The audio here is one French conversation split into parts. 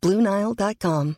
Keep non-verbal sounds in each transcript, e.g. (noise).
Bluenile.com.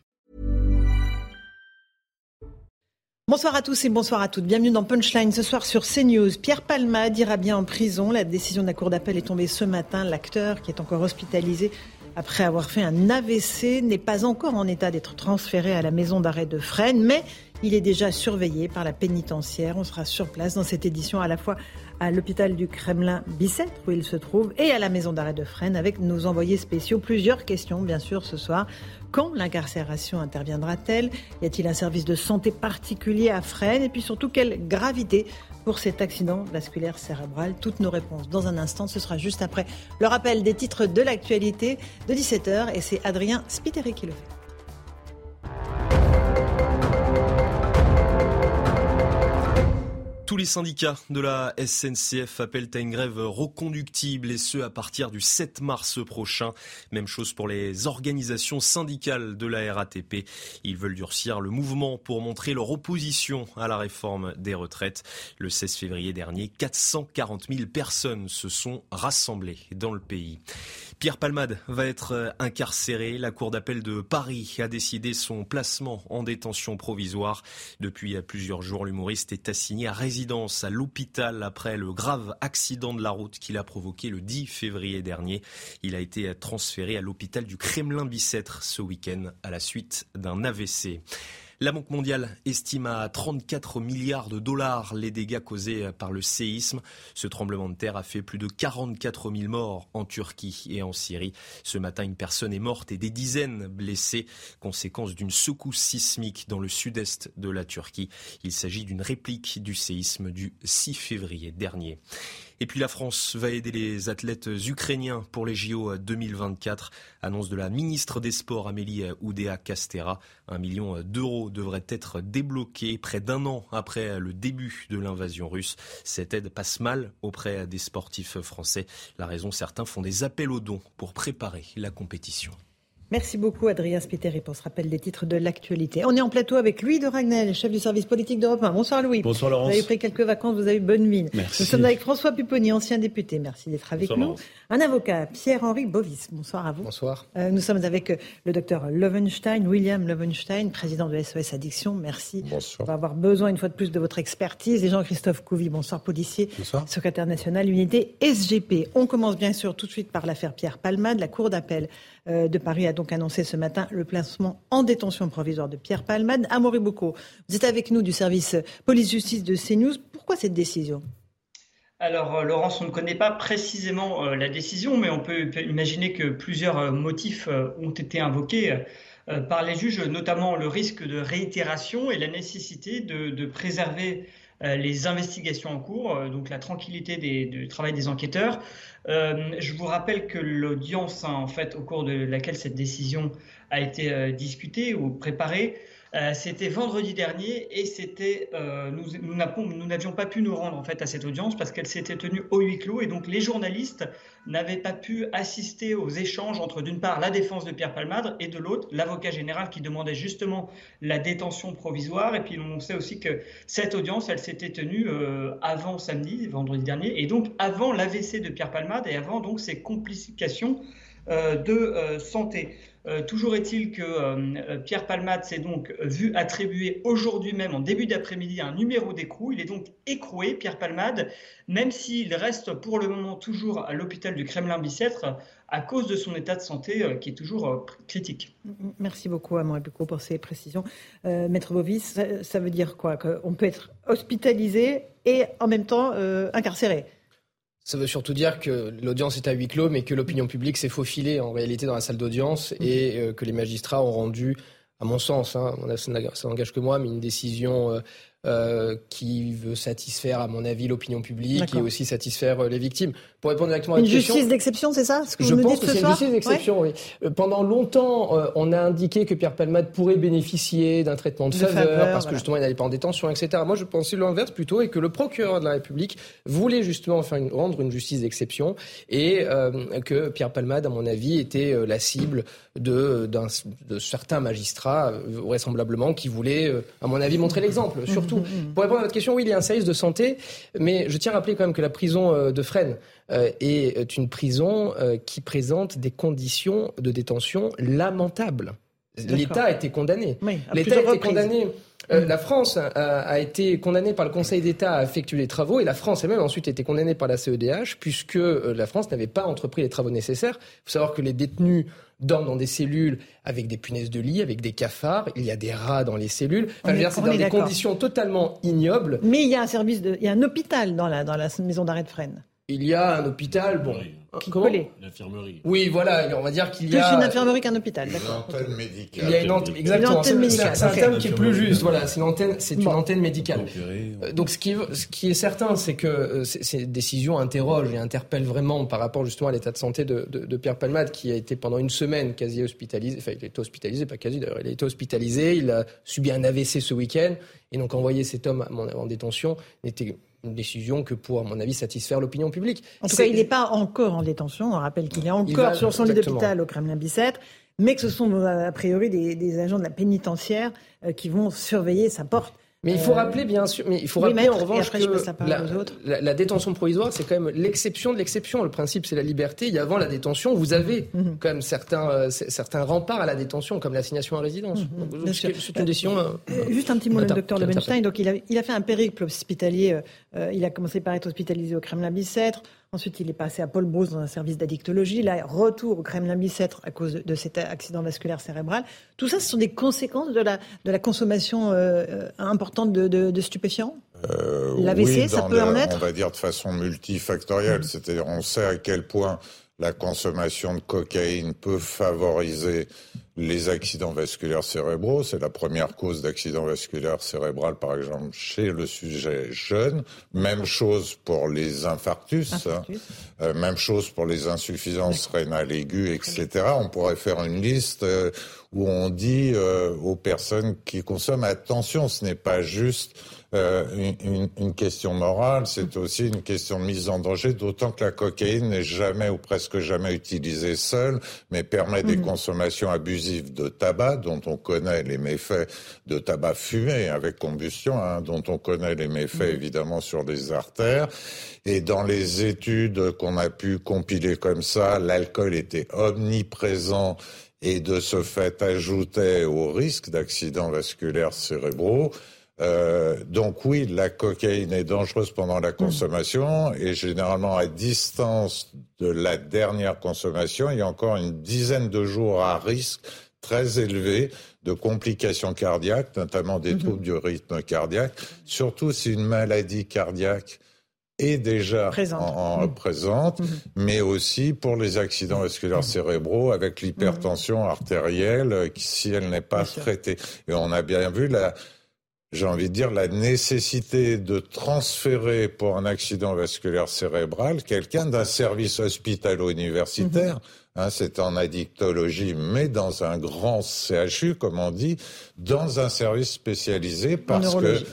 Bonsoir à tous et bonsoir à toutes. Bienvenue dans Punchline ce soir sur CNews. Pierre Palma ira bien en prison. La décision de la Cour d'appel est tombée ce matin. L'acteur, qui est encore hospitalisé après avoir fait un AVC, n'est pas encore en état d'être transféré à la maison d'arrêt de Fresnes, mais il est déjà surveillé par la pénitentiaire. On sera sur place dans cette édition à la fois à l'hôpital du Kremlin Bicêtre où il se trouve et à la maison d'arrêt de Fresnes avec nos envoyés spéciaux. Plusieurs questions bien sûr ce soir. Quand l'incarcération interviendra-t-elle? Y a-t-il un service de santé particulier à Fresnes? Et puis surtout quelle gravité pour cet accident vasculaire cérébral? Toutes nos réponses dans un instant. Ce sera juste après le rappel des titres de l'actualité de 17h et c'est Adrien Spiteri qui le fait. Tous les syndicats de la SNCF appellent à une grève reconductible et ce à partir du 7 mars prochain. Même chose pour les organisations syndicales de la RATP. Ils veulent durcir le mouvement pour montrer leur opposition à la réforme des retraites. Le 16 février dernier, 440 000 personnes se sont rassemblées dans le pays. Pierre Palmade va être euh, incarcéré. La Cour d'appel de Paris a décidé son placement en détention provisoire. Depuis plusieurs jours, l'humoriste est assigné à résidence à l'hôpital après le grave accident de la route qu'il a provoqué le 10 février dernier. Il a été euh, transféré à l'hôpital du Kremlin-Bicêtre ce week-end à la suite d'un AVC. La Banque mondiale estime à 34 milliards de dollars les dégâts causés par le séisme. Ce tremblement de terre a fait plus de 44 000 morts en Turquie et en Syrie. Ce matin, une personne est morte et des dizaines blessées, conséquence d'une secousse sismique dans le sud-est de la Turquie. Il s'agit d'une réplique du séisme du 6 février dernier. Et puis la France va aider les athlètes ukrainiens pour les JO 2024. Annonce de la ministre des Sports Amélie Oudéa-Castera. Un million d'euros devrait être débloqué près d'un an après le début de l'invasion russe. Cette aide passe mal auprès des sportifs français. La raison, certains font des appels aux dons pour préparer la compétition. Merci beaucoup, Adrien Spiteri, pour ce rappel des titres de l'actualité. On est en plateau avec Louis de Ragnel, chef du service politique d'Europe 1. Bonsoir, Louis. Bonsoir, Laurence. Vous avez pris quelques vacances, vous avez bonne mine. Merci. Nous sommes avec François Pupponi, ancien député. Merci d'être avec Bonsoir, nous. Laurence. Un avocat, Pierre-Henri Bovis. Bonsoir à vous. Bonsoir. Euh, nous sommes avec euh, le docteur Lovenstein, William Lovenstein, président de SOS Addiction. Merci. Bonsoir. On va avoir besoin une fois de plus de votre expertise. Et Jean-Christophe Couvi, bonsoir, policier, Bonsoir. secrétaire national, unité SGP. On commence bien sûr tout de suite par l'affaire Pierre Palmade. La Cour d'appel euh, de Paris a donc annoncé ce matin le placement en détention provisoire de Pierre Palmade. Amaury Bocco, vous êtes avec nous du service police-justice de CNews. Pourquoi cette décision? Alors, euh, Laurence, on ne connaît pas précisément euh, la décision, mais on peut imaginer que plusieurs euh, motifs ont été invoqués par les juges, notamment le risque de réitération et la nécessité de, préserver les investigations en cours, euh, donc la tranquillité des- du travail des enquêteurs. Euh, je vous rappelle que l'audience, hein, en fait, au cours de laquelle cette décision a été euh, discutée ou préparée, euh, c'était vendredi dernier et c'était euh, nous n'avions pas pu nous rendre en fait à cette audience parce qu'elle s'était tenue au huis clos et donc les journalistes n'avaient pas pu assister aux échanges entre d'une part la défense de Pierre Palmade et de l'autre l'avocat général qui demandait justement la détention provisoire et puis on sait aussi que cette audience elle s'était tenue euh, avant samedi vendredi dernier et donc avant l'AVC de Pierre Palmade et avant donc ses complications de santé. Euh, toujours est-il que euh, Pierre Palmade s'est donc vu attribuer aujourd'hui même, en début d'après-midi, un numéro d'écrou. Il est donc écroué, Pierre Palmade, même s'il reste pour le moment toujours à l'hôpital du Kremlin-Bicêtre à cause de son état de santé euh, qui est toujours euh, critique. Merci beaucoup, Amaury Bocco, pour ces précisions. Euh, Maître Bovis, ça, ça veut dire quoi? Qu'on peut être hospitalisé et en même temps euh, incarcéré? Ça veut surtout dire que l'audience est à huis clos, mais que l'opinion publique s'est faufilée en réalité dans la salle d'audience et euh, que les magistrats ont rendu, à mon sens, hein, ça n'engage que moi, mais une décision euh, euh, qui veut satisfaire, à mon avis, l'opinion publique et aussi satisfaire les victimes. Pour répondre directement à une justice d'exception, c'est ça ce que Je pense que c'est une justice d'exception, oui. Euh, pendant longtemps, on a indiqué que Pierre Palmade pourrait bénéficier d'un traitement de, faveur, parce que justement il n'allait pas en détention, etc. Moi, je pensais l'inverse plutôt, et que le procureur de la République voulait justement faire une, rendre une justice d'exception, et que Pierre Palmade, à mon avis, était la cible de, de certains magistrats, vraisemblablement, qui voulaient, à mon avis, montrer l'exemple. Surtout. (laughs) Pour répondre à votre question, oui, il y a un service de santé, mais je tiens à rappeler quand même que la prison euh, de Fresnes euh, est une prison euh, qui présente des conditions de détention lamentables. L'État a été condamné. L'État a été condamné. Mm. la France a, été condamnée par le Conseil d'État à effectuer les travaux et la France elle-même ensuite été condamnée par la CEDH puisque la France n'avait pas entrepris les travaux nécessaires. Il faut savoir que les détenus dorment dans des cellules avec des punaises de lit, avec des cafards, il y a des rats dans les cellules. Enfin, c'est dans des conditions totalement ignobles. Mais il y a un service de, il y a un hôpital dans la, dans la maison d'arrêt de Fresnes. Il y a un hôpital, bon, qui collait. L'infirmerie. Oui, voilà, on va dire qu'il y a. Plus une infirmerie qu'un hôpital, d'accord. Une antenne médicale. Il y a une antenne, exactement. C'est un terme qui est plus juste. Voilà, c'est une antenne, c'est une antenne médicale. Euh, donc, ce qui est, ce qui est certain, c'est que euh, ces décisions interrogent et interpellent vraiment par rapport justement à l'état de santé de, de, de, Pierre Palmade, qui a été pendant une semaine quasi hospitalisé. Enfin, il a été hospitalisé, pas quasi d'ailleurs. Il a été hospitalisé. Il a subi un AVC ce week-end. Et donc, envoyer cet homme en détention n'était une décision que pour, à mon avis, satisfaire l'opinion publique. En tout cas, il n'est pas encore en détention. On rappelle qu'il est encore sur son lit d'hôpital au Kremlin-Bicêtre, mais que ce sont a priori des, agents de la pénitentiaire euh, qui vont surveiller sa porte. Mais il faut euh, rappeler, bien sûr, mais il faut rappeler en revanche que la, détention provisoire, c'est quand même l'exception de l'exception. Le principe, c'est la liberté. A avant la détention, vous avez mhm. quand même certains, euh, certains remparts à la détention, comme l'assignation à résidence. Mhm. C'est une décision. Euh, juste un petit mot, le docteur Lebenstein. Donc, il a, il a fait un périple hospitalier. il a commencé par être hospitalisé au Kremlin-Bicêtre. Ensuite, il est passé à Paul Brousse dans un service d'addictologie. Là, retour au Kremlin-Bicêtre à cause de, cet accident vasculaire cérébral. Tout ça, ce sont des conséquences de la, de la consommation euh, importante de, stupéfiants? Euh, L'AVC, ça peut en être? On va dire de façon multifactorielle. Mmh. C'est-à-dire, on sait à quel point la consommation de cocaïne peut favoriser les accidents vasculaires cérébraux. C'est la première cause d'accident vasculaire cérébral, par exemple, chez le sujet jeune. Même chose pour les infarctus. Hein. Euh, même chose pour les insuffisances rénales aiguës, etc. On pourrait faire une liste euh, où on dit euh, aux personnes qui consomment attention, ce n'est pas juste euh, une, une, question morale, c'est aussi une question de mise en danger, d'autant que la cocaïne n'est jamais ou presque jamais utilisée seule, mais permet des mhm. consommations abusives de tabac, dont on connaît les méfaits de tabac fumé avec combustion, hein, dont on connaît les méfaits mhm. évidemment sur les artères. Et dans les études qu'on a pu compiler comme ça, l'alcool était omniprésent et de ce fait ajoutait au risque d'accidents vasculaires cérébraux. Euh, donc oui, la cocaïne est dangereuse pendant la consommation et généralement à distance de la dernière consommation, il y a encore une dizaine de jours à risque très élevé de complications cardiaques, notamment des mhm. troubles du rythme cardiaque, surtout si une maladie cardiaque est déjà présente, mhm. Mhm. mais aussi pour les accidents vasculaires cérébraux avec l'hypertension artérielle si elle n'est pas traitée. Et on a bien vu la, j'ai envie de dire, la nécessité de transférer pour un accident vasculaire cérébral quelqu'un d'un service hospitalo-universitaire. Mhm. Hein, c'est en addictologie, mais dans un grand CHU, comme on dit, dans un service spécialisé, parce que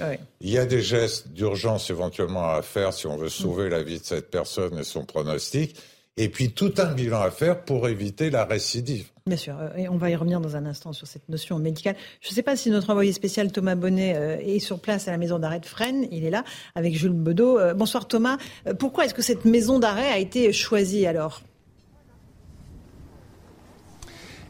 il y a des gestes d'urgence éventuellement à faire si on veut sauver la vie de cette personne et son pronostic et puis tout un bilan à faire pour éviter la récidive. Bien sûr, euh, et on va y revenir dans un instant sur cette notion médicale. Je ne sais pas si notre envoyé spécial Thomas Bonnet euh, est sur place à la maison d'arrêt de Fresnes. Il est là avec Jules Bedeau. Euh, bonsoir Thomas. Pourquoi est-ce que cette maison d'arrêt a été choisie alors?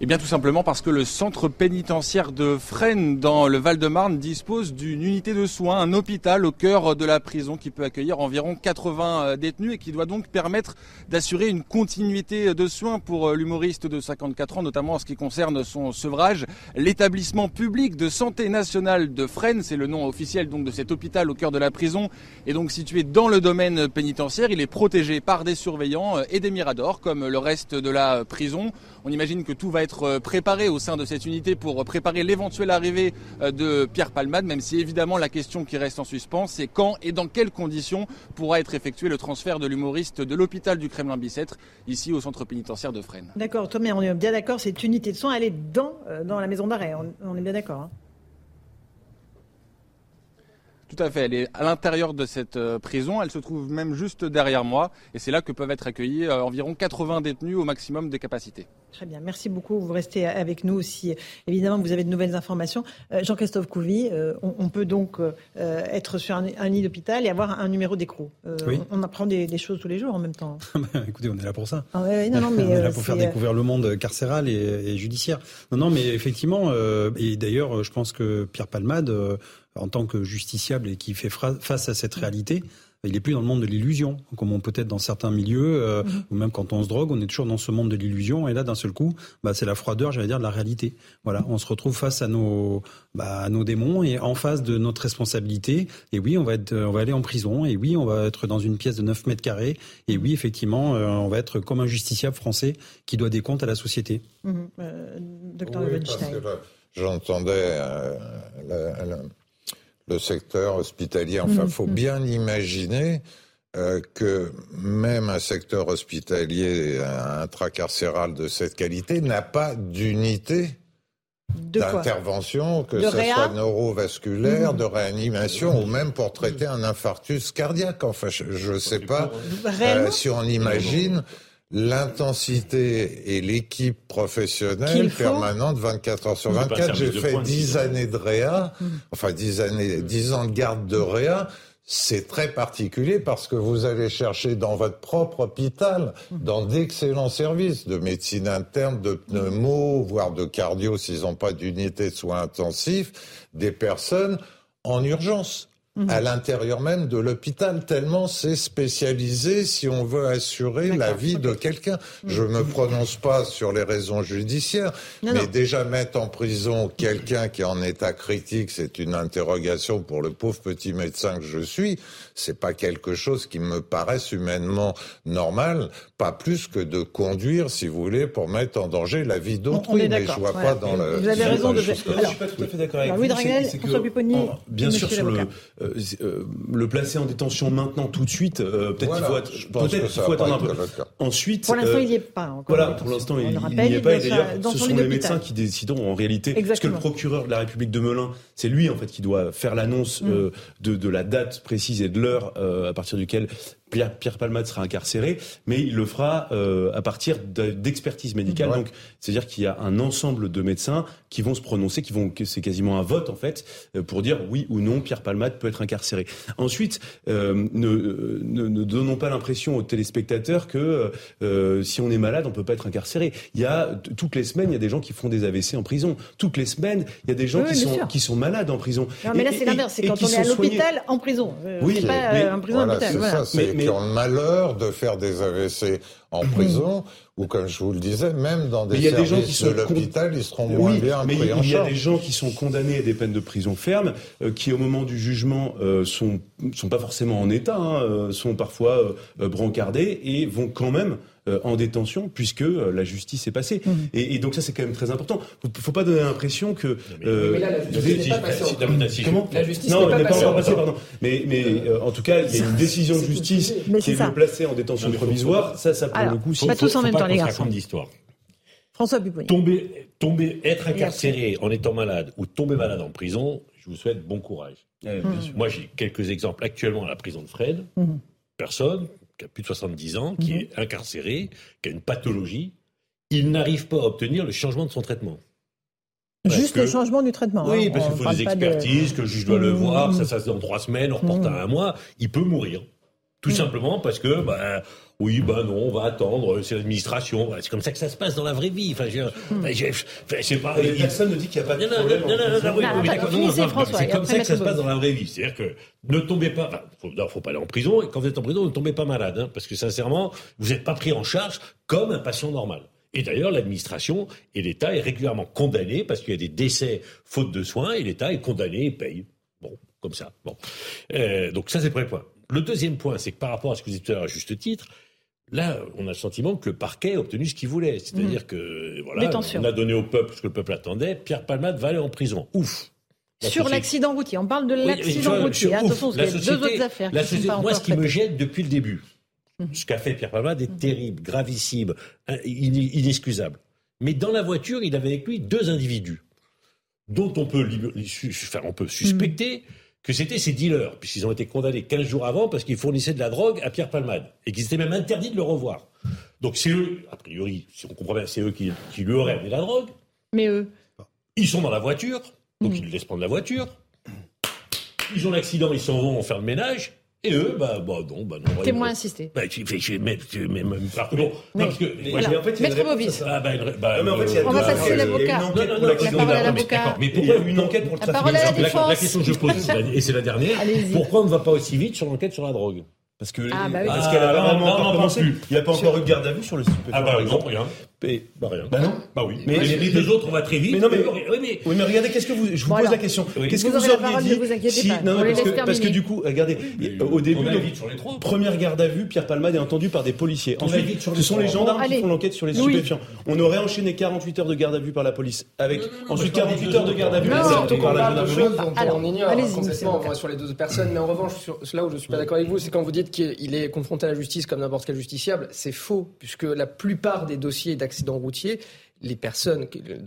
Eh bien, tout simplement parce que le centre pénitentiaire de Fresnes, dans le Val-de-Marne, dispose d'une unité de soins, un hôpital au cœur de la prison qui peut accueillir environ 80 euh, détenus et qui doit donc permettre d'assurer une continuité de soins pour euh, l'humoriste de 54 ans, notamment en ce qui concerne son sevrage. L'établissement public de santé nationale de Fresnes, c'est le nom officiel donc de cet hôpital au cœur de la prison, est donc situé dans le domaine pénitentiaire. Il est protégé par des surveillants euh, et des miradors, comme le reste de la prison. On imagine que tout va être préparé au sein de cette unité pour préparer l'éventuelle arrivée de Pierre Palmade, même si évidemment la question qui reste en suspens, c'est quand et dans quelles conditions pourra être effectué le transfert de l'humoriste de l'hôpital du Kremlin-Bicêtre, ici au centre pénitentiaire de Fresnes. D'accord, Thomas, on est bien d'accord, cette unité de soins, elle est dans, dans la maison d'arrêt, on, est bien d'accord. Hein. Tout à fait. Elle est à l'intérieur de cette euh, prison. Elle se trouve même juste derrière moi. Et c'est là que peuvent être accueillis euh, environ 80 détenus au maximum de capacité. Très bien. Merci beaucoup. Vous restez avec nous aussi. Évidemment, vous avez de nouvelles informations. Euh, Jean-Christophe Couvi, on, peut donc être sur un, lit d'hôpital et avoir un numéro d'écrou. On, apprend des, choses tous les jours en même temps. (laughs) Bah, écoutez, on est là pour ça. Ah (laughs) on est là pour faire découvrir le monde carcéral et, et, judiciaire. Non, non, mais effectivement, et d'ailleurs, je pense que Pierre Palmade en tant que justiciable et qui fait face à cette réalité, il n'est plus dans le monde de l'illusion, comme on peut être dans certains milieux, euh, mhm. ou même quand on se drogue, on est toujours dans ce monde de l'illusion. Et là, d'un seul coup, bah, c'est la froideur, j'allais dire, de la réalité. Voilà, on se retrouve face à nos, bah, à nos démons et en face de notre responsabilité. Et oui, on va être, on va aller en prison. Et oui, on va être dans une pièce de 9 mètres carrés. Et oui, effectivement, euh, on va être comme un justiciable français qui doit des comptes à la société. Mhm. Euh, docteur J'entendais le secteur hospitalier. Enfin, il faut mm-hmm. bien imaginer euh, que même un secteur hospitalier intracarcéral de cette qualité n'a pas d'unité d'intervention, que ce soit neurovasculaire, mm-hmm. de réanimation ou même pour traiter un infarctus cardiaque. Enfin, je ne sais pas euh, si on imagine l'intensité et l'équipe professionnelle permanente 24 heures sur 24. J'ai fait 10 années de réa, mmh. enfin 10 années, 10 ans de garde de réa. C'est très particulier parce que vous allez chercher dans votre propre hôpital, mmh. dans d'excellents services de médecine interne, de pneumo, voire de cardio s'ils n'ont pas d'unité de soins intensifs, des personnes en urgence Mhm. à l'intérieur même de l'hôpital, tellement c'est spécialisé si on veut assurer la vie de quelqu'un. Mhm. Je me prononce pas sur les raisons judiciaires, mais déjà mettre en prison quelqu'un qui est en état critique, c'est une interrogation pour le pauvre petit médecin que je suis. C'est pas quelque chose qui me paraisse humainement normal, pas plus que de conduire, si vous voulez, pour mettre en danger la vie d'autrui. Mais je vois pas dans le. Vous avez raison de. je suis pas tout à fait d'accord avec vous. bien sûr, sur le euh, euh, le placer en détention maintenant tout de suite, euh, peut-être qu'il faut, attendre un peu. Ensuite, pour l'instant, il n'y est pas. Encore voilà, pour l'instant, il n'y est pas. Et d'ailleurs, ce sont les médecins qui décideront en réalité, parce que le procureur de la République de Melun, c'est lui en fait qui doit faire l'annonce mm. de, de la date précise et de l'heure à partir duquel Pierre, Pierre Palmade sera incarcéré, mais il le fera euh, à partir d'expertise médicale. Donc, c'est-à-dire qu'il y a un ensemble de médecins qui vont se prononcer, qui vont, c'est quasiment un vote en fait, euh, pour dire oui ou non Pierre Palmade peut être incarcéré. Ensuite, euh, ne, ne, ne, donnons pas l'impression aux téléspectateurs que euh, si on est malade, on peut pas être incarcéré. Il y a toutes les semaines, il y a des gens qui font des AVC en prison. Toutes les semaines, il y a des gens qui sont qui sont malades en prison. Non, mais là c'est l'inverse, c'est quand on est à l'hôpital en prison. oui, pas en prison voilà, qui ont le malheur de faire des AVC en mmh. prison, ou comme je vous le disais, même dans des services gens qui de l'hôpital, ils seront moins bien mais pris en Il y a des gens qui sont condamnés à des peines de prison ferme, euh, qui au moment du jugement euh, sont sont pas forcément en état, hein, euh, sont parfois brancardés et vont quand même en détention puisque la justice est passée. Mmh. Et, et, donc ça c'est quand même très important. Faut, faut pas donner l'impression que. mais, là, la justice n'est pas passée. Comment La justice non, n'est pas, pas passée. Pardon. Mais, mais en tout cas, il y a une décision de justice qui est, placée en détention provisoire. Ça, ça pour le coup, pas tous en même temps, les garçons. d'histoire. François Pupponi. Tomber, tomber, être incarcéré en étant malade ou tomber malade en prison, je vous souhaite bon courage. Eh, Moi, j'ai quelques exemples actuellement à la prison de Fred. Mmh. Personne qui a plus de 70 ans, qui mmh. est incarcéré, qui a une pathologie, il n'arrive pas à obtenir le changement de son traitement. Juste le changement du traitement. Oui, hein. parce qu'il faut des expertises, que le juge doit le mmh. voir, ça, ça se dans trois semaines, on reporte à un mois. Il peut mourir. Tout simplement parce que, bah, oui, ben non, on va attendre, c'est l'administration. C'est comme ça que ça se passe dans la vraie vie. Enfin, je, sais pas. Personne ne dit qu'il n'y a pas de problème. Non, non, C'est comme ça que ça se passe dans la vraie vie. C'est-à-dire que ne tombez pas. Il faut, faut pas aller en prison. Et quand vous êtes en prison, ne tombez pas malade, hein, parce que sincèrement, vous n'êtes pas pris en charge comme un patient normal. Et d'ailleurs, l'administration et l'État est régulièrement condamné parce qu'il y a des décès faute de soins et l'État est condamné et paye. Bon, comme ça. Bon. Euh, donc ça, c'est le premier point. Le deuxième point, c'est que par rapport à ce que vous dites tout à l'heure à juste titre, Là, on a le sentiment que le parquet a obtenu ce qu'il voulait. C'est-à-dire mmh. que, voilà, on a donné au peuple ce que le peuple attendait. Pierre Palmade va aller en prison. Ouf! Sur l'accident routier, on parle de l'accident routier. Attention, il y a deux autres affaires. La société, moi, ce qui me gêne depuis le début, mmh. ce qu'a fait Pierre Palmade est mmh. terrible, gravissime, inexcusable. Mais dans la voiture, il avait avec lui deux individus dont on peut, enfin, on peut suspecter que c'était ses dealers, puisqu'ils ont été condamnés 15 jours avant parce qu'ils fournissaient de la drogue à Pierre Palmade, et qu'ils étaient même interdits de le revoir. Donc c'est eux, a priori, si on comprend bien, c'est eux qui, lui auraient amené la drogue. Mais eux Ils sont dans la voiture, donc ils lui laissent prendre la voiture. Ils ont l'accident, ils s'en vont faire le ménage. Et eux, bah, bah non, bah non. Témoin insisté. Bah, tu fais, mais, mais, mais, pardon. Non, parce que, voilà. en fait, Maître Bovis. Ah, bah, bah, non, mais en fait, on va passer l'avocat. Non, non, non, la parole à l'avocat. Mais pourquoi une enquête pour le trafic La question que je pose, et c'est la dernière, pourquoi on ne va pas aussi vite sur l'enquête sur la drogue parce que ah, bah oui. parce qu'elle a ah, vraiment encore commencé. Il n'y a pas encore eu de garde à vue sur le stupéfiant. Ah bah non, rien. Et, bah rien. Bah non. Bah oui. Mais, les deux autres, on va très vite. Mais non, mais, oui, mais, oui, mais regardez, qu'est-ce que vous, je vous pose la question. Qu'est-ce que vous auriez dit vous si, non, parce que, parce que du coup, regardez, au début, première garde à vue, Pierre Palmade est entendu par des policiers. Ensuite, ce sont les gendarmes qui font l'enquête sur les stupéfiants. On aurait enchaîné 48 heures de garde à vue par la police, avec ensuite 48 heures de garde à vue par la gendarmerie. On ignore complètement sur les deux personnes, mais en revanche, là où je suis pas d'accord avec vous, c'est quand vous dites qu'il est confronté à la justice comme n'importe quel justiciable, c'est faux, puisque la plupart des dossiers d'accidents routiers les personnes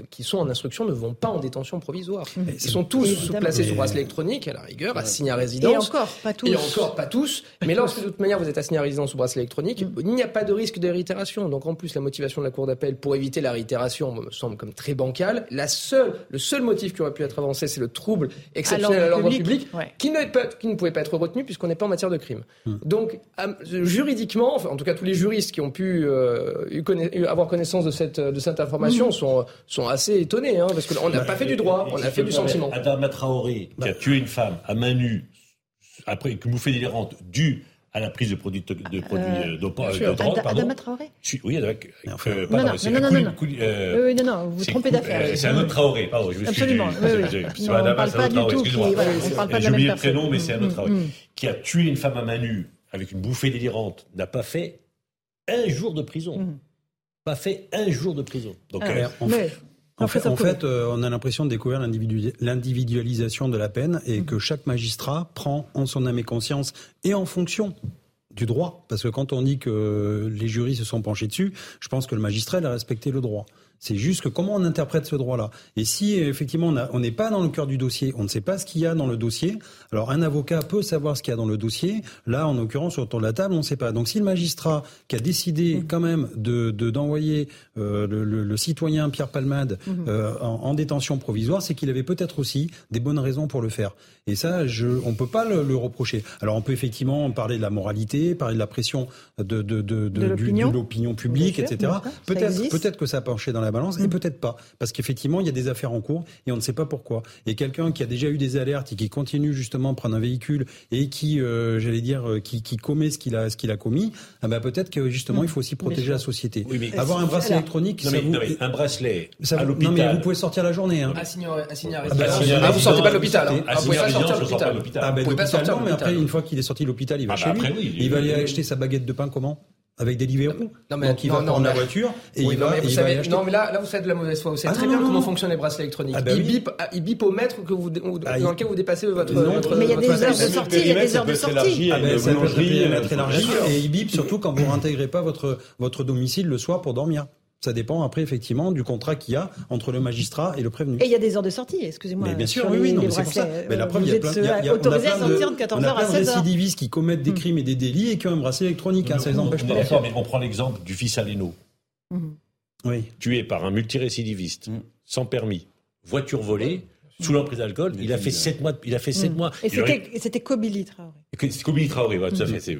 qui sont en instruction ne vont pas en détention provisoire. Ils sont tous placés sur bracelet électronique, à la rigueur, assigné à résidence. Et encore, pas tous. Et encore, pas tous. Mais lorsque de toute manière vous êtes assigné à résidence ou bracelet électronique, mm. il n'y a pas de risque de réitération. Donc en plus, la motivation de la Cour d'appel pour éviter la réitération me semble comme très bancale. La seule, le seul motif qui aurait pu être avancé, c'est le trouble exceptionnel à l'ordre public, qui, ne qui, ne pouvait pas être retenu puisqu'on n'est pas en matière de crime. Mm. Donc juridiquement, en tout cas tous les juristes qui ont pu euh, avoir connaissance de cette, de cette information, Sont, sont assez étonnés, hein, parce qu'on n'a bah, pas fait du droit, on a fait du sentiment. Adama Traoré, qui a bah. tué une femme à main nue, après une bouffée délirante, due à la prise de produits de, produits euh, de, de, drogue, pardon. Adama Traoré Oui, avec, euh, non, non, non, non, non, non. Euh, oui, non, non, vous vous trompez d'affaire. c'est un autre Traoré, pardon. Je Absolument, oui, oui. Non, on parle pas du tout. J'ai oublié le prénom, mais c'est un autre Traoré. Qui a tué une femme à main nue avec une bouffée délirante, n'a pas fait un jour de prison. Pas fait un jour de prison. Donc, ah, en, fait, en fait, euh, on a l'impression de découvrir l'individualisation de la peine et mm. que chaque magistrat prend en son âme et conscience et en fonction du droit. Parce que quand on dit que les jurys se sont penchés dessus, je pense que le magistrat a respecté le droit. C'est juste que comment on interprète ce droit-là. Et si effectivement on n'est pas dans le cœur du dossier, on ne sait pas ce qu'il y a dans le dossier, alors un avocat peut savoir ce qu'il y a dans le dossier. Là, en l'occurrence, autour de la table, on ne sait pas. Donc si le magistrat qui a décidé mmh. quand même de d'envoyer euh, le, le, citoyen Pierre Palmade mmh. euh, en, en, détention provisoire, c'est qu'il avait peut-être aussi des bonnes raisons pour le faire. Et ça, je, on peut pas le, le, reprocher. Alors on peut effectivement parler de la moralité, parler de la pression de, de, de, de l'opinion publique, etc. Peut-être peut-être que ça a penché dans la balance, et mm. peut-être pas. Parce qu'effectivement, il y a des affaires en cours et on ne sait pas pourquoi. Et quelqu'un qui a déjà eu des alertes et qui continue justement à prendre un véhicule et qui, euh, j'allais dire, euh, qui, qui, commet ce qu'il a, ce qu'il a commis, ah ben peut-être que justement, mm. il faut aussi protéger la société. Oui, mais Avoir un bracelet électronique, non, mais, un bracelet à l'hôpital. Non, mais vous pouvez sortir la journée. Hein. Assigné à ah, bah, ah, vous sortez pas de l'hôpital. Hein. Ah, vous pouvez pas sortir de l'hôpital. Ah, ben, non, mais après, une fois qu'il est sorti de l'hôpital, il va chez lui. Il va aller acheter sa baguette de pain comment? Avec des Deliveroo. Non, mais, Donc il va prendre la voiture et il va, mais vous savez, Non, mais là, là, vous faites de la mauvaise foi. Vous savez ah très bien comment fonctionnent les bracelets électroniques. Ah bah il, bip, ah, il bip au mètre que vous, ah, dans lequel vous dépassez votre. votre mais il y a des heures de sortie. Il y a des heures de sortie. Ah ben, ça peut être élargi et il bip surtout quand vous (laughs) réintégrez pas votre votre domicile le soir pour dormir. Ça dépend après effectivement du contrat qu'il y a entre le magistrat et le prévenu. Et il y a des heures de sortie, excusez-moi. Mais bien sûr, oui, oui, non, c'est pour ça. Mais la preuve, il y a plein, il y a, autorisé à sortir de 14h à 16h. récidivistes qui commettent des mm. crimes et des délits et qui ont un bracelet électronique. Hein, ça les empêche pas. mais on prend l'exemple du fils Aleno. Mm. Oui. Tué par un multirécidiviste, mm. sans permis, voiture volée sous l'emprise d'alcool. Il a fait 7 mois. Il a fait 7 mois. Et c'était Kobili Traoré. C'est Kobili Traoré, voilà, tout à fait.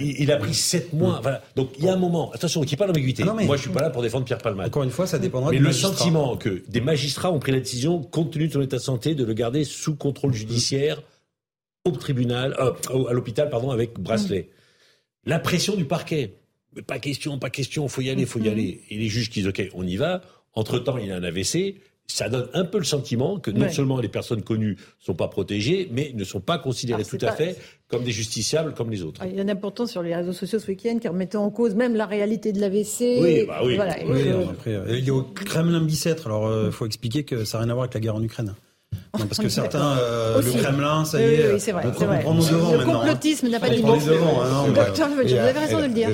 il, a pris 7 mois. Voilà. Donc il y a un moment. Attention, qu'il n'y ait pas d'ambiguïté. Moi, je suis pas là pour défendre Pierre Palmade. Encore une fois, ça dépendra. Mais le sentiment que des magistrats ont pris la décision, compte tenu de son état de santé, de le garder sous contrôle judiciaire au tribunal, euh, à l'hôpital, pardon, avec bracelet. La pression du parquet. Mais pas question, pas question, faut y aller, faut y aller. Et les juges qui disent OK, on y va. Entre temps, il a un AVC ça donne un peu le sentiment que non seulement les personnes connues ne sont pas protégées, mais ne sont pas considérées tout à fait comme des justiciables comme les autres. Ah, il y en a pourtant sur les réseaux sociaux ce week-end qui remettaient en cause même la réalité de l'AVC. Oui, bah oui. Voilà, oui, après, euh, il y a au Kremlin Bicêtre, alors il euh, faut expliquer que ça n'a rien à voir avec la guerre en Ukraine. Non, parce que (laughs) certains, euh, le Kremlin, ça y est, oui, oui, vrai, on, vrai. prend nos devants Le complotisme n'a pas dit. Docteur, vous avez raison de le dire.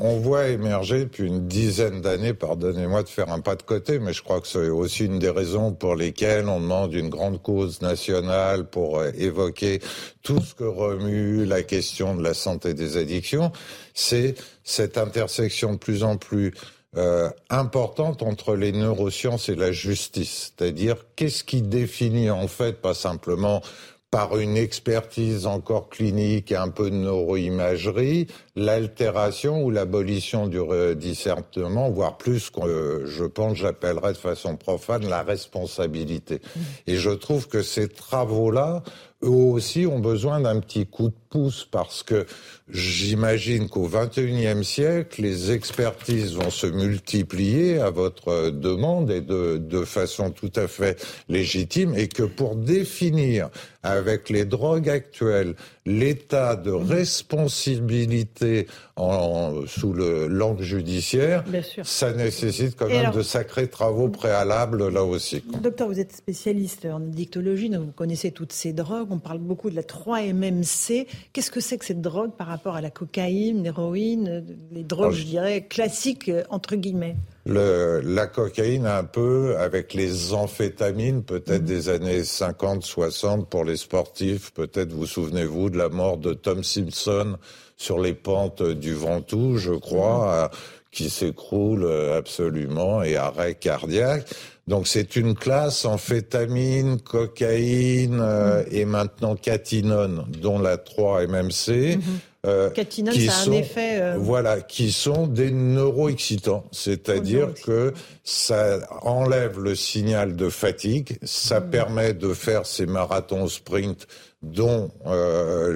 On voit émerger depuis une dizaine d'années, pardonnez-moi de faire un pas de côté, mais je crois que c'est aussi une des raisons pour lesquelles on demande une grande cause nationale pour euh, évoquer tout ce que remue la question de la santé des addictions. C'est cette intersection de plus en plus euh, importante entre les neurosciences et la justice. C'est-à-dire, qu'est-ce qui définit en fait, pas simplement par une expertise encore clinique et un peu de neuroimagerie, l'altération ou l'abolition du discernement, voire plus que je pense j'appellerais de façon profane la responsabilité. Et je trouve que ces travaux-là, eux aussi, ont besoin d'un petit coup de pouce parce que J'imagine qu'au XXIe siècle, les expertises vont se multiplier à votre demande et de, de façon tout à fait légitime et que pour définir avec les drogues actuelles l'état de responsabilité en, sous le langue judiciaire, ça nécessite quand même de sacrés travaux préalables là aussi. Docteur, vous êtes spécialiste en addictologie, donc vous connaissez toutes ces drogues. On parle beaucoup de la 3-MMC. Qu'est-ce que c'est que cette drogue par rapport à la cocaïne, l'héroïne, les drogues, je dirais, classiques, euh, entre guillemets le, la cocaïne un peu avec les amphétamines peut-être mhm. des années 50 60 pour les sportifs peut-être vous souvenez-vous de la mort de Tom Simpson sur les pentes du Ventoux je crois mhm. qui s'écroule absolument et arrêt cardiaque donc c'est une classe amphétamine, cocaïne euh, et maintenant catinone, dont la 3-MMC. Mm euh, catinone, qui ça a un effet. Euh, voilà, qui sont des neuroexcitants, c'est-à-dire que ça enlève le signal de fatigue, ça mm. permet de faire ces marathons sprint dont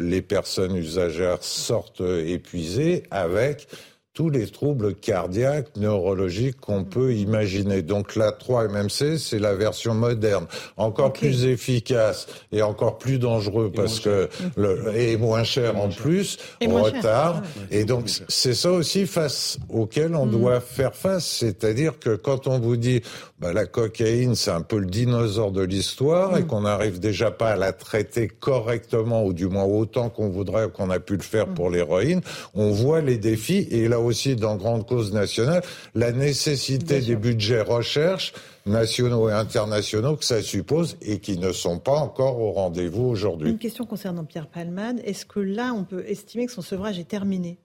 les personnes usagères sortent épuisées avec tous les troubles cardiaques, neurologiques qu'on peut imaginer. Donc la 3-MMC, c'est la version moderne, encore plus efficace et encore plus dangereux parce que le, et moins cher en plus, en retard. Et donc c'est ça aussi face auquel on mm. doit faire face, c'est-à-dire que quand on vous dit bah, la cocaïne, c'est un peu le dinosaure de l'histoire et mm. qu'on n'arrive déjà pas à la traiter correctement ou du moins autant qu'on voudrait qu'on a pu le faire mm. pour l'héroïne, on voit les défis et là aussi dans Grande Cause nationale, la nécessité des budgets recherche nationaux et internationaux que ça suppose et qui ne sont pas encore au rendez-vous aujourd'hui. Une question concernant Pierre Palmade. Est-ce que là, on peut estimer que son sevrage est terminé?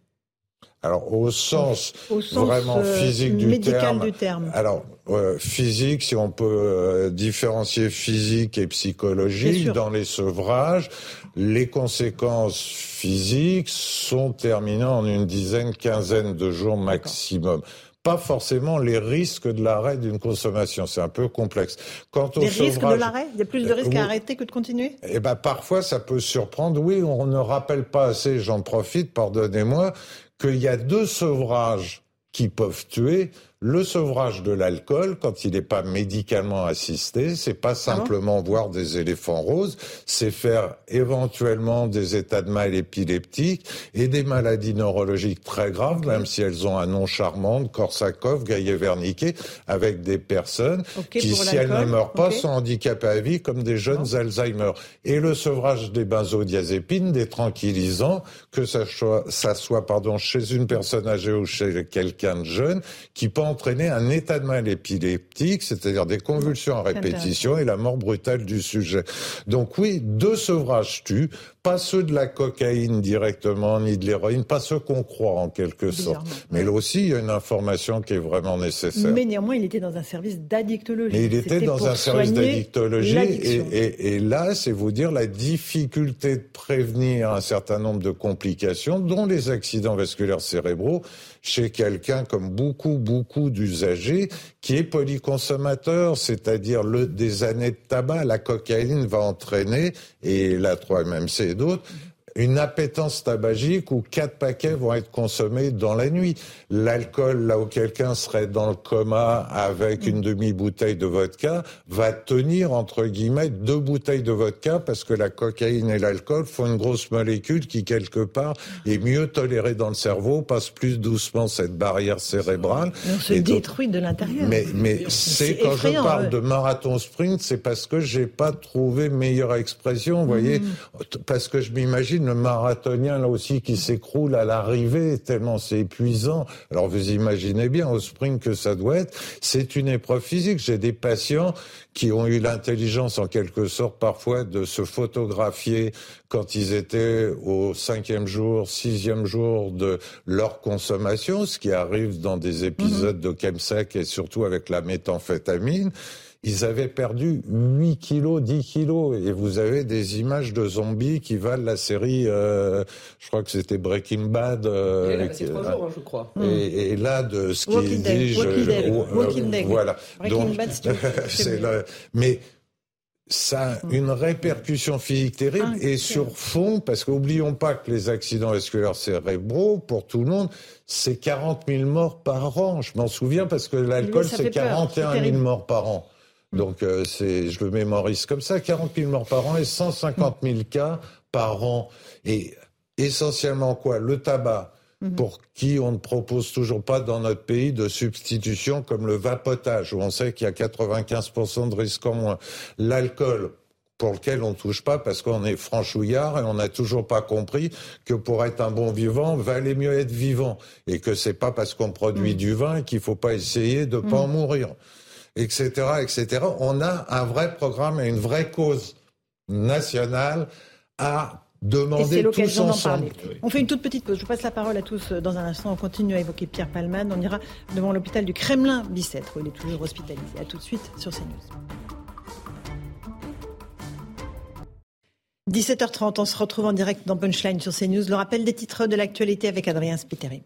Alors au sens, vraiment euh, physique du terme. du terme. Alors euh, physique, si on peut euh, différencier physique et psychologique dans les sevrages, les conséquences physiques sont terminées en une dizaine, quinzaine de jours maximum pas forcément les risques de l'arrêt d'une consommation. C'est un peu complexe. Quant au les risques de l'arrêt Il y a plus de risques à arrêter que de continuer Eh ben, parfois, ça peut surprendre. Oui, on ne rappelle pas assez, j'en profite, pardonnez-moi, qu'il y a deux sevrages qui peuvent tuer. Le sevrage de l'alcool, quand il n'est pas médicalement assisté, c'est pas ah simplement voir des éléphants roses, c'est faire éventuellement des états de mal épileptiques et des maladies neurologiques très graves, même si elles ont un nom charmant, Korsakov, Gaillet-Wernicke, avec des personnes qui, si elles ne meurent pas, sont handicapées à vie comme des jeunes Alzheimer. Et le sevrage des benzodiazépines, des tranquillisants, que ça soit, ça soit pardon, chez une personne âgée ou chez quelqu'un de jeune, qui pense entraîner un état de mal épileptique, c'est-à-dire des convulsions à répétition et la mort brutale du sujet. Donc oui, deux sevrages tuent, pas ceux de la cocaïne directement, ni de l'héroïne, pas ceux qu'on croit en quelque sorte. Mais là aussi, il y a une information qui est vraiment nécessaire. Mais néanmoins, il était dans un service d'addictologie. Mais il était dans un service d'addictologie. Et, et, et, là, c'est vous dire la difficulté de prévenir un certain nombre de complications, dont les accidents vasculaires cérébraux, chez quelqu'un comme beaucoup, beaucoup d'usagers, qui est polyconsommateur, c'est-à-dire le, des années de tabac. La cocaïne va entraîner, et la 3-MMC et d'autres, une appétence tabagique où quatre paquets vont être consommés dans la nuit. L'alcool, là où quelqu'un serait dans le coma avec une demi-bouteille de vodka, va tenir, entre guillemets, deux bouteilles de vodka parce que la cocaïne et l'alcool font une grosse molécule qui, quelque part, est mieux tolérée dans le cerveau, passe plus doucement cette barrière cérébrale. on se détruit de l'intérieur. Mais, mais c'est quand je parle de marathon sprint, c'est parce que j'ai pas trouvé meilleure expression, vous voyez, mm. parce que je m'imagine le marathonien là aussi qui s'écroule à l'arrivée tellement c'est épuisant. Alors vous imaginez bien au sprint que ça doit être. C'est une épreuve physique. J'ai des patients qui ont eu l'intelligence en quelque sorte parfois de se photographier quand ils étaient au cinquième jour, sixième jour de leur consommation, ce qui arrive dans des épisodes mm-hmm. de chemsec et surtout avec la méthamphétamine ils avaient perdu 8 kilos, 10 kilos. Et vous avez des images de zombies qui valent la série, euh, je crois que c'était Breaking Bad. Euh, et là, c'est trois jours, hein, je crois. Et, là, de ce qui dit... Walking Dead. Voilà. Breaking Bad, (laughs) c'est Mais ça a une répercussion physique terrible ah, et sur fond, parce qu'oublions pas que les accidents vasculaires cérébraux, pour tout le monde, c'est 40 000 morts par an. Je m'en souviens parce que l'alcool, c'est 41 000 morts par an. Mm. Donc euh, c'est, je le mémorise comme ça, 40 000 morts par an et 150 000 cas par an. Et essentiellement quoi? Le tabac, mm-hmm. pour qui on ne propose toujours pas dans notre pays de substitution comme le vapotage, où on sait qu'il y a 95% de risque en moins. L'alcool, pour lequel on ne touche pas parce qu'on est franchouillard et on n'a toujours pas compris que pour être un bon vivant, valait mieux être vivant et que c'est pas parce qu'on produit mm. du vin qu'il faut pas essayer de pas en mm. mourir etc., etc. On a un vrai programme et une vraie cause nationale à demander tous ensemble. On fait une toute petite pause. Je vous passe la parole à tous dans un instant. On continue à évoquer Pierre Palman. On ira devant l'hôpital du Kremlin Bicêtre où il est toujours hospitalisé. À tout de suite sur CNews. 17h30, on se retrouve en direct dans Punchline sur CNews. Le rappel des titres de l'actualité avec Adrien Spiteri.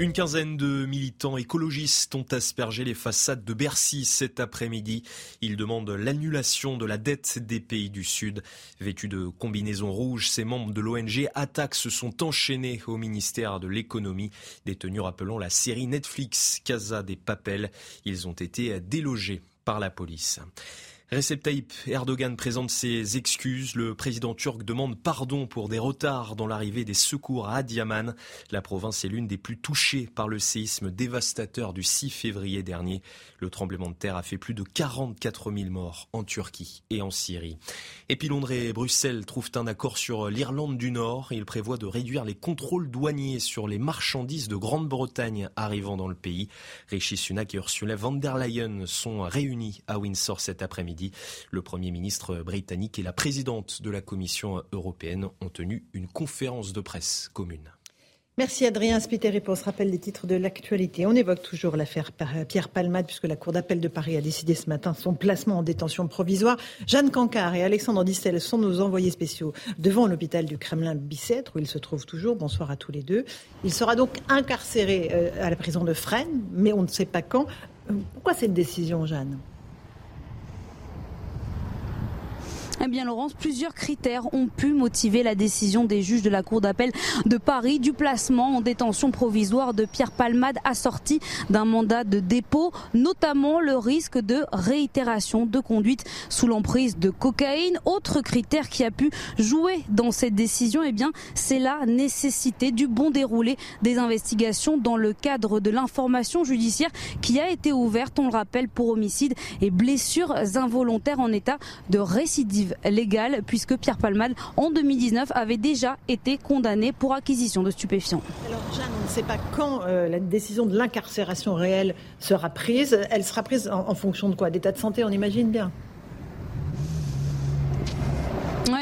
Une quinzaine de militants écologistes ont aspergé les façades de Bercy cet après-midi. Ils demandent l'annulation de la dette des pays du Sud. Vêtus de combinaisons rouges, ces membres de l'ONG Attaque se sont enchaînés au ministère de l'économie. Détenus rappelant la série Netflix Casa des Papels, ils ont été délogés par la police. Recep Tayyip Erdogan présente ses excuses. Le président turc demande pardon pour des retards dans l'arrivée des secours à Adiaman. La province est l'une des plus touchées par le séisme dévastateur du 6 février dernier. Le tremblement de terre a fait plus de 44 000 morts en Turquie et en Syrie. Et et Bruxelles trouvent un accord sur l'Irlande du Nord. Il prévoit de réduire les contrôles douaniers sur les marchandises de Grande-Bretagne arrivant dans le pays. Rishi Sunak et Ursula von der Leyen sont réunis à Windsor cet après-midi. Le Premier ministre britannique et la présidente de la Commission européenne ont tenu une conférence de presse commune. Merci Adrien Spiteri pour ce rappel des titres de l'actualité. On évoque toujours l'affaire Pierre Palmade puisque la Cour d'appel de Paris a décidé ce matin son placement en détention provisoire. Jeanne Cancard et Alexandre Distel sont nos envoyés spéciaux devant l'hôpital du Kremlin-Bicêtre où il se trouve toujours. Bonsoir à tous les deux. Il sera donc incarcéré euh, à la prison de Fresnes, mais on ne sait pas quand. Euh, pourquoi cette décision, Jeanne? Eh bien, Laurence, plusieurs critères ont pu motiver la décision des juges de la Cour d'appel de Paris du placement en détention provisoire de Pierre Palmade assorti d'un mandat de dépôt, notamment le risque de réitération de conduite sous l'emprise de cocaïne. Autre critère qui a pu jouer dans cette décision, eh bien, c'est la nécessité du bon déroulé des investigations dans le cadre de l'information judiciaire qui a été ouverte, on le rappelle, pour homicide et blessures involontaires en état de récidive légale puisque Pierre Palmade en 2019 avait déjà été condamné pour acquisition de stupéfiants. Alors Jeanne, on ne sait pas quand euh, la décision de l'incarcération réelle sera prise. Elle sera prise en, en fonction de quoi? D'état de santé, on imagine bien?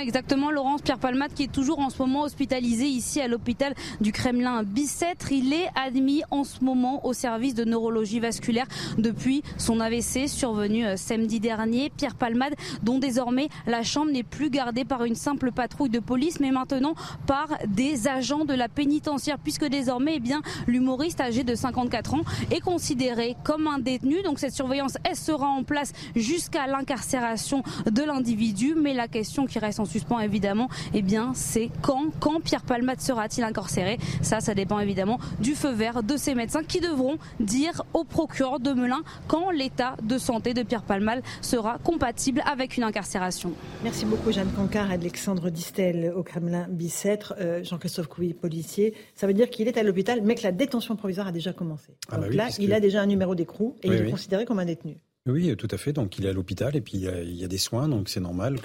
Exactement, Laurence Pierre Palmade qui est toujours en ce moment hospitalisé ici à l'hôpital du Kremlin Bicêtre. Il est admis en ce moment au service de neurologie vasculaire depuis son AVC survenu euh, samedi dernier. Pierre Palmade, dont désormais la chambre n'est plus gardée par une simple patrouille de police, mais maintenant par des agents de la pénitentiaire, puisque désormais, eh bien, l'humoriste âgé de 54 ans est considéré comme un détenu. Donc cette surveillance, elle sera en place jusqu'à l'incarcération de l'individu. Mais la question qui reste en suspens, évidemment, eh bien, c'est quand, quand Pierre Palmade sera-t-il incarcéré? Ça, ça dépend évidemment du feu vert de ces médecins qui devront dire au procureur de Melun quand l'état de santé de Pierre Palmade sera compatible avec une incarcération. Merci beaucoup Jeanne Cancard, Alexandre Distel au Kremlin Bicêtre, euh, Jean-Christophe Couy, policier. Ça veut dire qu'il est à l'hôpital, mais que la détention provisoire a déjà commencé. Ah bah Donc là, il a déjà un numéro d'écrou et il est considéré comme un détenu. Oui, tout à fait. Donc il est à l'hôpital et puis il y, a, des soins, donc c'est normal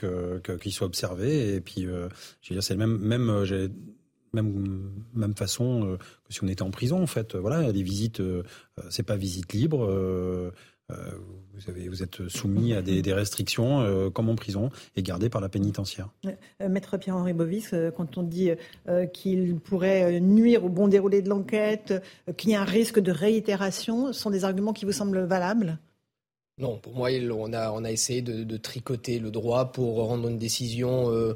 qu'il soit observé. Et puis, euh, je veux dire, c'est même même euh, même même façon euh, que si on était en prison en fait. Voilà, les visites, c'est pas visite libre. vous êtes soumis à des, restrictions comme en prison et gardé par la pénitentiaire. Maître Pierre-Henri Bovis, quand on dit qu'il pourrait nuire au bon déroulé de l'enquête, qu'il y a un risque de réitération, ce sont des arguments qui vous semblent valables? Non, pour moi, on a, essayé de, tricoter le droit pour rendre une décision euh,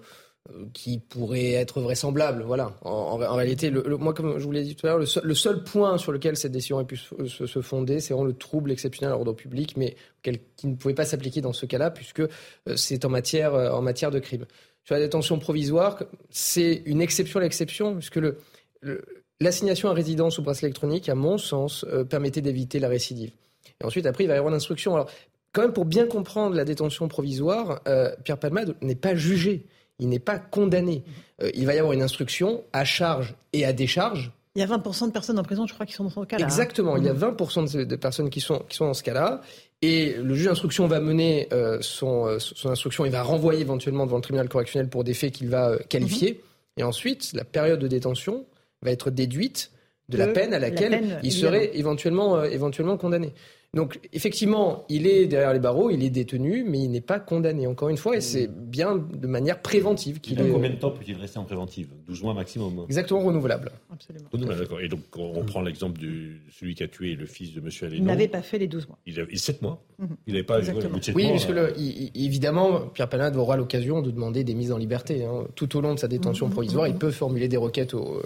euh, qui pourrait être vraisemblable. Voilà. En, réalité, le, moi, comme je vous l'ai dit tout à l'heure, le, seul point sur lequel cette décision a pu se, fonder, c'est vraiment le trouble exceptionnel à l'ordre public, mais qui ne pouvait pas s'appliquer dans ce cas-là, puisque euh, c'est en matière, de crime. Sur la détention provisoire, c'est une exception à l'exception, puisque l'assignation à résidence au bracelet électronique, à mon sens, permettait d'éviter la récidive. Et ensuite, après, il va y avoir l'instruction. Alors, quand même, pour bien comprendre la détention provisoire, euh, Pierre Palmade n'est pas jugé. Il n'est pas condamné. Euh, il va y avoir une instruction à charge et à décharge. Il y a 20% de personnes en prison, je crois, qui sont dans ce cas-là. Hein. Exactement. Il y a 20% de, personnes qui sont, qui sont dans ce cas-là. Et le juge d'instruction va mener euh, son, son, instruction. Il va renvoyer éventuellement devant le tribunal correctionnel pour des faits qu'il va qualifier. Mhm. Et ensuite, la période de détention va être déduite de la peine à laquelle il serait éventuellement, éventuellement condamné. Donc effectivement, il est derrière les barreaux, il est détenu, mais il n'est pas condamné, encore une fois, et c'est bien de manière préventive qu'il est... Combien de temps peut-il rester en préventive? 12 mois maximum Exactement, renouvelable. Absolument. Et donc on, prend l'exemple de celui qui a tué le fils de M. Allénon. Il n'avait pas fait les 12 mois. Il a 7 mois. Mhm. Il n'avait pas joué de 7 oui, parce que le, évidemment, Pierre Palade aura l'occasion de demander des mises en liberté. Hein. Tout au long de sa détention mhm. provisoire, il peut formuler des requêtes au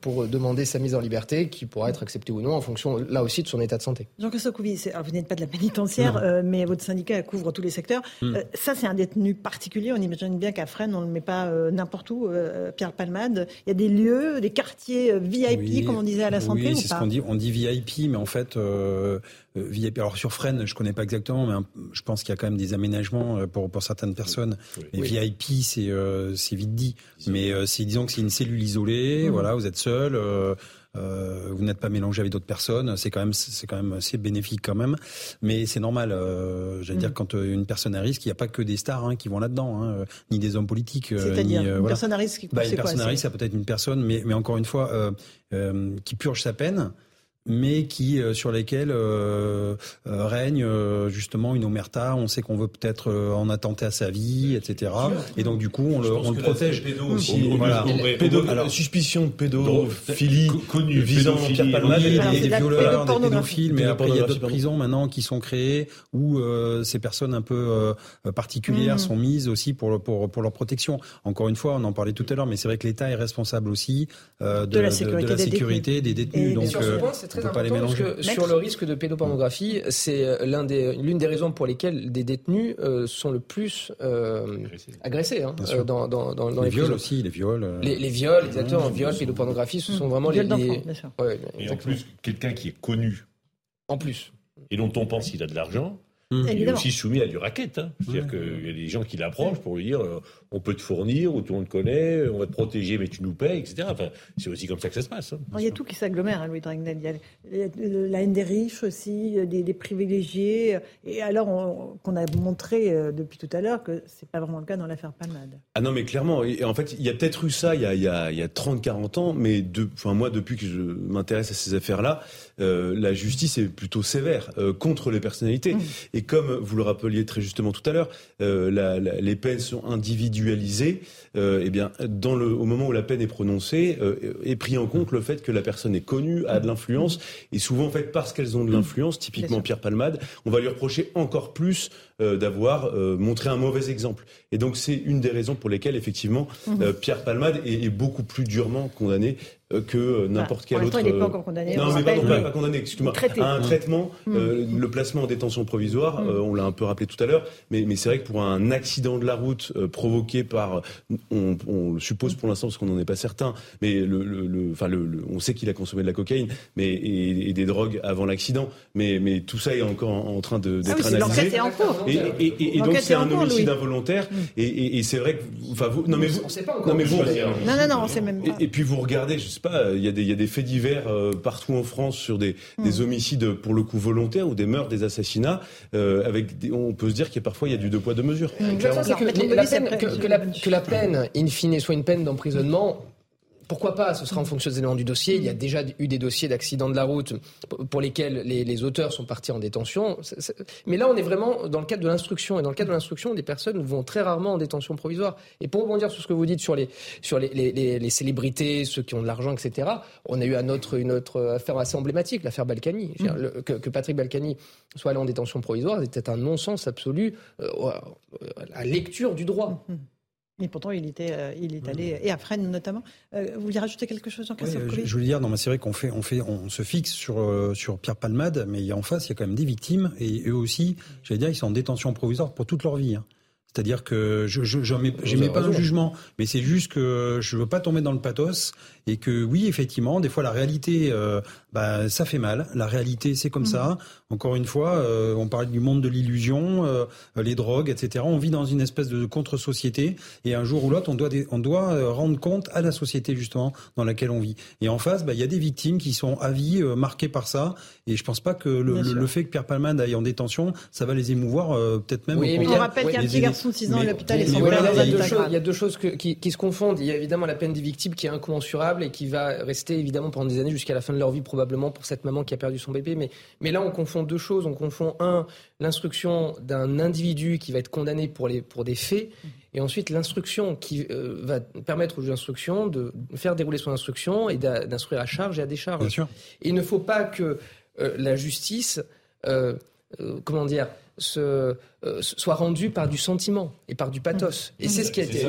pour demander sa mise en liberté, qui pourra être acceptée ou non en fonction, là aussi, de son état de santé. Jean-Christophe Couvi, vous n'êtes pas de la pénitentiaire, euh, mais votre syndicat couvre tous les secteurs. Hmm. Euh, ça, c'est un détenu particulier. On imagine bien qu'à Fresnes, on ne le met pas euh, n'importe où, Pierre Palmade. Il y a des lieux, des quartiers VIP, comme on disait à la santé. Oui, c'est ce qu'on dit. On dit VIP, mais en fait, VIP. Alors sur Fresnes, je connais pas exactement, mais je pense qu'il y a quand même des aménagements pour, pour certaines personnes. Mais VIP, c'est c'est vite dit. Mais c'est disons que c'est une cellule isolée. Hmm. Voilà, vous êtes seul. Euh, euh, vous n'êtes pas mélangé avec d'autres personnes, c'est quand même c'est quand même assez bénéfique quand même, mais c'est normal. Euh, J'allais dire mm. quand euh, une personne à risque, il n'y a pas que des stars hein, qui vont là-dedans, hein, ni des hommes politiques. C'est-à-dire une voilà. personne à risque. Bah, une personne à risque, ça peut être une personne, mais mais encore une fois, qui purge sa peine mais qui euh, sur lesquels euh, euh, règne justement une omerta. On sait qu'on veut peut-être en attenter à sa vie, etc. Et donc du coup, on le, on le protège. Aussi, voilà. Pédo, alors, suspicion de pédophilie connue, visant Pierre Palmade, des, des violeurs, des pédophiles, mais après il y a d'autres prisons maintenant qui sont créées où ces personnes un peu particulières mmh. sont mises aussi pour, pour pour leur protection. Encore une fois, on en parlait tout à l'heure, mais c'est vrai que l'État est responsable aussi de, de, la sécurité, des détenus. donc très important parce que sur le risque de pédopornographie, c'est euh, l'un des, l'une des raisons pour lesquelles des détenus euh, sont le plus euh, agressés hein, dans, dans, dans, les, les viols aussi, les viols. Les, les, viols, exactement, viols, pédopornographie, ce sont vraiment les. les... Ouais, et en plus, quelqu'un qui est connu. En plus. Et dont on pense qu'il a de l'argent, Mmh. Il est aussi soumis à du racket. Hein. C'est-à-dire qu'il y a des gens qui l'approchent pour lui dire euh, on peut te fournir, ou tout le monde connaît, on va te protéger, mais tu nous payes, etc. Enfin, c'est aussi comme ça que ça se passe. Hein. il y a tout qui s'agglomère, hein, Louis Dragnel. Il y a la haine des riches aussi, des, privilégiés. Et alors qu'on a montré euh, depuis tout à l'heure que c'est pas vraiment le cas dans l'affaire Palmade. Ah non, mais clairement. Et en fait, il y a peut-être eu ça il y a, a, a 30-40 ans, mais de, enfin, moi, depuis que je m'intéresse à ces affaires-là, euh, la justice est plutôt sévère contre les personnalités. Mmh. Et comme vous le rappeliez très justement tout à l'heure, euh, les peines sont individualisées. Euh, eh bien, dans le, au moment où la peine est prononcée, euh, est pris en compte le fait que la personne est connue, a de l'influence, et souvent en fait parce qu'elles ont de l'influence, typiquement Pierre Palmade, on va lui reprocher encore plus euh, d'avoir euh, montré un mauvais exemple. Et donc c'est une des raisons pour lesquelles effectivement mhm. Pierre Palmade est, est, beaucoup plus durement condamné euh, que euh, n'importe quel autre. il n'est pas encore condamné. Non, mais pas, pas, condamné, excuse-moi. À un traitement, mmh. euh, le placement en détention provisoire, mmh. on l'a un peu rappelé tout à l'heure, mais, mais c'est vrai que pour un accident de la route provoqué par, on, on, le suppose pour l'instant parce qu'on n'en est pas certain, mais le, le, enfin le, on sait qu'il a consommé de la cocaïne, mais et, des drogues avant l'accident, mais mais tout ça est encore en, train d'être ah oui, analysé. Est en cours. Et, et, et donc c'est un homicide involontaire, et, c'est vrai que, enfin vous, non mais vous, non mais vous, non non non, on sait même pas. Et, puis vous regardez, je sais pas, il y a des, il y a des faits divers euh, partout en France sur des, des, hmm. homicides pour le coup volontaires ou des meurtres, des assassinats. Euh, avec, on peut se dire qu'il y a parfois il y a du deux poids deux mesures. Hmm. Que, la peine, que, la, que la peine, in fine, soit une peine d'emprisonnement pourquoi pas Ce sera en fonction des éléments du dossier. Il y a déjà eu des dossiers d'accidents de la route pour lesquels les, auteurs sont partis en détention. Mais là, on est vraiment dans le cadre de l'instruction. Et dans le cadre de l'instruction, des personnes vont très rarement en détention provisoire. Et pour rebondir sur ce que vous dites sur les, sur les, les, célébrités, ceux qui ont de l'argent, etc., on a eu un autre, une autre affaire assez emblématique, l'affaire Balkany. Mmh. que, Patrick Balkany soit allé en détention provisoire, c'était un non-sens absolu euh, à lecture du droit. Mmh. Mais pourtant, il, était, euh, il est allé, et à Fresnes notamment. Euh, vous vouliez rajouter quelque chose, en oui, je, je voulais dire, non, c'est vrai qu'on fait, on fait, on se fixe sur, euh, sur Pierre Palmade, mais en face, il y a quand même des victimes, et eux aussi, j'allais dire, ils sont en détention provisoire pour toute leur vie. Hein. C'est-à-dire que je n'aimais pas un jugement, mais c'est juste que je veux pas tomber dans le pathos et que oui, effectivement, des fois la réalité, euh, bah, ça fait mal. La réalité, c'est comme ça. Mhm. Encore une fois, euh, on parle du monde de l'illusion, euh, les drogues, etc. On vit dans une espèce de contre-société et un jour ou l'autre, on doit, on doit rendre compte à la société justement dans laquelle on vit. Et en face, bah, il y a des victimes qui sont à vie marquées par ça. Et je pense pas que le, le, fait que Pierre Palman aille en détention, ça va les émouvoir, peut-être même. Oui, on rappelle qu'il y a un petit garçon de 6 ans à l'hôpital et Il y a deux choses qui, qui se confondent. Il y a évidemment la peine des victimes qui est incommensurable et qui va rester évidemment pendant des années jusqu'à la fin de leur vie probablement pour cette maman qui a perdu son bébé. Mais, mais là, on confond deux choses. On confond, un, l'instruction d'un individu qui va être condamné pour, les, pour des faits, et ensuite l'instruction qui euh, va permettre au juge d'instruction de faire dérouler son instruction et d'instruire à charge et à décharge. Bien sûr. il ne faut pas que euh, la justice, euh, comment dire, se, euh, soit rendu par du sentiment et par du pathos. Et c'est ce qui a été.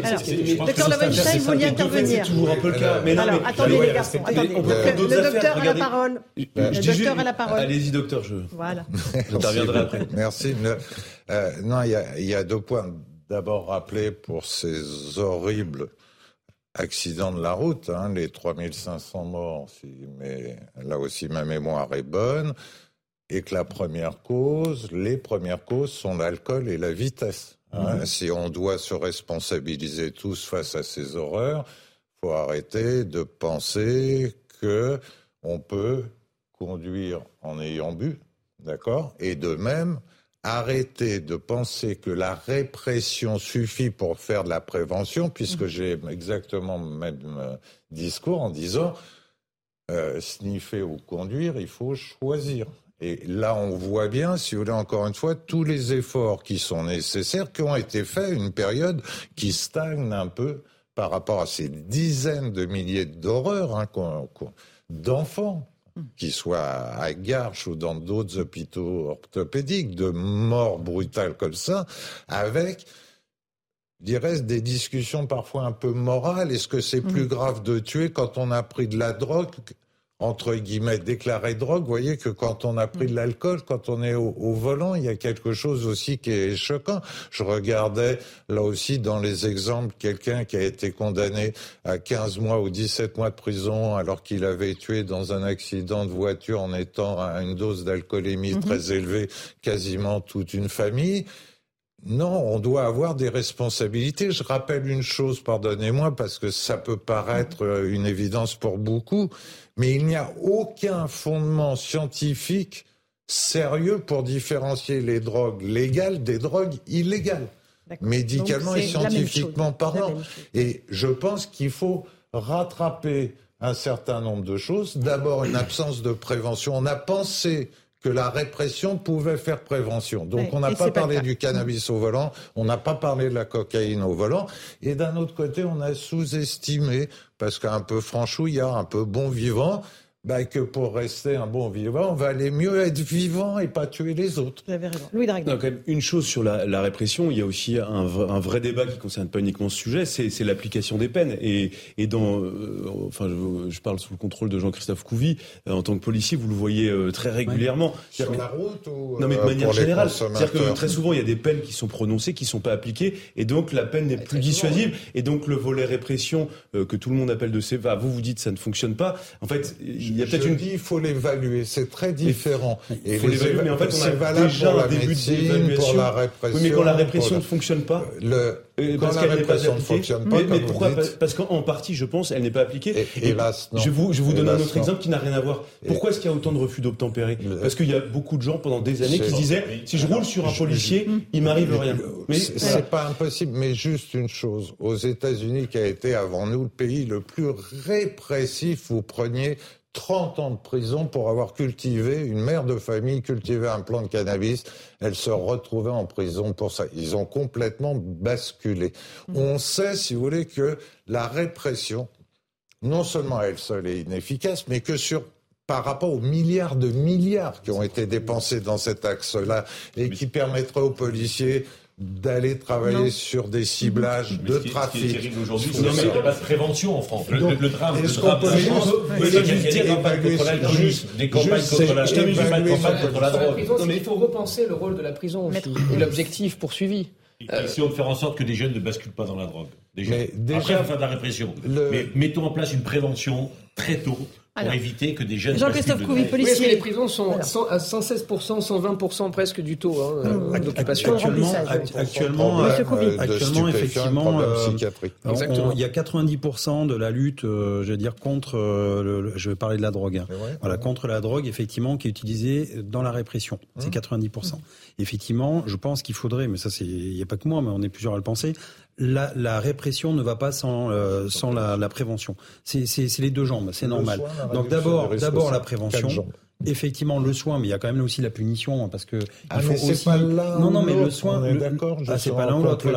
Docteur Lovenstein, vous vouliez intervenir. C'est toujours un peu le cas. Mais Alors, attendez les garçons, attendez. Le docteur a la parole. Le docteur a la parole. Allez-y, docteur, je. Voilà. (laughs) J'interviendrai après. Merci. Euh, non, il y, a, il y a deux points. D'abord, rappeler pour ces horribles accidents de la route, hein, les 3500 morts, si, mais là aussi ma mémoire est bonne et que la première cause, les premières causes sont l'alcool et la vitesse. Hein. Mhm. Si on doit se responsabiliser tous face à ces horreurs, faut arrêter de penser que on peut conduire en ayant bu, d'accord? Et de même, arrêter de penser que la répression suffit pour faire de la prévention, puisque mhm. j'ai exactement le même discours en disant euh, sniffer ou conduire, il faut choisir. Et là, on voit bien, si vous voulez, encore une fois, tous les efforts qui sont nécessaires, qui ont été faits, une période qui stagne un peu par rapport à ces dizaines de milliers d'horreurs hein, d'enfants qui soient à Garches ou dans d'autres hôpitaux orthopédiques, de morts brutales comme ça, avec il reste des discussions parfois un peu morales. Est-ce que c'est plus mmh. grave de tuer quand on a pris de la drogue entre guillemets, déclaré drogue, vous voyez que quand on a pris de l'alcool, quand on est au, volant, il y a quelque chose aussi qui est choquant. Je regardais là aussi dans les exemples quelqu'un qui a été condamné à 15 mois ou 17 mois de prison alors qu'il avait tué dans un accident de voiture en étant à une dose d'alcoolémie mhm. très élevée quasiment toute une famille. Non, on doit avoir des responsabilités. Je rappelle une chose, pardonnez-moi, parce que ça peut paraître euh, une évidence pour beaucoup, mais il n'y a aucun fondement scientifique sérieux pour différencier les drogues légales des drogues illégales, médicalement et scientifiquement parlant. Et je pense qu'il faut rattraper un certain nombre de choses. D'abord, une absence de prévention. On a pensé que la répression pouvait faire prévention. Donc on n'a pas parlé du cannabis au volant, on n'a pas parlé de la cocaïne au volant, et d'un autre côté, on a sous-estimé, parce qu'un peu franchouillard, un peu bon vivant, bah, que pour rester un bon vivant, on va aller mieux être vivant et pas tuer les autres. Vous avez raison. Louis Dragnet. quand même, une chose sur la, la, répression, il y a aussi un, un, vrai débat qui concerne pas uniquement ce sujet, c'est l'application des peines. Et, et dans, euh, enfin, je, je, parle sous le contrôle de Jean-Christophe Couvi, euh, en tant que policier, vous le voyez euh, très régulièrement. Sur la route ou Non, mais de manière générale. C'est-à-dire que très souvent, il y a des peines qui sont prononcées, qui sont pas appliquées, et donc la peine n'est plus dissuasive. Et donc le volet répression que tout le monde appelle de séva, vous vous dites ça ne fonctionne pas. En fait, il y a peut-être une faut l'évaluer, c'est très différent. Il faut l'évaluer, mais en fait, on a déjà un début d'évaluation. Pour la répression. Oui, mais quand la répression ne fonctionne pas. Le, parce qu'elle n'est pas appliquée. mais, mais pourquoi Parce qu'en partie, je pense, elle n'est pas appliquée. Et, hélas, non. Je vous, je vous donne un autre exemple qui n'a rien à voir. Pourquoi est-ce qu'il y a autant de refus d'obtempérer Parce qu'il y a beaucoup de gens pendant des années qui disaient si je roule sur un policier, il m'arrive rien. Mais c'est pas impossible, mais juste une chose. Aux États-Unis, qui a été avant nous le pays le plus répressif, vous preniez 30 ans de prison pour avoir cultivé, une mère de famille cultivé un plant de cannabis. Elle se retrouvait en prison pour ça. Ils ont complètement basculé. Mmh. On sait, si vous voulez, que la répression, non seulement elle seule est inefficace, mais que sur par rapport aux milliards de milliards qui ont été dépensés dans cet axe-là et qui permettraient aux policiers d'aller travailler sur des ciblages de trafic. Ce qui est terrible aujourd'hui, c'est qu'il n'y a pas de prévention en France. Le, le, le drame, le drame peut juste dire des campagnes contre la des campagnes contre la drogue. Mais il faut repenser le rôle de la prison et l'objectif poursuivi. Essayons de faire en sorte que des jeunes ne basculent pas dans la drogue. Déjà. Après, on va faire de la répression. Mais mettons en place une prévention très tôt pour éviter que des jeunes. Jean-Christophe Couvi, policier. les prisons sont à 116%, 120% presque du taux hein, mmh. d'occupation. Actuellement, actuellement, euh, actuellement effectivement, euh, il y a 90% de la lutte, euh, je veux dire, contre, le, je vais parler de la drogue, hein. voilà, contre la drogue, effectivement, qui est utilisée dans la répression. C'est 90%. Mmh. Effectivement, je pense qu'il faudrait, mais ça, c'est, il n'y a pas que moi, mais on est plusieurs à le penser, la, la, répression ne va pas sans, euh, sans la, la, prévention. C'est les deux jambes, c'est normal. Donc d'abord, d'abord la prévention. Effectivement, le soin, mais il y a quand même aussi la punition, hein, parce que ah, il faut aussi. non, non, mais le soin, d'accord. Ah, c'est pas l'un ou l'autre.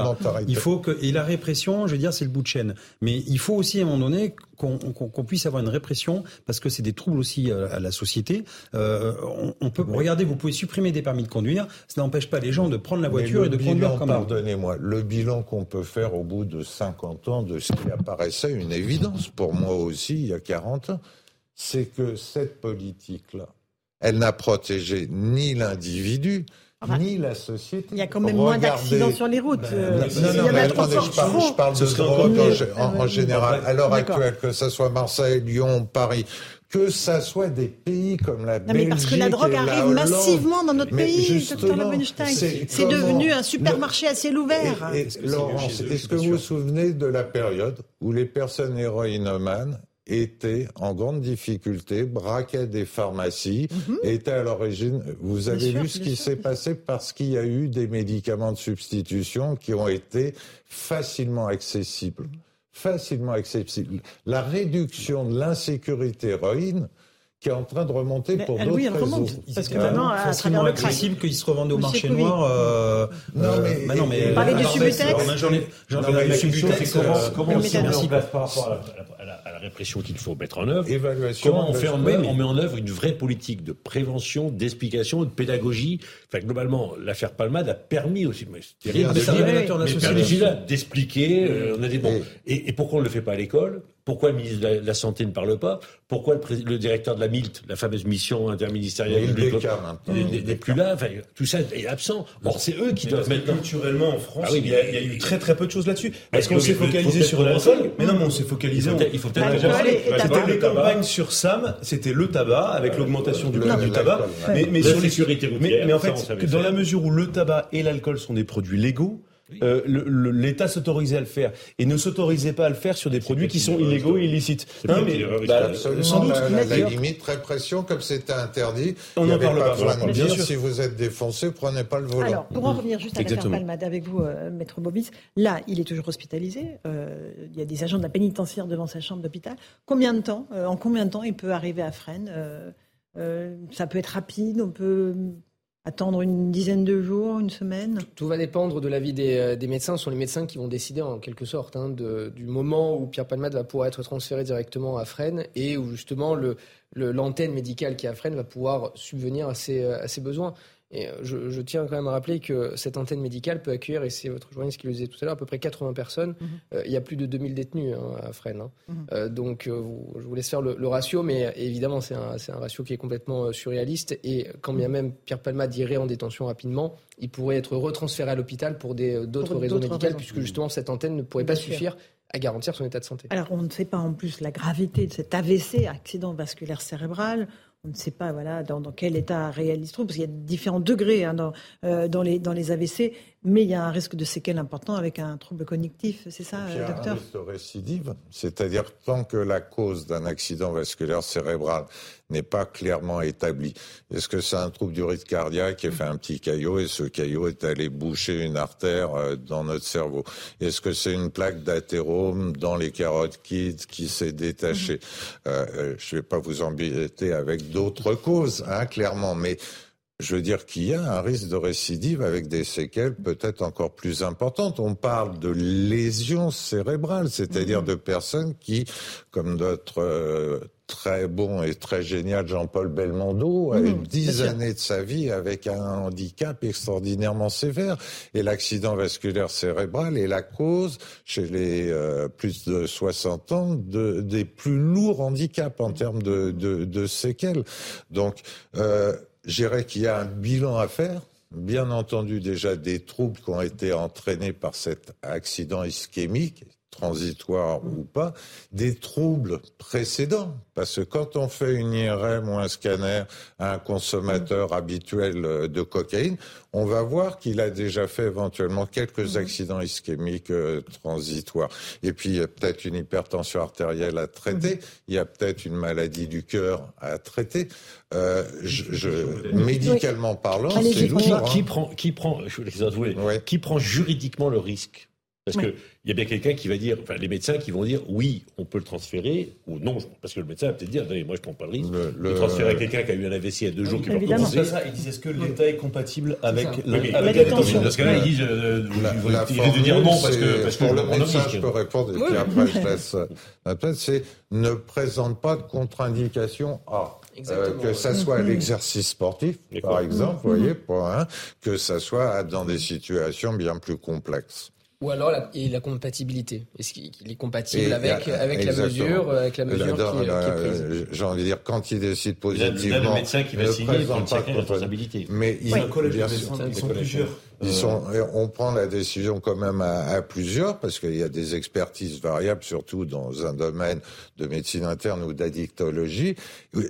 Il faut que et la répression, je veux dire, c'est le bout de chaîne. Mais il faut aussi à un moment donné qu'on puisse avoir une répression, parce que c'est des troubles aussi euh, à la société. Euh, on, peut regarder, vous pouvez supprimer des permis de conduire, ça n'empêche pas les gens de prendre la voiture et de conduire comme Pardonnez-moi, le bilan qu'on peut faire au bout de 50 ans de ce qui apparaissait une évidence pour moi aussi il y a 40 ans c'est que cette politique-là, elle n'a protégé ni l'individu, ni la société. Il y a quand même moins d'accidents sur les routes. non, non, mais attendez, je parle, je parle de drogue en, général. À l'heure actuelle, que ce soit Marseille, Lyon, Paris, que ça soit des pays comme la non, mais parce que la drogue arrive massivement dans notre pays, Lobenstein. C'est devenu un supermarché à ciel ouvert. Laurence, est-ce que vous vous souvenez de la période où les personnes héroïnomanes étaient en grande difficulté, braquaient des pharmacies, mhm. étaient à l'origine. Vous avez vu ce qui s'est passé parce qu'il y a eu des médicaments de substitution qui ont été facilement accessibles. Facilement accessibles. La réduction de l'insécurité héroïne, qui est en train de remonter pour d'autres raisons. Parce que maintenant, à travers le accessible qu'ils se revendent au marché noir. Euh, non, mais, euh, bah non, mais parler du Subutex. J'en ai, j'en ai, la question, c'est comment, comment on s'y par rapport à la, à la, répression qu'il faut mettre en œuvre. Évaluation. Comment on fait en œuvre, on met en œuvre une vraie politique de prévention, d'explication, de pédagogie. Enfin, globalement, l'affaire Palmade a permis aussi, mais c'est d'expliquer, euh, on a des bons. Et, et pourquoi on ne le fait pas à l'école? Pourquoi le ministre de la Santé ne parle pas? Pourquoi le, directeur de la MILT, la fameuse mission interministérielle, n'est plus là Tout ça est absent. Or, c'est eux qui doivent maintenant. Culturellement, en France, ah il, y a, eu très très peu de choses là-dessus. Parce qu'on s'est focalisé sur l'alcool. Mais non, mais on s'est focalisé. Il faut peut-être. C'était les campagnes sur Sam, c'était le tabac, avec l'augmentation du prix du tabac. Mais sur les. Mais en fait, dans la mesure où le tabac et l'alcool sont des produits légaux, euh, l'État s'autorisait à le faire et ne s'autorisait pas à le faire sur des produits qui sont illégaux et illicites. Non, mais, bah, sans doute. La, la, limite répression, comme c'était interdit, on n'en parle pas. Bien sûr. Si vous êtes défoncé, prenez pas le volant. Alors, pour en revenir juste à l'affaire Palmade avec vous, euh, Maître Bobis, là, il est toujours hospitalisé. Euh, il y a des agents de la pénitentiaire devant sa chambre d'hôpital. Combien de temps, en combien de temps il peut arriver à Fresnes ça peut être rapide, on peut attendre une dizaine de jours, une semaine? Tout, va dépendre de l'avis des, des, médecins. Ce sont les médecins qui vont décider en quelque sorte hein, du moment où Pierre Palmade va pouvoir être transféré directement à Fresnes et où justement l'antenne médicale qui est à Fresnes va pouvoir subvenir à ses, à ses besoins. Et euh, je, tiens quand même à rappeler que cette antenne médicale peut accueillir, et c'est votre journaliste qui le disait tout à l'heure, à peu près 80 personnes. Mhm. Euh, il y a plus de 2000 détenus hein, à Fresnes. Hein. Mhm. Euh, donc je vous laisse faire le, ratio, mais évidemment c'est un, un, ratio qui est complètement surréaliste. Et quand bien même Pierre Palmade irait en détention rapidement, il pourrait être retransféré à l'hôpital pour d'autres raisons médicales, puisque justement cette antenne ne pourrait pas suffire à garantir son état de santé. Alors on ne sait pas en plus la gravité de cet AVC, accident vasculaire cérébral on ne sait pas voilà, dans, quel état réel il se trouve, parce qu'il y a différents degrés hein, dans, euh, dans, les, dans les AVC, mais il y a un risque de séquelles important avec un trouble cognitif, c'est ça, il y a docteur? un risque de récidive, c'est-à-dire tant que la cause d'un accident vasculaire cérébral n'est pas clairement établie. Est-ce que c'est un trouble du rythme cardiaque qui a fait un petit caillot et ce caillot est allé boucher une artère euh, dans notre cerveau? Est-ce que c'est une plaque d'athérome dans les carottes qui s'est détachée? Mhm. euh, Je ne vais pas vous embêter avec d'autres causes, hein, clairement, mais je veux dire qu'il y a un risque de récidive avec des séquelles peut-être encore plus importantes. On parle de lésions cérébrales, c'est-à-dire mhm. de personnes qui, comme notre euh, très bon et très génial Jean-Paul Belmondo, a eu dix années de sa vie avec un handicap extraordinairement sévère. Et l'accident vasculaire cérébral est la cause, chez les euh, plus de 60 ans, de, des plus lourds handicaps en termes de, de, de séquelles. Donc, euh, je dirais qu'il y a un bilan à faire. Bien entendu, déjà des troubles qui ont été entraînés par cet accident ischémique, transitoire ou pas, des troubles précédents. Parce que quand on fait une IRM ou un scanner à un consommateur habituel de cocaïne, on va voir qu'il a déjà fait éventuellement quelques mhm. accidents ischémiques euh, transitoires. Et puis, il y a peut-être une hypertension artérielle à traiter, mhm. il y a peut-être une maladie du cœur à traiter. Euh, je, médicalement parlant, c'est lourd. Qui, qui, hein. prend, qui prend, je les qui prend juridiquement le risque parce qu'il y a bien quelqu'un qui va dire, enfin les médecins qui vont dire oui, on peut le transférer, ou non, parce que le médecin va peut-être dire, moi je prends pas le risque de transférer à quelqu'un qui a eu un AVC il y a deux jours qui va recommencer. Ça, il disait est-ce que l'État est compatible avec la, détention. Dans ce cas-là, il dit, euh, de dire non parce que, parce que pour le médecin, je peux répondre, et puis après je laisse la c'est ne présente pas de contre-indication A. Euh, que ça soit à l'exercice sportif, par exemple, vous voyez, point un, que ça soit dans des situations bien plus complexes. Ou alors la, et la compatibilité. Est-ce qu'il est compatible avec, avec la mesure, avec la mesure qui, est prise J'ai envie de dire, quand il décide positivement, le médecin qui va signer prend pas de responsabilité. Mais il, oui. bien sûr, ils sont plusieurs. Ils sont, on prend la décision quand même à, à plusieurs parce qu'il y a des expertises variables, surtout dans un domaine de médecine interne ou d'addictologie.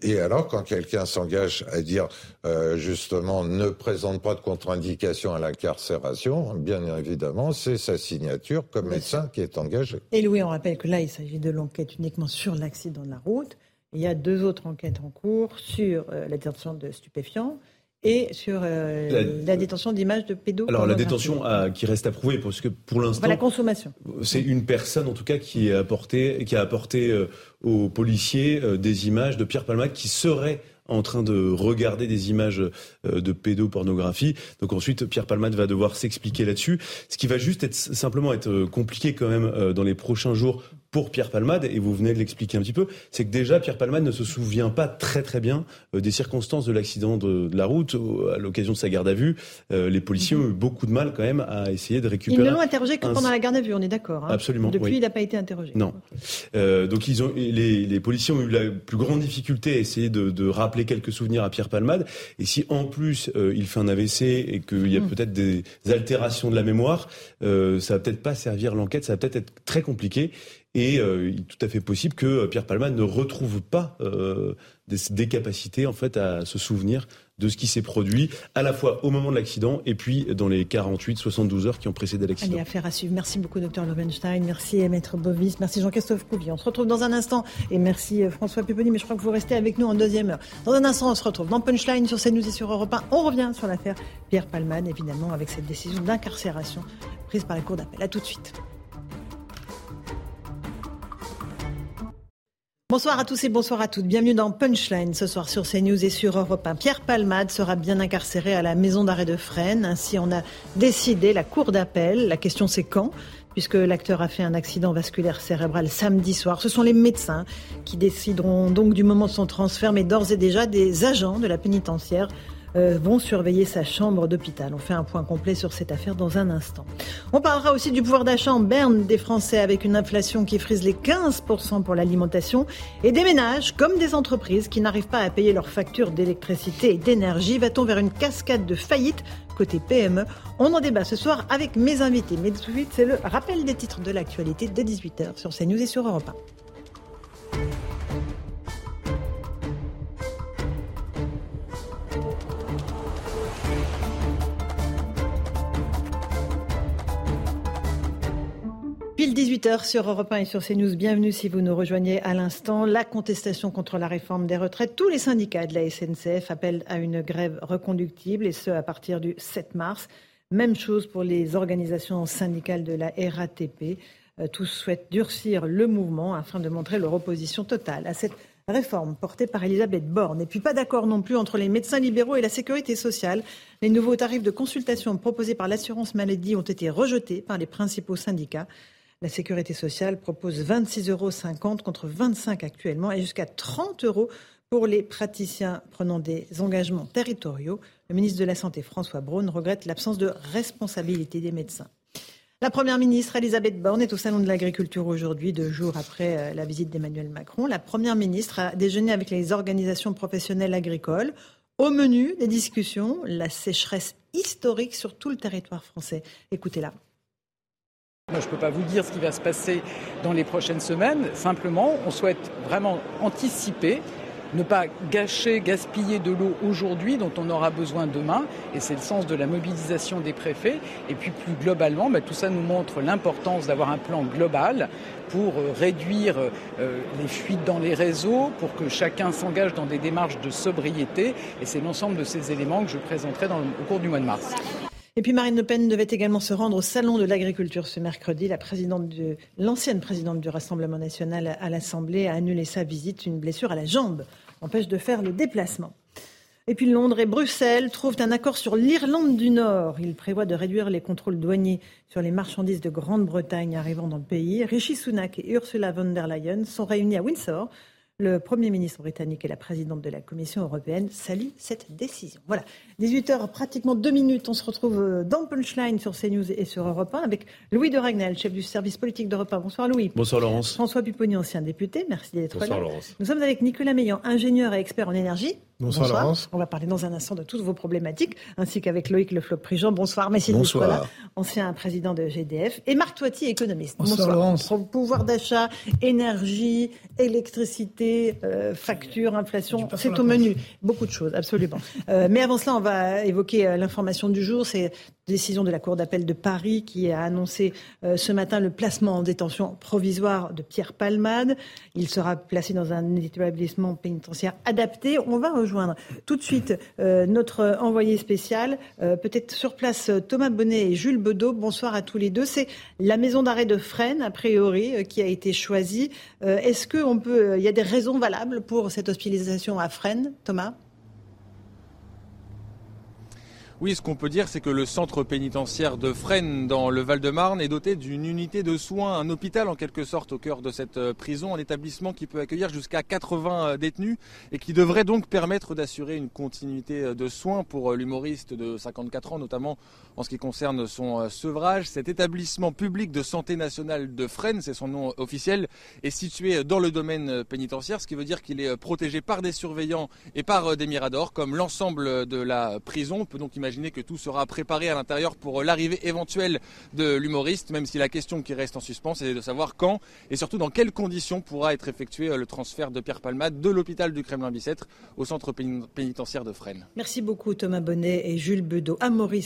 Et alors, quand quelqu'un s'engage à dire euh, justement ne présente pas de contre-indication à l'incarcération, bien évidemment, c'est sa signature comme médecin qui est engagé. Et Louis, on rappelle que là, il s'agit de l'enquête uniquement sur l'accident de la route. Il y a deux autres enquêtes en cours sur euh, la détention de stupéfiants et sur euh, la, détention d'images de pédos. Alors la détention qui reste à prouver parce que pour l'instant la consommation. C'est une personne en tout cas qui a apporté qui a apporté euh, aux policiers euh, des images de Pierre Palmade qui serait en train de regarder des images de pédopornographie. Donc ensuite, Pierre Palmade va devoir s'expliquer là-dessus. Ce qui va juste être simplement être compliqué quand même dans les prochains jours pour Pierre Palmade, et vous venez de l'expliquer un petit peu, c'est que déjà Pierre Palmade ne se souvient pas très très bien euh, des circonstances de l'accident de, la route à l'occasion de sa garde à vue. Euh, les policiers ont eu beaucoup de mal quand même à essayer de récupérer. Ils ne l'ont interrogé que pendant la garde à vue, on est d'accord. Hein. Absolument. Depuis, il n'a pas été interrogé. Non. Euh, donc ils ont, les, les, policiers ont eu la plus grande difficulté à essayer de, de, rappeler quelques souvenirs à Pierre Palmade. Et si en plus euh, il fait un AVC et qu'il y a mm. peut-être des altérations de la mémoire, euh, ça va peut-être pas servir l'enquête, ça va peut-être être très compliqué. Et euh, il est tout à fait possible que euh, Pierre Palma ne retrouve pas euh, des, capacités en fait à se souvenir de ce qui s'est produit à la fois au moment de l'accident et puis dans les 48-72 heures qui ont précédé l'accident. Allez, affaire à suivre. Merci beaucoup, docteur Lovenstein. Merci, Maître Bovis. Merci, Jean-Christophe Couvier. On se retrouve dans un instant. Et merci, François Pupponi. Mais je crois que vous restez avec nous en deuxième heure. Dans un instant, on se retrouve dans Punchline sur CNews et sur Europe 1. On revient sur l'affaire Pierre Palman, évidemment, avec cette décision d'incarcération prise par la Cour d'appel. À tout de suite. Bonsoir à tous et bonsoir à toutes. Bienvenue dans Punchline ce soir sur CNews et sur Europe 1. Pierre Palmade sera bien incarcéré à la maison d'arrêt de Fresnes. Ainsi, on a décidé la cour d'appel. La question c'est quand? Puisque l'acteur a fait un accident vasculaire cérébral samedi soir. Ce sont les médecins qui décideront donc du moment de son transfert, mais d'ores et déjà des agents de la pénitentiaire euh, vont surveiller sa chambre d'hôpital. On fait un point complet sur cette affaire dans un instant. On parlera aussi du pouvoir d'achat en berne des Français avec une inflation qui frise les 15% pour l'alimentation et des ménages comme des entreprises qui n'arrivent pas à payer leurs factures d'électricité et d'énergie. Va-t-on vers une cascade de faillite côté PME On en débat ce soir avec mes invités. Mais tout de suite, c'est le rappel des titres de l'actualité de 18h sur CNews et sur Europe 1. 18h sur Europe 1 et sur CNews. Bienvenue si vous nous rejoignez à l'instant. La contestation contre la réforme des retraites. Tous les syndicats de la SNCF appellent à une grève reconductible et ce à partir du 7 mars. Même chose pour les organisations syndicales de la RATP. Euh, tous souhaitent durcir le mouvement afin de montrer leur opposition totale à cette réforme portée par Elisabeth Borne. Et puis pas d'accord non plus entre les médecins libéraux et la sécurité sociale. Les nouveaux tarifs de consultation proposés par l'assurance maladie ont été rejetés par les principaux syndicats. La sécurité sociale propose 26,50 euros contre 25 actuellement et jusqu'à 30 euros pour les praticiens prenant des engagements territoriaux. Le ministre de la Santé, François Braun, regrette l'absence de responsabilité des médecins. La Première ministre Elisabeth Borne est au Salon de l'Agriculture aujourd'hui, deux jours après euh, la visite d'Emmanuel Macron. La Première ministre a déjeuné avec les organisations professionnelles agricoles. Au menu des discussions, la sécheresse historique sur tout le territoire français. Écoutez-la. Je ne peux pas vous dire ce qui va se passer dans les prochaines semaines. Simplement, on souhaite vraiment anticiper, ne pas gâcher, gaspiller de l'eau aujourd'hui dont on aura besoin demain. Et c'est le sens de la mobilisation des préfets. Et puis plus globalement, bah, tout ça nous montre l'importance d'avoir un plan global pour euh, réduire euh, les fuites dans les réseaux, pour que chacun s'engage dans des démarches de sobriété. Et c'est l'ensemble de ces éléments que je présenterai au cours du mois de mars. Et puis Marine Le Pen devait également se rendre au Salon de l'agriculture ce mercredi. La présidente de, l'ancienne présidente du Rassemblement national à l'Assemblée a annulé sa visite. Une blessure à la jambe empêche de faire le déplacement. Et puis Londres et Bruxelles trouvent un accord sur l'Irlande du Nord. Ils prévoient de réduire les contrôles douaniers sur les marchandises de Grande-Bretagne arrivant dans le pays. Rishi Sunak et Ursula von der Leyen sont réunis à Windsor le Premier ministre britannique et la présidente de la Commission européenne saluent cette décision. Voilà, 18h, pratiquement deux minutes, on se retrouve euh, dans Punchline sur CNews et sur Europe 1 avec Louis de Ragnel, chef du service politique d'Europe 1. Bonsoir Louis. Bonsoir Laurence. François Pupponi, ancien député, merci d'être là. Bonsoir Laurence. Nous sommes avec Nicolas Meillan, ingénieur et expert en énergie. Bonsoir, Laurence. On va parler dans un instant de toutes vos problématiques, ainsi qu'avec Loïc Leflop-Prigent. Bonsoir, merci Bonsoir. ancien président de GDF. Et Marc Toiti, économiste. Bonsoir, Laurence. Pouvoir d'achat, énergie, électricité, euh, facture, inflation, c'est au menu. Beaucoup de choses, absolument. euh, mais avant cela, on va évoquer euh, l'information du jour. C'est décision de la Cour d'appel de Paris qui a annoncé euh, ce matin le placement en détention provisoire de Pierre Palmade. Il sera placé dans un établissement pénitentiaire adapté. On va rejoindre tout de suite euh, notre envoyé spécial, euh, peut-être sur place Thomas Bonnet et Jules Bedeau. Bonsoir à tous les deux. C'est la maison d'arrêt de Fresnes, a priori, qui a été choisie. Est-ce qu'il peut, y a des raisons valables pour cette hospitalisation à Fresnes, Thomas? Oui, ce qu'on peut dire, c'est que le centre pénitentiaire de Fresnes, dans le Val-de-Marne, est doté d'une unité de soins, un hôpital en quelque sorte au cœur de cette euh, prison, un établissement qui peut accueillir jusqu'à 80 euh, détenus et qui devrait donc permettre d'assurer une continuité euh, de soins pour l'humoriste de 54 ans, notamment en ce qui concerne son sevrage. Cet établissement public de santé nationale de Fresnes, c'est son nom officiel, est situé dans le domaine pénitentiaire, ce qui veut dire qu'il est protégé par des surveillants et par des miradors, comme l'ensemble de la prison. On peut donc imaginer Imaginez que tout sera préparé à l'intérieur pour l'arrivée éventuelle de l'humoriste, même si la question qui reste en suspens, c'est de savoir quand et surtout dans quelles conditions pourra être effectué euh, le transfert de Pierre Palmade de l'hôpital du Kremlin-Bicêtre au centre pénitentiaire de Fresnes. Merci beaucoup Thomas Bonnet et Jules Bedeau. Amaury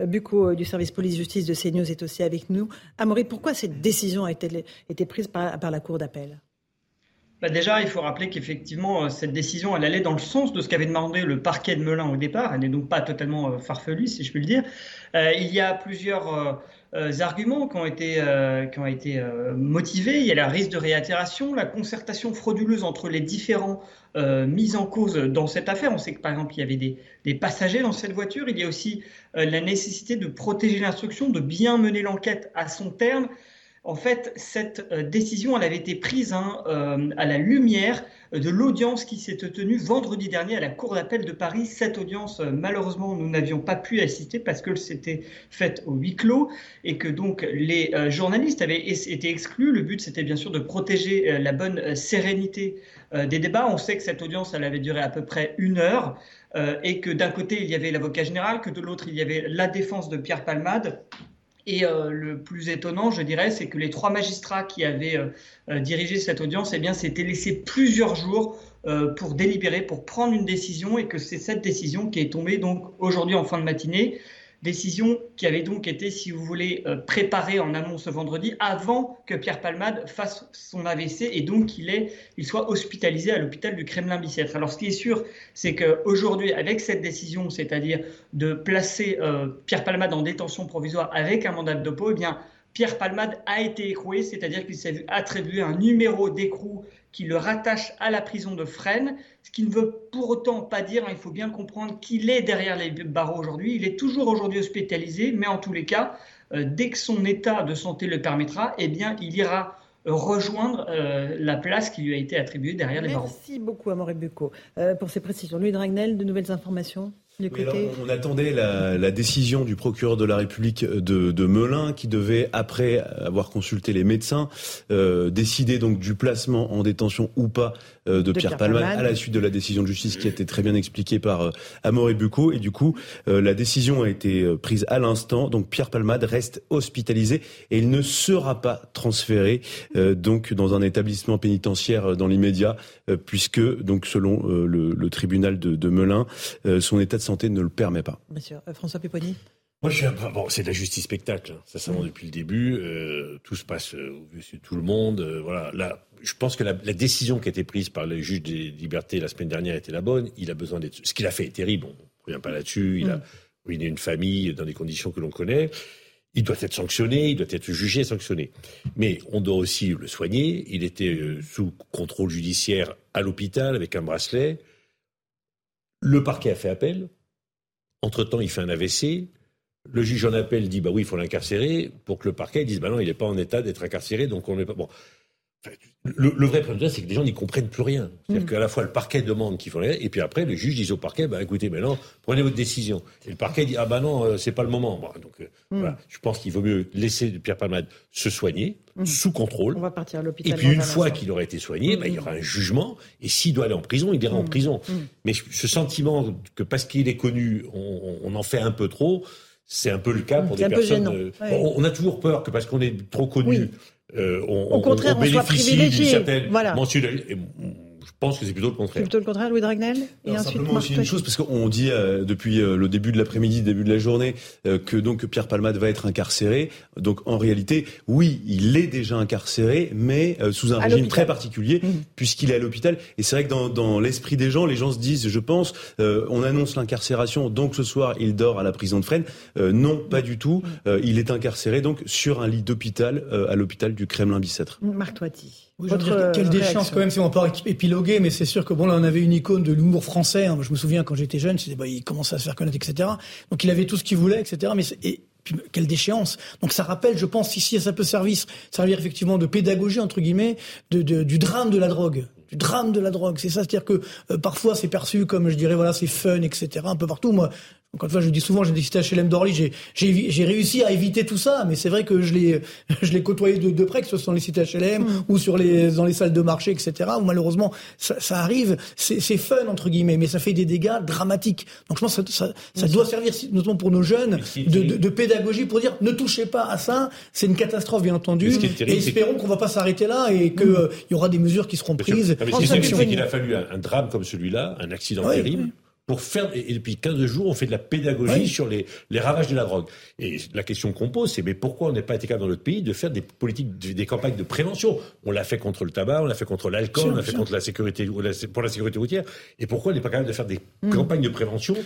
euh, Bucco euh, du service police-justice de CNews est aussi avec nous. Amaury, pourquoi cette décision a été, été prise par la Cour d'appel? Bah déjà, il faut rappeler qu'effectivement, euh, cette décision, elle allait dans le sens de ce qu'avait demandé le parquet de Melun au départ. Elle n'est donc pas totalement euh, farfelue, si je puis le dire. Euh, il y a plusieurs arguments qui ont été, qui ont été motivés. Il y a la risque de réitération, la concertation frauduleuse entre les différents mis en cause dans cette affaire. On sait que par exemple, il y avait des, des passagers dans cette voiture. Il y a aussi la nécessité de protéger l'instruction, de bien mener l'enquête à son terme. En fait, cette euh, décision, elle avait été prise hein, euh, à la lumière de l'audience qui s'était tenue vendredi dernier à la Cour d'appel de Paris. Cette audience, euh, malheureusement, nous n'avions pas pu assister parce que c'était fait au huis clos et que donc les journalistes avaient été exclus. Le but, c'était bien sûr de protéger la bonne sérénité des débats. On sait que cette audience, elle avait duré à peu près une heure et que d'un côté, il y avait l'avocat général, que de l'autre, il y avait la défense de Pierre Palmade. Et euh, le plus étonnant, je dirais, c'est que les trois magistrats qui avaient euh, euh, dirigé cette audience, eh bien, s'étaient laissés plusieurs jours pour délibérer, pour prendre une décision, et que c'est cette décision qui est tombée donc aujourd'hui en fin de matinée. Décision qui avait donc été, si vous voulez, euh, préparée en amont ce vendredi, avant que Pierre Palmade fasse son AVC et donc qu'il il soit hospitalisé à l'hôpital du Kremlin-Bicêtre. Alors ce qui est sûr, c'est qu'aujourd'hui, avec cette décision, c'est-à-dire de placer euh, Pierre Palmade en détention provisoire avec un mandat de dépôt, eh bien, Pierre Palmade a été écroué, c'est-à-dire qu'il s'est vu attribuer un numéro d'écrou qui le rattache à la prison de Fresnes, ce qui ne veut pour autant pas dire, hein, il faut bien comprendre qu'il est derrière les barreaux aujourd'hui, il est toujours aujourd'hui hospitalisé, mais en tous les cas, euh, dès que son état de santé le permettra, eh bien, il ira rejoindre euh, la place qui lui a été attribuée derrière les barreaux. Merci beaucoup, Amaury Bucco, euh, pour ces précisions. Louis Dragnel, de nouvelles informations? On attendait la, décision du procureur de la République de, de, Melun qui devait, après avoir consulté les médecins, euh, décider donc du placement en détention ou pas euh, de, Pierre, Palman à la suite de la décision de justice qui a été très bien expliquée par euh, Amoré Bucco. Et du coup, euh, la décision a été euh, prise à l'instant. Donc Pierre Palmade reste hospitalisé et il ne sera pas transféré donc dans un établissement pénitentiaire dans l'immédiat, puisque donc selon le, le, tribunal de, de Melun, son état de santé ne le permet pas. Monsieur François Péponi. Moi, je suis un peu... bon, c'est de la justice spectacle, hein. ça, ça mmh. depuis le début. Euh, tout se passe euh, au vu de tout le monde. Euh, voilà. Là, je pense que la, la, décision qui a été prise par le juge des libertés la semaine dernière était la bonne. Il a besoin d'être. Ce qu'il a fait est terrible. On ne revient pas là-dessus. Il a mmh. ruiné une famille dans des conditions que l'on connaît. Il doit être sanctionné, il doit être jugé et sanctionné. Mais on doit aussi le soigner. Il était euh, sous contrôle judiciaire à l'hôpital avec un bracelet. Le parquet a fait appel. Entre-temps, il fait un AVC. Le juge en appel dit bah oui, il faut l'incarcérer pour que le parquet dise bah non, il n'est pas en état d'être incarcéré, donc on n'est pas. Le, vrai problème, c'est que les gens n'y comprennent plus rien. C'est-à-dire mm. qu'à la fois le parquet demande qu'il faut et puis après le juge dit au parquet, bah écoutez, maintenant prenez votre décision. Et le parquet dit ah bah non, euh, c'est pas le moment. donc euh, mm. voilà, je pense qu'il vaut mieux laisser Pierre Palmade se soigner mm. sous contrôle. On va partir à l'hôpital. Et puis une fois qu'il aura été soigné, bah, il y aura un jugement. Et s'il doit aller en prison, il ira en prison. Mais ce sentiment que parce qu'il est connu, on, en fait un peu trop. C'est un peu le cas pour des personnes. Euh, on, a toujours peur que parce qu'on est trop connu, euh, on, Au contraire, on, bénéficie d'une certaine voilà. Je pense que c'est plutôt le contraire. Plutôt le contraire, Louis Dragnel? Et ensuite, simplement aussi une chose, parce qu'on dit euh, depuis euh, le début de l'après-midi, début de la journée, euh, que donc Pierre Palmade va être incarcéré. Donc en réalité, oui, il est déjà incarcéré, mais sous un régime très particulier, mmh. puisqu'il est à l'hôpital. Et c'est vrai que dans, dans l'esprit des gens, les gens se disent, je pense, on annonce l'incarcération, donc ce soir il dort à la prison de Fresnes. non, pas du tout. Il est incarcéré donc sur un lit d'hôpital à l'hôpital du Kremlin-Bicêtre. Marc Toiti. Quelle déchéance quand même si on peut épiloguer, mais c'est sûr que bon là on avait une icône de l'humour français. Hein. Je me souviens quand j'étais jeune, bah, il commençait à se faire connaître, etc. Donc il avait tout ce qu'il voulait, etc. Mais et, puis, quelle déchéance. Donc ça rappelle, je pense, ici ça peut servir, servir effectivement de pédagogie entre guillemets, de, de, du drame de la drogue du drame de la drogue. C'est ça, c'est-à-dire que euh, parfois c'est perçu comme, je dirais, voilà, c'est fun, etc. Un peu partout. Moi, encore une fois, je dis souvent, j'ai des cités HLM d'Orly, j'ai réussi à éviter tout ça, mais c'est vrai que je l'ai (laughs) je l'ai côtoyé de, de, près, que ce soit dans les cités HLM mm. ou sur les dans les salles de marché, etc. Où malheureusement ça, ça arrive, c'est fun entre guillemets, mais ça fait des dégâts dramatiques. Donc je pense que ça, ça, ça doit servir notamment pour nos jeunes de, de, de, pédagogie pour dire ne touchez pas à ça, c'est une catastrophe bien entendu, et espérons qu'on va pas s'arrêter là et qu'il mm. euh, il y aura des mesures qui seront prises. C'est qu'il a fallu un, drame comme celui-là, un accident terrible pour faire et depuis 15 jours on fait de la pédagogie sur les, les ravages de la drogue. Et la question qu'on pose c'est mais pourquoi on n'est pas été capable dans notre pays de faire des politiques des campagnes de prévention? On l'a fait contre le tabac, on l'a fait contre l'alcool, on l'a fait contre la sécurité pour la sécurité routière. Et pourquoi on n'est pas capable de faire des mm. campagnes de prévention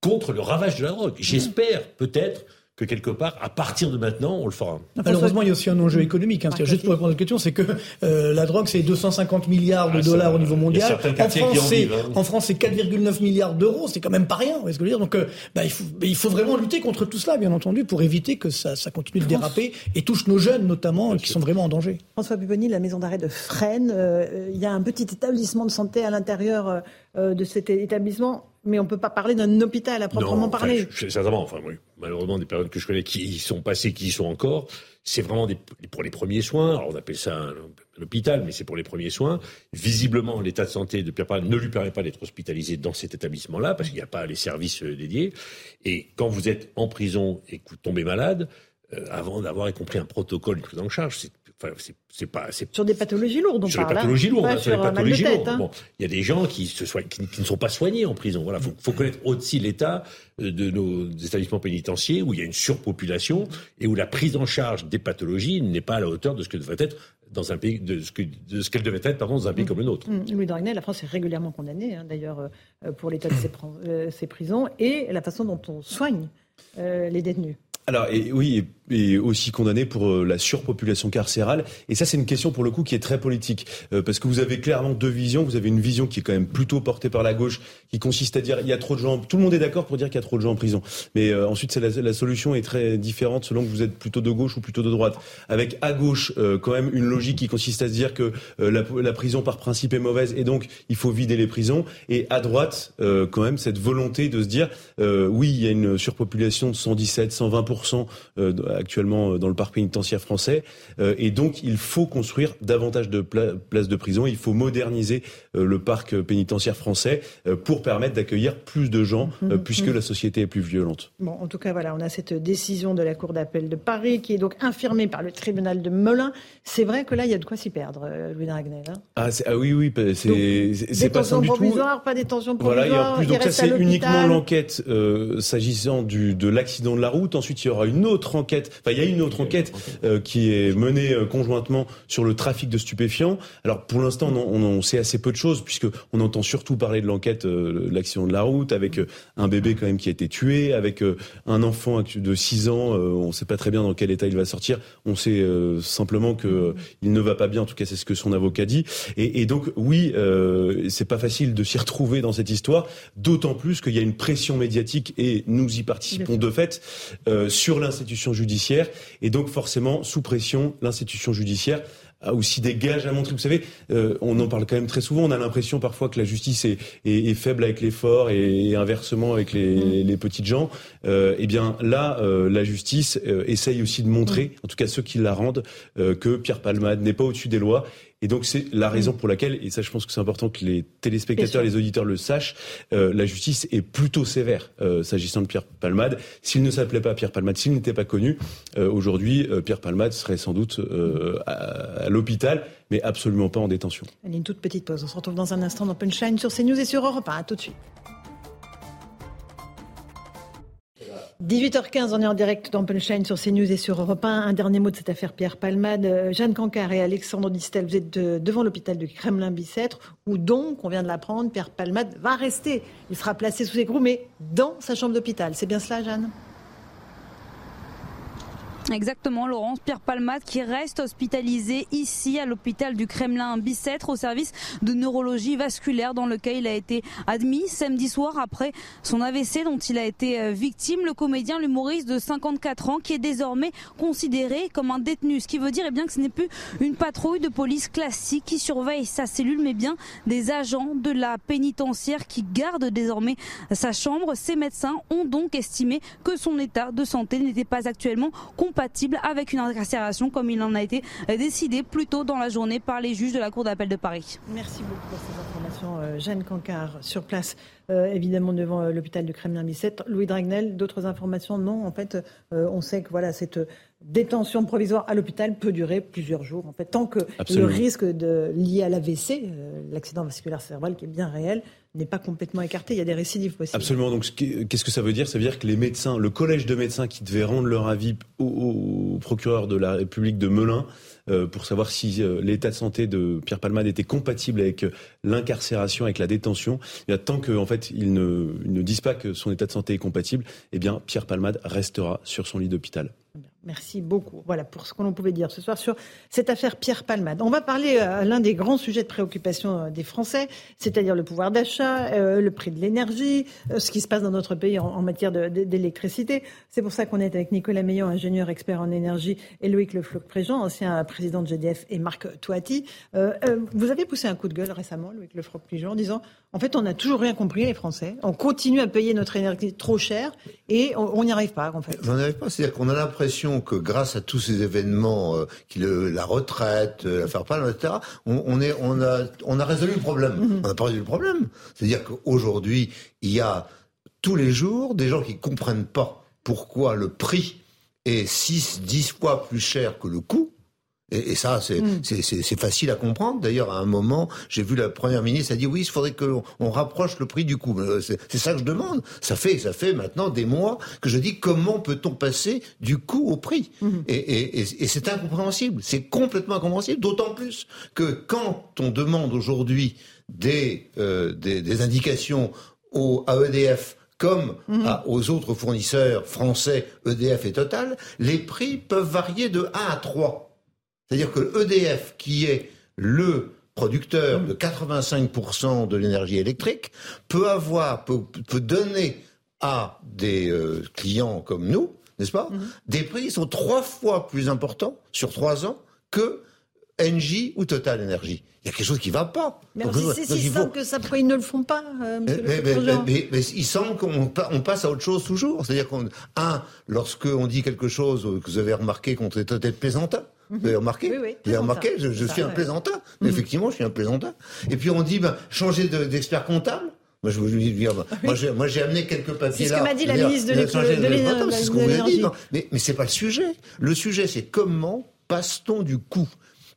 contre le ravage de la drogue? J'espère peut-être que quelque part, à partir de maintenant, on le fera. Malheureusement, il y a aussi un enjeu économique. Hein, juste pour répondre à votre question, c'est que euh, la drogue, c'est 250 milliards de ah, dollars au niveau mondial. En France, c'est, hein. en France, c'est 4,9 milliards d'euros. C'est quand même pas rien. Vous voyez ce que je veux dire Donc, euh, bah, il, faut, il faut vraiment lutter contre tout cela, bien entendu, pour éviter que ça, ça continue de déraper et touche nos jeunes, notamment, qui sont vraiment en danger. François Pupponi, la maison d'arrêt de Fresnes, euh, il y a un petit établissement de santé à l'intérieur de cet établissement mais on ne peut pas parler d'un hôpital à proprement parler. Enfin, sincèrement, enfin, malheureusement, des périodes que je connais qui y sont passées, qui y sont encore, c'est vraiment des, pour les premiers soins. Alors, on appelle ça un, hôpital, mais c'est pour les premiers soins. Visiblement, l'état de santé de Pierre Palmade ne lui permet pas d'être hospitalisé dans cet établissement-là, parce qu'il n'y a pas les services euh, dédiés. Et quand vous êtes en prison et que vous tombez malade, euh, avant d'avoir compris un protocole de prise en charge, c'est c'est pas sur des pathologies lourdes. On sur parle, les pathologies lourdes, hein, sur les pathologies lourdes. Hein. Bon, il y a des gens qui, se soignent, qui, ne sont pas soignés en prison. Voilà, faut, faut connaître aussi l'état euh, de nos établissements pénitentiaires où il y a une surpopulation et où la prise en charge des pathologies n'est pas à la hauteur de ce que devrait être dans un pays de ce, ce qu'elle devait être pardon, dans un pays mmh. comme le nôtre. Mmh. Louis Dragnel, la France est régulièrement condamnée hein, d'ailleurs euh, pour l'état de ses, (coughs) euh, ses, prisons et la façon dont on soigne les détenus. Alors et, oui, et aussi condamné pour euh, la surpopulation carcérale. Et ça, c'est une question pour le coup qui est très politique, euh, parce que vous avez clairement deux visions. Vous avez une vision qui est quand même plutôt portée par la gauche, qui consiste à dire il y a trop de gens. Tout le monde est d'accord pour dire qu'il y a trop de gens en prison, mais euh, ensuite, la, la, solution est très différente selon que vous êtes plutôt de gauche ou plutôt de droite. Avec à gauche quand même une logique qui consiste à se dire que la, la, prison par principe est mauvaise et donc il faut vider les prisons. Et à droite, quand même cette volonté de se dire oui, il y a une surpopulation de 117, 120 actuellement euh, dans le parc pénitentiaire français. Euh, et donc, il faut construire davantage de places de prison. Il faut moderniser euh, le parc pénitentiaire français pour permettre d'accueillir plus de gens, mhm. puisque mhm. la société est plus violente. Bon, en tout cas, voilà, on a cette décision de la Cour d'appel de Paris qui est donc infirmée par le tribunal de Melun. C'est vrai que là, il y a de quoi s'y perdre, Louis Dragnel. Hein ah, ah, oui, oui, c'est pas ça du tout. pas détention provisoire. Voilà, et en plus, donc ça, c'est uniquement l'enquête s'agissant de l'accident de la route. Ensuite, il y aura une autre enquête. Enfin, il y a une autre enquête euh, qui est menée euh, conjointement sur le trafic de stupéfiants. Alors pour l'instant, on, on, sait assez peu de choses puisque on entend surtout parler de l'enquête, euh, l'accident de la route, avec un bébé quand même qui a été tué, avec un enfant de 6 ans. on ne sait pas très bien dans quel état il va sortir. On sait simplement que il ne va pas bien. En tout cas, c'est ce que son avocat dit. Et, et donc oui, euh, c'est pas facile de s'y retrouver dans cette histoire, d'autant plus qu'il y a une pression médiatique et nous y participons de fait sur l'institution judiciaire et donc forcément, sous pression, l'institution judiciaire a aussi des gages à montrer. Vous savez, euh, on en parle quand même très souvent. On a l'impression parfois que la justice est, est, faible avec les forts et, inversement avec les, mm. les petites gens. Euh, eh bien là, euh, la justice essaye aussi de montrer, mm. en tout cas ceux qui la rendent, que Pierre Palmade n'est pas au-dessus des lois et donc c'est la raison mm. pour laquelle, et ça je pense que c'est important que les téléspectateurs, les auditeurs le sachent, euh, la justice est plutôt sévère euh, s'agissant de Pierre Palmade. S'il ne s'appelait pas Pierre Palmade, s'il n'était pas connu, euh, aujourd'hui Pierre Palmade serait sans doute à, à l'hôpital, mais absolument pas en détention. Allez, une toute petite pause. On se retrouve dans un instant dans Punchline sur CNews et sur Europe 1. À tout de suite. 18h15, on est en direct dans sur CNews et sur Europe 1. Un dernier mot de cette affaire Pierre Palmade. Euh, Jeanne Cancard et Alexandre Distel, vous êtes devant l'hôpital de Kremlin-Bicêtre, où donc, on vient de l'apprendre, Pierre Palmade va rester. Il sera placé sous écrou, mais dans sa chambre d'hôpital. C'est bien cela, Jeanne? Exactement, Laurence Pierre Palmade qui reste hospitalisé ici à l'hôpital du Kremlin Bicêtre au service de neurologie vasculaire dans lequel il a été admis samedi soir après son AVC dont il a été euh, victime. Le comédien, l'humoriste de 54 ans qui est désormais considéré comme un détenu. Ce qui veut dire eh bien, que ce n'est plus une patrouille de police classique qui surveille sa cellule mais bien des agents de la pénitentiaire qui gardent désormais sa chambre. Ces médecins ont donc estimé que son état de santé n'était pas actuellement compatible avec une incarcération comme il en a été décidé plus tôt dans la journée par les juges de la Cour d'appel de Paris. Merci beaucoup pour ces informations, euh, Jeanne Cancard, sur place, euh, évidemment devant euh, l'hôpital du Kremlin-Bicêtre. Louis Dragnel, d'autres informations? Non, en fait, on sait que voilà, cette détention provisoire à l'hôpital peut durer plusieurs jours. En fait, tant que le risque de, lié à l'AVC, l'accident vasculaire cérébral qui est bien réel, n'est pas complètement écarté. Il y a des récidives possibles. Absolument. Donc, qu'est-ce que ça veut dire? Ça veut dire que les médecins, le collège de médecins qui devait rendre leur avis au, procureur de la République de Melun, pour savoir si l'état de santé de Pierre Palmade était compatible avec l'incarcération, avec la détention. Et tant que en fait ils ne, ils ne disent pas que son état de santé est compatible, eh bien Pierre Palmade restera sur son lit d'hôpital. Merci beaucoup. Voilà pour ce que l'on pouvait dire ce soir sur cette affaire Pierre Palmade. On va parler à euh, l'un des grands sujets de préoccupation euh, des Français, c'est-à-dire le pouvoir d'achat, euh, le prix de l'énergie, ce qui se passe dans notre pays en, matière d'électricité. C'est pour ça qu'on est avec Nicolas Meillon, ingénieur expert en énergie, et Loïc Lefloc-Préjean, ancien président de GDF, et Marc Toati. vous avez poussé un coup de gueule récemment, Loïc Lefloc-Préjean, en disant en fait, on n'a toujours rien compris, les Français. On continue à payer notre énergie trop cher et on n'y arrive pas, en fait. On n'y arrive pas. C'est-à-dire qu'on a l'impression que grâce à tous ces événements, euh, qui la retraite, euh, l'affaire Palme, etc., on, on, est, on, a, on a résolu le problème. Mm-hmm. On n'a pas résolu le problème. C'est-à-dire qu'aujourd'hui, il y a tous les jours des gens qui comprennent pas pourquoi le prix est 6, 10 fois plus cher que le coût. Et, ça, mm. c'est facile à comprendre. D'ailleurs, à un moment, j'ai vu la première ministre a dit oui, il faudrait qu'on on rapproche le prix du coût. Euh, c'est ça que je demande. Ça fait, ça fait maintenant des mois que je dis comment peut-on passer du coût au prix? Mm-hmm. Et, et c'est incompréhensible. C'est complètement incompréhensible. D'autant plus que quand on demande aujourd'hui des, euh, des, des, indications au, à EDF comme mm-hmm. aux autres fournisseurs français, EDF et Total, les prix peuvent varier de 1 à 3. C'est-à-dire que EDF, qui est le producteur de 85% de l'énergie électrique, peut avoir, peut, donner à des euh, clients comme nous, n'est-ce pas, mhm. des prix qui sont trois fois plus importants sur trois ans que Engie ou Total Energy. Il y a quelque chose qui ne va pas. Mais c'est si simple que ça, pourquoi ils ne le font pas, euh, mais, il semble qu'on passe à autre chose toujours. C'est-à-dire qu'on, un, lorsqu'on dit quelque chose que vous avez remarqué qu'on est peut-être plaisantin, vous avez remarqué Oui, oui. Vous avez remarqué Je, suis un plaisantin. Mhm. Effectivement, je suis un plaisantin. Et puis on dit, ben, changer d'expert comptable. Moi, je vous dire, (laughs) moi, j'ai amené quelques papiers là. C'est ce que m'a dit la ministre de l'économie. C'est ce qu'on vous a dit. Mais, mais c'est pas le sujet. Le sujet, c'est comment passe-t-on du coup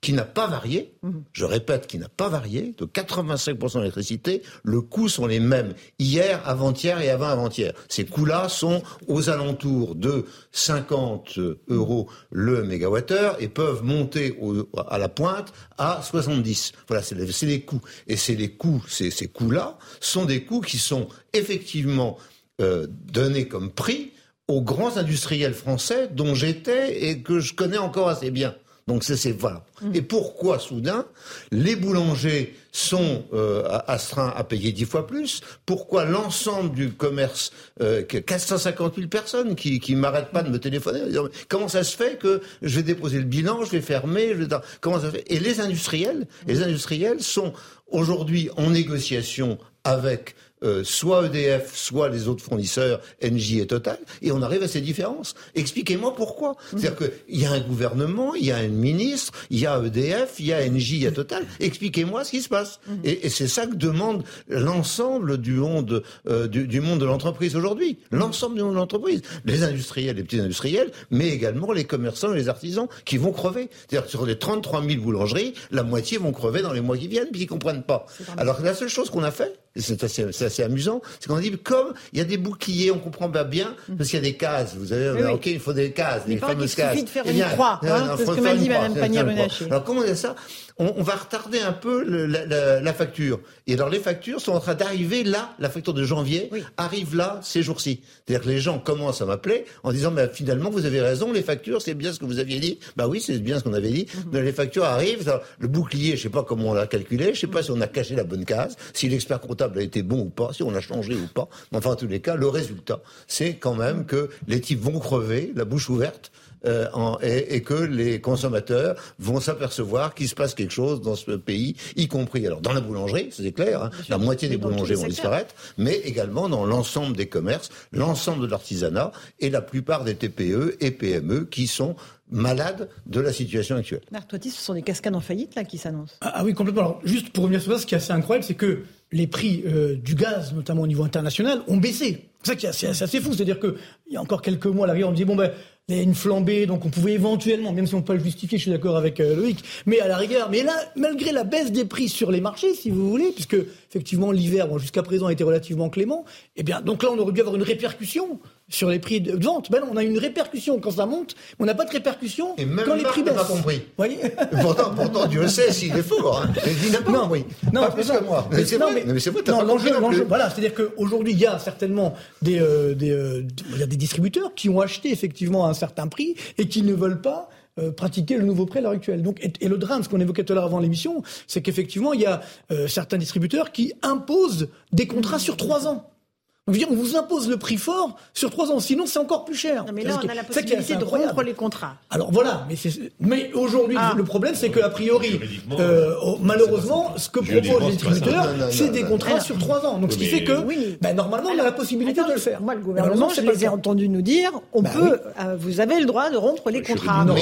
qui n'a pas varié, je répète, qui n'a pas varié, de 85% d'électricité, le coût sont les mêmes hier, avant-hier et avant-avant-hier. Ces coûts-là sont aux alentours de 50 euros le mégawattheure et peuvent monter à la pointe à 70. Voilà, c'est les, coûts. Et c'est les coûts, ces, ces coûts-là sont des coûts qui sont effectivement euh, donnés comme prix aux grands industriels français dont j'étais et que je connais encore assez bien. Donc c'est voilà. Et pourquoi soudain les boulangers sont euh, astreints à payer dix fois plus? Pourquoi l'ensemble du commerce, euh, 450 000 personnes qui qui m'arrêtent pas de me téléphoner, comment ça se fait que je vais déposer le bilan, je vais fermer, je vais... comment ça se fait? Et les industriels, les industriels sont aujourd'hui en négociation avec euh, soit EDF, soit les autres fournisseurs, Engie et Total, et on arrive à ces différences. Expliquez-moi pourquoi. C'est-à-dire qu'il y a un gouvernement, il y a un ministre, il y a EDF, il y a Engie, il y a Total. Expliquez-moi ce qui se passe. Mmh. Et, c'est ça que demande l'ensemble du monde, euh, du, monde de l'entreprise aujourd'hui. L'ensemble du monde de l'entreprise. Les industriels, les petits industriels, mais également les commerçants et les artisans qui vont crever. C'est-à-dire que sur les 33 000 boulangeries, la moitié vont crever dans les mois qui viennent, puis ils comprennent pas. Alors la seule chose qu'on a fait, c'est assez, amusant, c'est qu'on dit comme il y a des boucliers, on comprend pas bien, parce qu'il y a des cases. Vous avez, ok, il faut des cases, des fameuses cases. Il suffit de faire une croix, hein, c'est ce que m'a dit Mme Pannier-Runacher. Alors comment on dit ça? On, va retarder un peu la, facture. Et alors les factures sont en train d'arriver là, la facture de janvier arrive là ces jours-ci. C'est-à-dire que les gens commencent à m'appeler en disant mais finalement vous avez raison, les factures c'est bien ce que vous aviez dit. Bah oui c'est bien ce qu'on avait dit. Mhm. Les factures arrivent, le bouclier je sais pas comment on l'a calculé, je sais pas si on a caché la bonne case, si l'expert comptable a été bon ou pas, si on a changé ou pas. Mais enfin en tous les cas le résultat c'est quand même que les types vont crever la bouche ouverte euh, et, que les consommateurs vont s'apercevoir qu'il se passe quelque chose dans ce pays, y compris alors dans la boulangerie, c'est clair, hein, la moitié des boulangers vont disparaître, mais également dans l'ensemble des commerces, l'ensemble de l'artisanat et la plupart des TPE et PME qui sont malades de la situation actuelle. ce sont des cascades en faillite là qui s'annoncent. Ah, ah, oui, complètement. Alors, juste pour revenir sur ça, ce qui est assez incroyable, c'est que les prix euh, du gaz, notamment au niveau international, ont baissé. C'est ça qui est assez, fou. C'est-à-dire qu'il y a encore quelques mois, à l'arrière, on disait, bon ben, il y a une flambée, donc on pouvait éventuellement, même si on peut pas le justifier, je suis d'accord avec euh, Loïc, mais à la rigueur, mais là, malgré la baisse des prix sur les marchés, si vous voulez, puisque effectivement l'hiver, bon, jusqu'à présent, a été relativement clément, eh bien, donc là, on aurait dû avoir une répercussion sur les prix de vente. Ben on a une répercussion quand ça monte, mais on n'a pas de répercussion quand les prix baissent. pas compris. Voyez (laughs) pourtant, pourtant, Dieu sait s'il est fort. Hein. Il n'a pas non, compris. Non, pas plus que moi. Mais c'est vrai. Mais c'est vrai. Non, l'enjeu, voilà, c'est-à-dire qu'aujourd'hui, il y a certainement des, euh, des, euh, des distributeurs qui ont acheté effectivement à un certain prix et qui ne veulent pas euh, pratiquer le nouveau prix à l'heure actuelle. Donc, et, le drame, ce qu'on évoquait tout à l'heure avant l'émission, c'est qu'effectivement, il y a euh, certains distributeurs qui imposent des contrats sur trois ans on vous impose le prix fort sur trois ans, sinon c'est encore plus cher. Non, mais là, on a la possibilité de rompre les contrats. Alors voilà, mais, mais aujourd'hui, ah. le problème, c'est qu'a priori, euh, oh, malheureusement, ce que proposent les distributeurs, c'est des contrats sur trois ans. Donc ce qui fait que, ben, normalement, on a la possibilité de le faire. Moi, le gouvernement, je les ai entendus nous dire, on bah peut, euh, vous avez le droit de rompre les contrats. Non,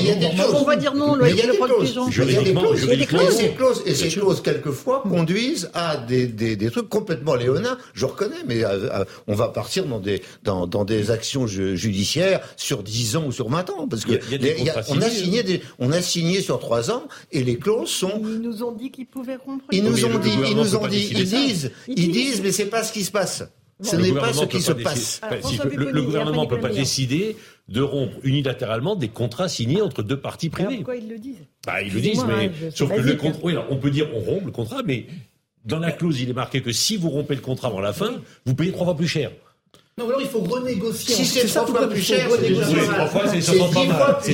on va dire non, il y a des clauses. Il y a des clauses. Et ces clauses, quelquefois, conduisent à des trucs complètement léonins. Je reconnais, mais on va partir dans des, dans, dans des actions judiciaires sur 10 ans ou sur 20 ans. Parce que on, a signé des, on a signé sur 3 ans et les clauses sont. Ils nous ont dit qu'ils pouvaient rompre. Ils nous ont dit, ils nous ont dit, ils disent, ils disent, mais c'est pas ce qui se passe. Ce n'est pas ce qui se passe. le, gouvernement ne peut pas décider de rompre unilatéralement des contrats signés entre deux parties privées. pourquoi ils le disent? Bah, Ils le disent, mais sauf que le contrat, oui, on peut dire on rompt le contrat, mais dans la clause, il est marqué que si vous rompez le contrat avant la fin, vous payez trois fois plus cher. Non, alors il faut renégocier. Si c'est trois fois plus cher, c'est trois fois, c'est pas mal. C'est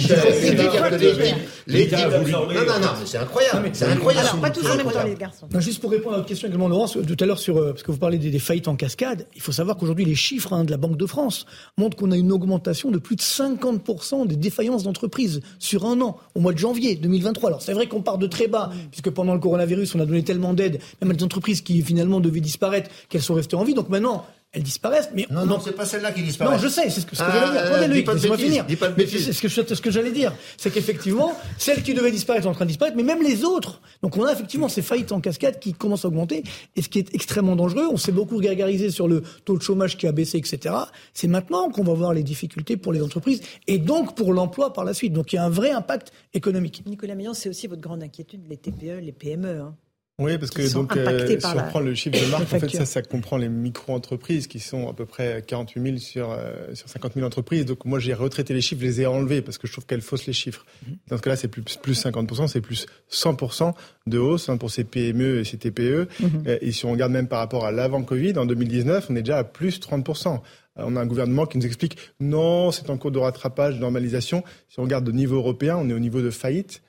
les Non, non, non, c'est incroyable. C'est incroyable. Alors, pas tous en même temps, les garçons. juste pour répondre à votre question également, Laurence, tout à l'heure sur, euh, parce que vous parlez des, faillites en cascade, il faut savoir qu'aujourd'hui, les chiffres hein, de la Banque de France montrent qu'on a une augmentation de plus de 50% des défaillances d'entreprises sur un an, au mois de janvier 2023. Alors, c'est vrai qu'on part de très bas, puisque pendant le coronavirus, on a donné tellement d'aide, même à des entreprises qui finalement devaient disparaître, qu'elles sont restées en vie. Donc maintenant, elles disparaissent. Mais non, non, c'est pas celle-là qui disparaît. Non, je sais, c'est ce que, ce que j'allais dire. Ah, Attendez, Loïc, laissez-moi finir. Mais c'est ce que, ce que j'allais dire. C'est qu'effectivement, celles qui devaient disparaître sont en train de disparaître, mais même les autres. Donc on a effectivement ces faillites en cascade qui commencent à augmenter. Et ce qui est extrêmement dangereux, on s'est beaucoup gargarisé sur le taux de chômage qui a baissé, etc. C'est maintenant qu'on va voir les difficultés pour les entreprises et donc pour l'emploi par la suite. Donc il y a un vrai impact économique. Nicolas Millon, c'est aussi votre grande inquiétude, les TPE, les PME. Hein. Oui, parce que donc, euh, si on prend le chiffre de marque, en fait, ça, ça comprend les micro-entreprises qui sont à peu près 48 000 sur, euh, sur 50 000 entreprises. Donc moi, j'ai retraité les chiffres, je les ai enlevés parce que je trouve qu'elles faussent les chiffres. Mhm. Dans ce cas-là, c'est plus, plus 50%, c'est plus 100% de hausse hein, pour ces PME et ces TPE. Mhm. Euh, et si on regarde même par rapport à l'avant-Covid, en 2019, on est déjà à plus 30%. On a un gouvernement qui nous explique non, c'est en cours de rattrapage, de normalisation. Si on regarde au niveau européen, on est au niveau de faillite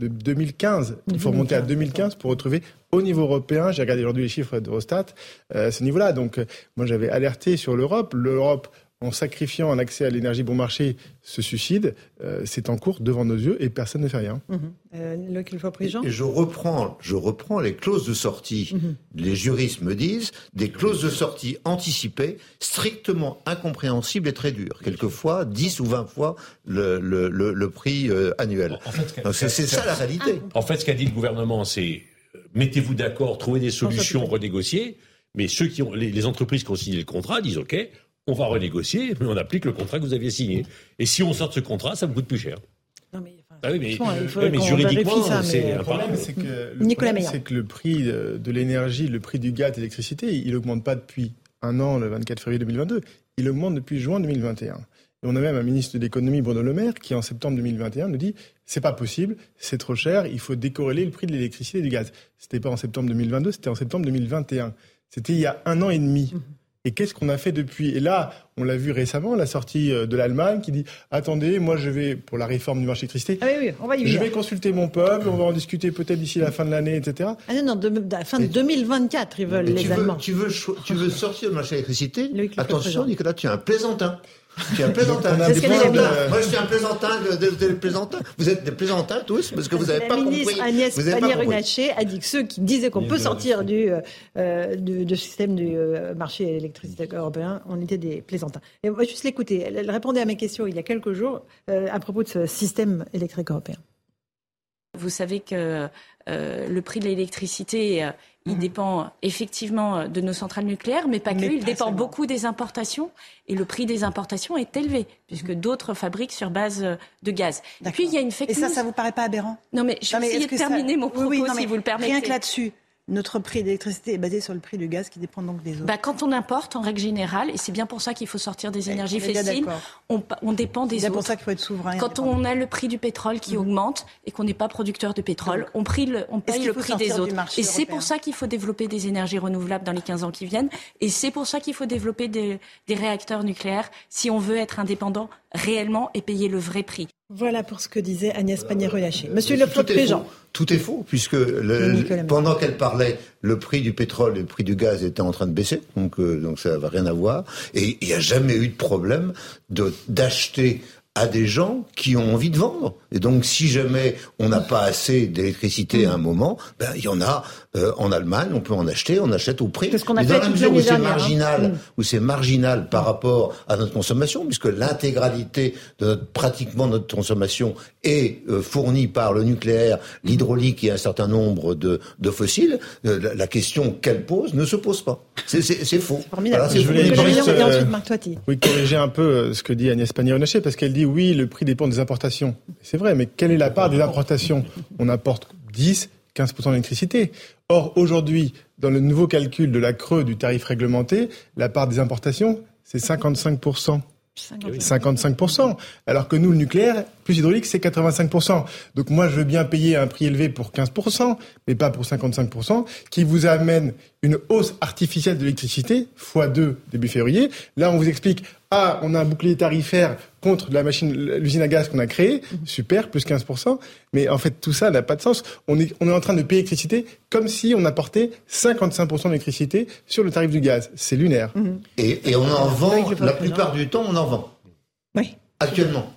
de 2015. Il faut remonter à 2015 pour retrouver au niveau européen, j'ai regardé aujourd'hui les chiffres d'Eurostat, euh, ce niveau-là. Donc, euh, moi, j'avais alerté sur l'Europe. L'Europe, en sacrifiant un accès à l'énergie bon marché, se suicide. Euh, c'est en cours devant nos yeux et personne ne fait rien. Mmh. Euh, et, je reprends, je reprends les clauses de sortie. Mhm. Les juristes me disent des clauses de sortie anticipées, strictement incompréhensibles et très dures. Quelquefois 10 ou 20 fois le, le, le, prix annuel. c'est ça la réalité. En fait, ce qu'a dit le gouvernement, c'est mettez-vous d'accord, trouvez des solutions, renégociez. Mais ceux qui ont, les, entreprises qui ont signé le contrat disent OK, on va renégocier, mais on applique le contrat que vous aviez signé. Et si on sort de ce contrat, ça vous coûte plus cher. Non mais, ah oui, mais, mais juridiquement, c'est Le problème, c'est que, le, que le prix de, l'énergie, le prix du gaz et l'électricité, il n'augmente pas depuis un an, le 24 février 2022. Il augmente depuis juin 2021. Et on a même un ministre de l'économie, Bruno Le Maire, qui en septembre 2021 nous dit c'est pas possible, c'est trop cher, il faut décorréler le prix de l'électricité et du gaz. C'était pas en septembre 2022, c'était en septembre 2021. C'était il y a un an et demi. Mhm. Et qu'est-ce qu'on a fait depuis? Et là, on l'a vu récemment, la sortie euh, de l'Allemagne qui dit attendez, moi je vais pour la réforme du marché de l'électricité. Ah oui, oui, on va y Je vais consulter mon peuple, on va en discuter peut-être d'ici la fin de l'année, etc. Ah non, non, de, la fin de 2024, ils veulent les Allemands. tu veux, tu veux sortir du marché de l'électricité Attention, Nicolas, tu es un plaisantin. Tu es un plaisantin. Moi, je suis un plaisantin de, plaisantin. Vous êtes des plaisantins tous parce que vous n'avez pas compris. Agnès Pannier-Runacher a dit que ceux qui disaient qu'on peut sortir du, euh, du, système du euh, marché électricité européen, on était des plaisantins. Et on va juste l'écouter. Elle, répondait à mes questions il y a quelques jours euh, à propos de ce système électrique européen. Vous savez que le prix de l'électricité il mhm. dépend effectivement de nos centrales nucléaires, mais pas que. il dépend beaucoup des importations. Et le prix des importations est élevé, puisque mhm. d'autres fabriquent sur base de gaz. Et puis, il y a une fake Et ça, ça vous paraît pas aberrant? Non, mais je vais essayer de terminer mon propos, si vous le permettez. Rien que là-dessus, notre prix d'électricité est basé sur le prix du gaz qui dépend donc des autres bah, Quand on importe, en règle générale, et c'est bien pour ça qu'il faut sortir des énergies fossiles, on, on, dépend des autres. C'est pour ça qu'il faut être souverain. Quand on a le prix du pétrole qui mmh. augmente et qu'on n'est pas producteur de pétrole, on, le, on paye le prix des autres. Et c'est pour ça qu'il faut développer des énergies renouvelables dans les 15 ans qui viennent. Et c'est pour ça qu'il faut développer des, des réacteurs nucléaires si on veut être indépendant réellement et payer le vrai prix. Voilà pour ce que disait Agnès Pannier-Runacher. Monsieur Le Président. Tout est faux, puisque pendant qu'elle parlait, le prix du pétrole et le prix du gaz étaient en train de baisser, donc, euh, donc ça n'avait rien à voir. Et il n'y a jamais eu de problème d'acheter à des gens qui ont envie de vendre. Et donc, si jamais on n'a pas assez d'électricité à un moment, ben il y en a euh, en Allemagne, on peut en acheter, on achète au prix. Ce qu'on a Mais dans la mesure où c'est marginal, hein. où c'est marginal par rapport à notre consommation, puisque l'intégralité de notre, pratiquement notre consommation est euh, fournie par le nucléaire, l'hydraulique et un certain nombre de, de fossiles, euh, la, question qu'elle pose ne se pose pas. C'est faux. Voilà, je voulais euh, oui, corriger un peu ce que dit Agnès Pannier-Runacher, parce qu'elle dit oui, le prix dépend des importations. C'est vrai, mais quelle est la part des importations? On importe 10, 15% d'électricité. Or, aujourd'hui, dans le nouveau calcul de la creux du tarif réglementé, la part des importations, c'est 55%. 55%. Alors que nous, le nucléaire, plus hydraulique, c'est 85%. Donc moi, je veux bien payer un prix élevé pour 15%, mais pas pour 55%, qui vous amène une hausse artificielle de l'électricité, x2 début février. Là, on vous explique, ah, on a un bouclier tarifaire contre la machine, l'usine à gaz qu'on a créée, super, plus 15%, mais en fait, tout ça n'a pas de sens. On est, on est en train de payer l'électricité comme si on apportait 55% d'électricité sur le tarif du gaz. C'est lunaire. Et, et, on en vend, la plupart du temps, on en vend. Oui. Actuellement.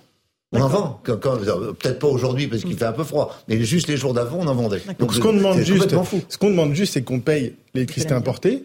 On en vend. Peut-être pas aujourd'hui parce qu'il mm. fait un peu froid, mais juste les jours d'avant, on en vendait. Donc, ce qu'on demande juste, ce qu'on demande juste, c'est qu'on paye l'électricité importée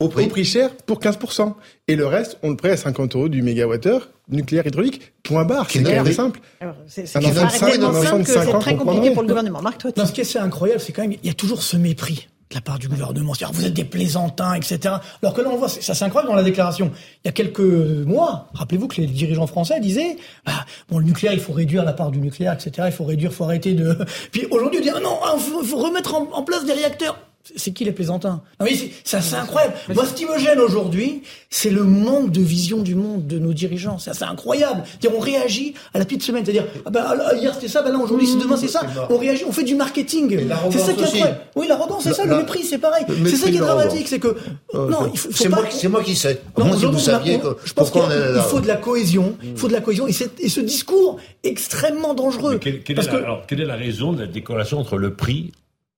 au prix. cher pour 15%. Et le reste, on le prête à 50 euros du mégawattheure nucléaire hydraulique. Point barre. C'est très simple. C'est très compliqué pour le gouvernement. Marc, toi, non, ce qui est incroyable, c'est quand même, il y a toujours ce mépris de la part du gouvernement. C'est-à-dire, vous êtes des plaisantins, etc. Alors que là, on voit, ça c'est incroyable dans la déclaration. Il y a quelques mois, rappelez-vous que les dirigeants français disaient, bah, bon, le nucléaire, il faut réduire la part du nucléaire, etc. Il faut réduire, il faut arrêter de... (laughs) Puis aujourd'hui, on dit, ah non, il faut, remettre en place des réacteurs. C'est qui les plaisantins non, c'est, c'est incroyable. Moi, ce qui me gêne aujourd'hui, c'est le manque de vision du monde de nos dirigeants. C'est assez incroyable. on réagit à la petite semaine. C'est-à-dire, ah ben, hier c'était ça, ben là aujourd'hui, c'est demain c'est ça. On réagit, on fait du marketing. C'est ça qui est incroyable. Oui, l'arrogance, c'est ça. Le mépris, c'est pareil. C'est ça qui est dramatique, c'est que euh, non, il faut, c'est moi, c'est moi qui sais. Non, si vous saviez je pense qu'il faut de la cohésion. Il faut de la cohésion et, ce discours extrêmement dangereux. quelle, alors, quelle est la raison de la décorrélation entre le prix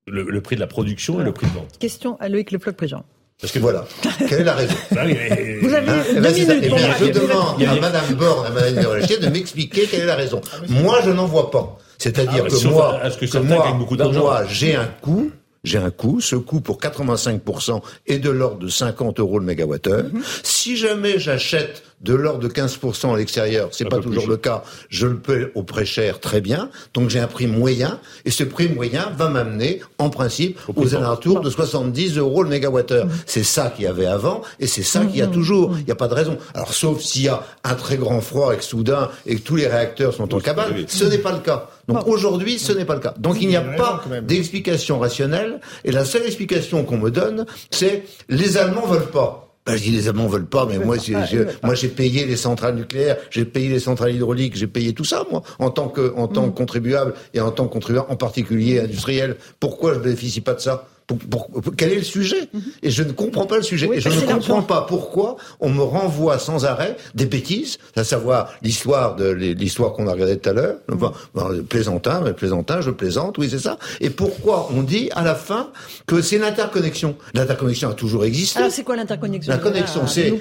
le, prix de la production et le prix de vente. Question à Loïc Le Floch Préjean. Parce que voilà, quelle est la raison (laughs) bah (laughs) Vous avez hein, deux minutes. Eh bien, je demande à Madame Borne, à Madame de de m'expliquer quelle est la raison. Moi, je n'en vois pas. C'est-à-dire ah, que, moi, que, que moi, beaucoup moi, j'ai un coût j'ai un coût. Ce coût pour 85% est de l'ordre de 50 euros le mégawattheure. Mm Si jamais j'achète de l'ordre de 15% à l'extérieur, c'est pas toujours le cas, je le paie au prix cher très bien, donc j'ai un prix moyen, et ce prix moyen va m'amener, en principe, aux alentours de 70 euros le mégawattheure. Mmh. C'est ça qu'il y avait avant, et c'est ça qu'il y a mmh. toujours. Il n'y a pas de raison. Alors, sauf s'il y a un très grand froid et que soudain, et que tous les réacteurs sont en cabane, ce n'est pas le cas. Donc aujourd'hui, ce n'est pas le cas. Donc il n'y a pas d'explication rationnelle, et la seule explication qu'on me donne, c'est les Allemands veulent pas. Ben, je dis les Allemands veulent pas, mais moi, j'ai, moi, j'ai payé les centrales nucléaires, j'ai payé les centrales hydrauliques, j'ai payé tout ça, moi, en tant que, en tant que mm. contribuable et en tant que contribuable, en particulier industriel. Pourquoi je bénéficie pas de ça? Pour, quel est le sujet mhm. Et je ne comprends pas le sujet. et je ne comprends pas pourquoi on me renvoie sans arrêt des bêtises, à savoir l'histoire de l'histoire qu'on a regardée tout à l'heure. Mhm. Enfin, ben, plaisantin, mais plaisantin, je plaisante, oui c'est ça. Et pourquoi on dit à la fin que c'est l'interconnexion? L'interconnexion a toujours existé. Alors c'est quoi l'interconnexion? La connexion, c'est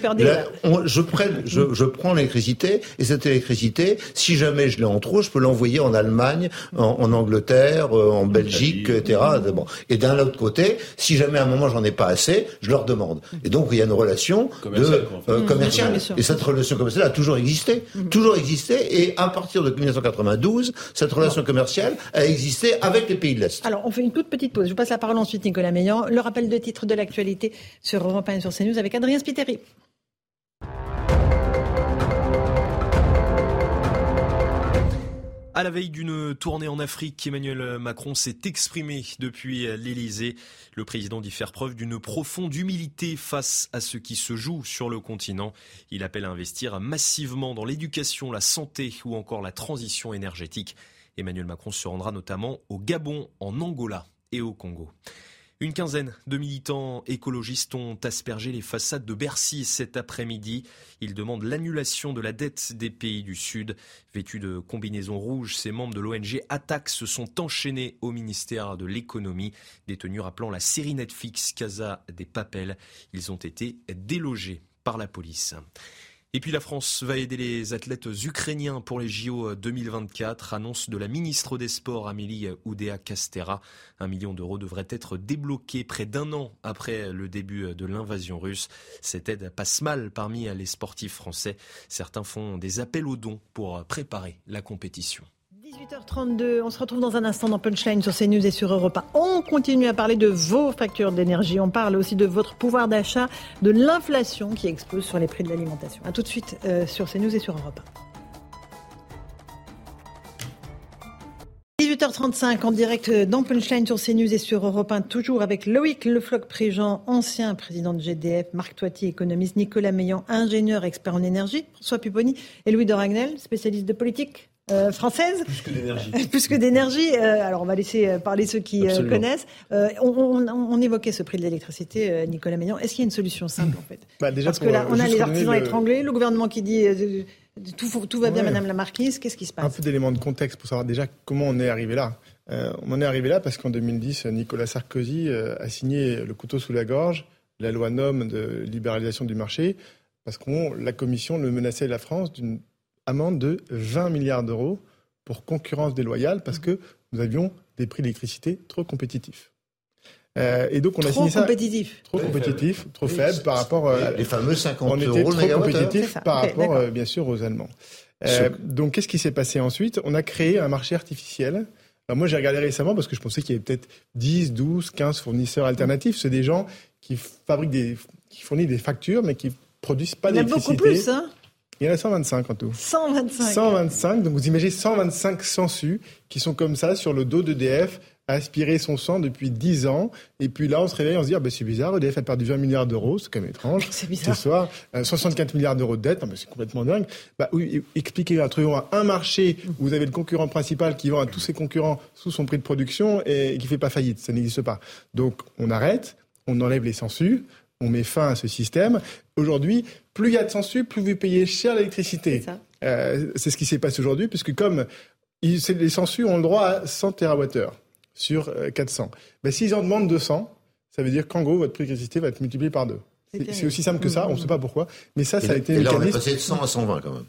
je, prends, je, je prends l'électricité et cette électricité, si jamais je l'ai en trop, je peux l'envoyer en Allemagne, en, Angleterre, euh, en Belgique, etc. Bon. Et d'un autre côté si jamais à un moment j'en ai pas assez, je leur demande. Et donc il y a une relation commerciale, de, euh, commerciale. Et cette relation commerciale a toujours existé, mhm. toujours existé. Et à partir de 1992, cette relation commerciale a existé avec les pays de l'Est. Alors on fait une toute petite pause. Je passe la parole ensuite Nicolas Meillan. Le rappel de titre de l'actualité sur Europe 1 et sur CNews avec Adrien Spiteri. À la veille d'une tournée en Afrique, Emmanuel Macron s'est exprimé depuis l'Elysée. Le président dit faire preuve d'une profonde humilité face à ce qui se joue sur le continent. Il appelle à investir massivement dans l'éducation, la santé ou encore la transition énergétique. Emmanuel Macron se rendra notamment au Gabon, en Angola et au Congo. Une quinzaine de militants écologistes ont aspergé les façades de Bercy cet après-midi. Ils demandent l'annulation de la dette des pays du Sud. Vêtus de combinaisons rouges, ces membres de l'ONG Attaque se sont enchaînés au ministère de l'économie. Détenus rappelant la série Netflix Casa des Papels, ils ont été délogés par la police. Et puis la France va aider les athlètes ukrainiens pour les JO 2024, annonce de la ministre des Sports Amélie Oudéa-Castera. Un million d'euros devrait être débloqué près d'un an après le début de l'invasion russe. Cette aide passe mal parmi les sportifs français. Certains font des appels aux dons pour préparer la compétition. 18h32, on se retrouve dans un instant dans Punchline sur CNews et sur Europa. On continue à parler de vos factures d'énergie. On parle aussi de votre pouvoir d'achat, de l'inflation qui explose sur les prix de l'alimentation. A tout de suite euh, sur CNews et sur Europa. 18h35 en direct dans Punchline sur CNews et sur Europe 1, toujours avec Loïc Lefloc-Préjean, ancien président de GDF, Marc Toiti, économiste, Nicolas Meillan, ingénieur expert en énergie, François Pupponi et Louis Doragnel, spécialiste de politique. Euh, française. Plus que d'énergie. (laughs) Plus que d'énergie. Euh, alors on va laisser euh, parler ceux qui connaissent. On, évoquait ce prix de l'électricité, Nicolas Meillan. Est-ce qu'il y a une solution simple en fait? Bah, déjà Parce que là, on a les artisans étranglés, le gouvernement qui dit tout, tout, va bien, Madame la Marquise. Qu'est-ce qui se passe? Un peu d'éléments de contexte pour savoir déjà comment on est arrivé là. on en est arrivé là parce qu'en 2010, Nicolas Sarkozy a signé le couteau sous la gorge, la loi NOM de libéralisation du marché, parce que la Commission le menaçait la France d'une amende de 20 milliards d'euros pour concurrence déloyale parce que nous avions des prix d'électricité trop compétitifs. Euh, et donc on a signé ça compétitif. trop compétitif, trop faible par rapport euh, les fameux 50 on était trop compétitif par rapport euh, bien sûr aux Allemands. donc qu'est-ce qui s'est passé ensuite? On a créé un marché artificiel. Alors moi j'ai regardé récemment parce que je pensais qu'il y avait peut-être 10, 12, 15 fournisseurs alternatifs. C'est des gens qui fabriquent des, qui fournissent des factures mais qui produisent pas d'électricité. Il y en a beaucoup plus, hein il y en a 125 en tout. 125 125, donc vous imaginez 125 sangsues qui sont comme ça sur le dos d'EDF, aspirer son sang depuis 10 ans. Et puis là, on se réveille, on se dit, ah ben, c'est bizarre, EDF a perdu 20 milliards d'euros, c'est quand même étrange. C'est bizarre. Ce soir, 64 milliards d'euros de dette, c'est complètement dingue. Bah, oui, expliquez un truc, un marché où vous avez le concurrent principal qui vend à tous ses concurrents sous son prix de production et qui fait pas faillite. Ça n'existe pas. Donc, on arrête, on enlève les sangsues, on met fin à ce système. Aujourd'hui, plus il y a de census, plus vous payez cher l'électricité. Euh, c'est ce qui s'est passé aujourd'hui, puisque comme les census ont le droit à 100 TWh sur 400, euh, ben, s'ils en demandent 200, ça veut dire qu'en gros, votre prix d'électricité va être multiplié par deux. C'est aussi simple que ça, on ne sait pas pourquoi. Mais ça, ça a été... Et là, on est passé de 100 à 120 quand même.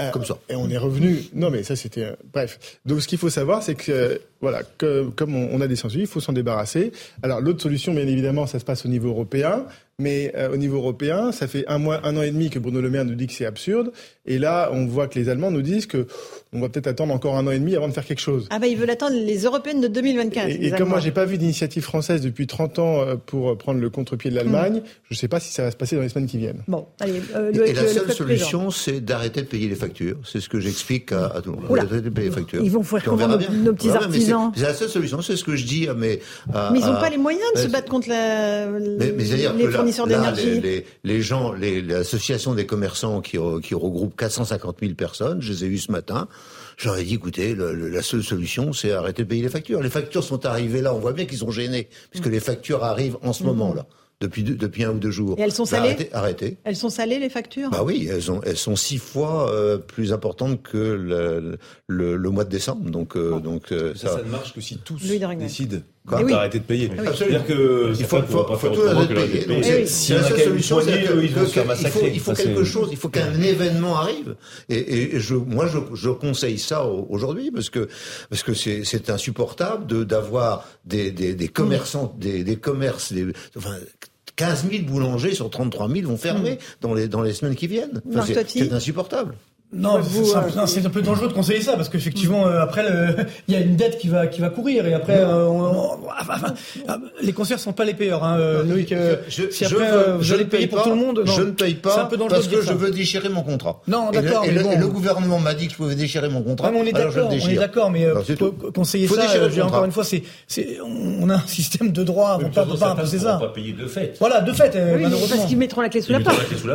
Euh, comme ça. Et on est revenu. Non, mais ça, c'était. bref. Donc, ce qu'il faut savoir, c'est que, voilà, comme on, a des census, il faut s'en débarrasser. Alors, l'autre solution, bien évidemment, ça se passe au niveau européen. Mais euh, au niveau européen, ça fait un mois, un an et demi que Bruno Le Maire nous dit que c'est absurde. Et là, on voit que les Allemands nous disent que on va peut-être attendre encore un an et demi avant de faire quelque chose. Ah bah ils veulent attendre les européennes de 2024. Et, comme moi, j'ai pas vu d'initiative française depuis 30 ans euh, pour prendre le contre-pied de l'Allemagne, hmm. je ne sais pas si ça va se passer dans les semaines qui viennent. Bon, allez. Euh, et la seule solution, c'est d'arrêter de payer les factures. C'est ce que j'explique à, tout le monde. Arrêter de payer les factures. Ils vont faire comment nos, nos, petits artisans C'est la seule solution. C'est ce que je dis à mes. mais ils n'ont pas les moyens de se battre contre la, les fournisseurs d'énergie les, gens, l'association des commerçants qui, qui regroupe 450 000 personnes, je les ai eus ce matin, j'aurais dit, écoutez, la seule solution, c'est arrêter de payer les factures. Les factures sont arrivées là, on voit bien qu'ils sont gênés, puisque les factures arrivent en ce moment-là depuis, depuis un ou deux jours. Et elles sont bah, salées arrêtez, Elles sont salées, les factures? Bah oui, elles, ont, elles sont six fois euh, plus importantes que le, le, le, mois de décembre. Donc, euh, donc euh, ça, ça, ne marche que si tous décident d'arrêter de payer. Ah C'est-à-dire que il faut, faut, faut tout arrêter de payer. si la seule solution, c'est qu'il faut, il faut quelque chose, il faut qu'un événement arrive. Et, et je, moi, je, je conseille ça aujourd'hui parce que parce que c'est insupportable de d'avoir des, des, des commerçants, des, des commerces, des, enfin, 15 000 boulangers sur 33 000 vont fermer hmm. dans, les, dans les semaines qui viennent. c'est insupportable. Non, euh, c'est un peu dangereux de conseiller ça parce qu'effectivement euh, après (laughs) il y a une dette qui va qui va courir et après euh, les concerts sont pas les payeurs hein, Loïc. je, si après veux, vous allez payer pour tout le monde, non, je ne paye pas parce que je veux déchirer mon contrat. Non, d'accord. Et, le, gouvernement m'a dit que je pouvais déchirer mon contrat. on est d'accord, on est d'accord, mais conseiller ça, encore une fois, c'est on a un système de droit, on peut pas imposer ça. On va payer de fait. Voilà, de fait, malheureusement. Parce qu'ils mettront la clé sous la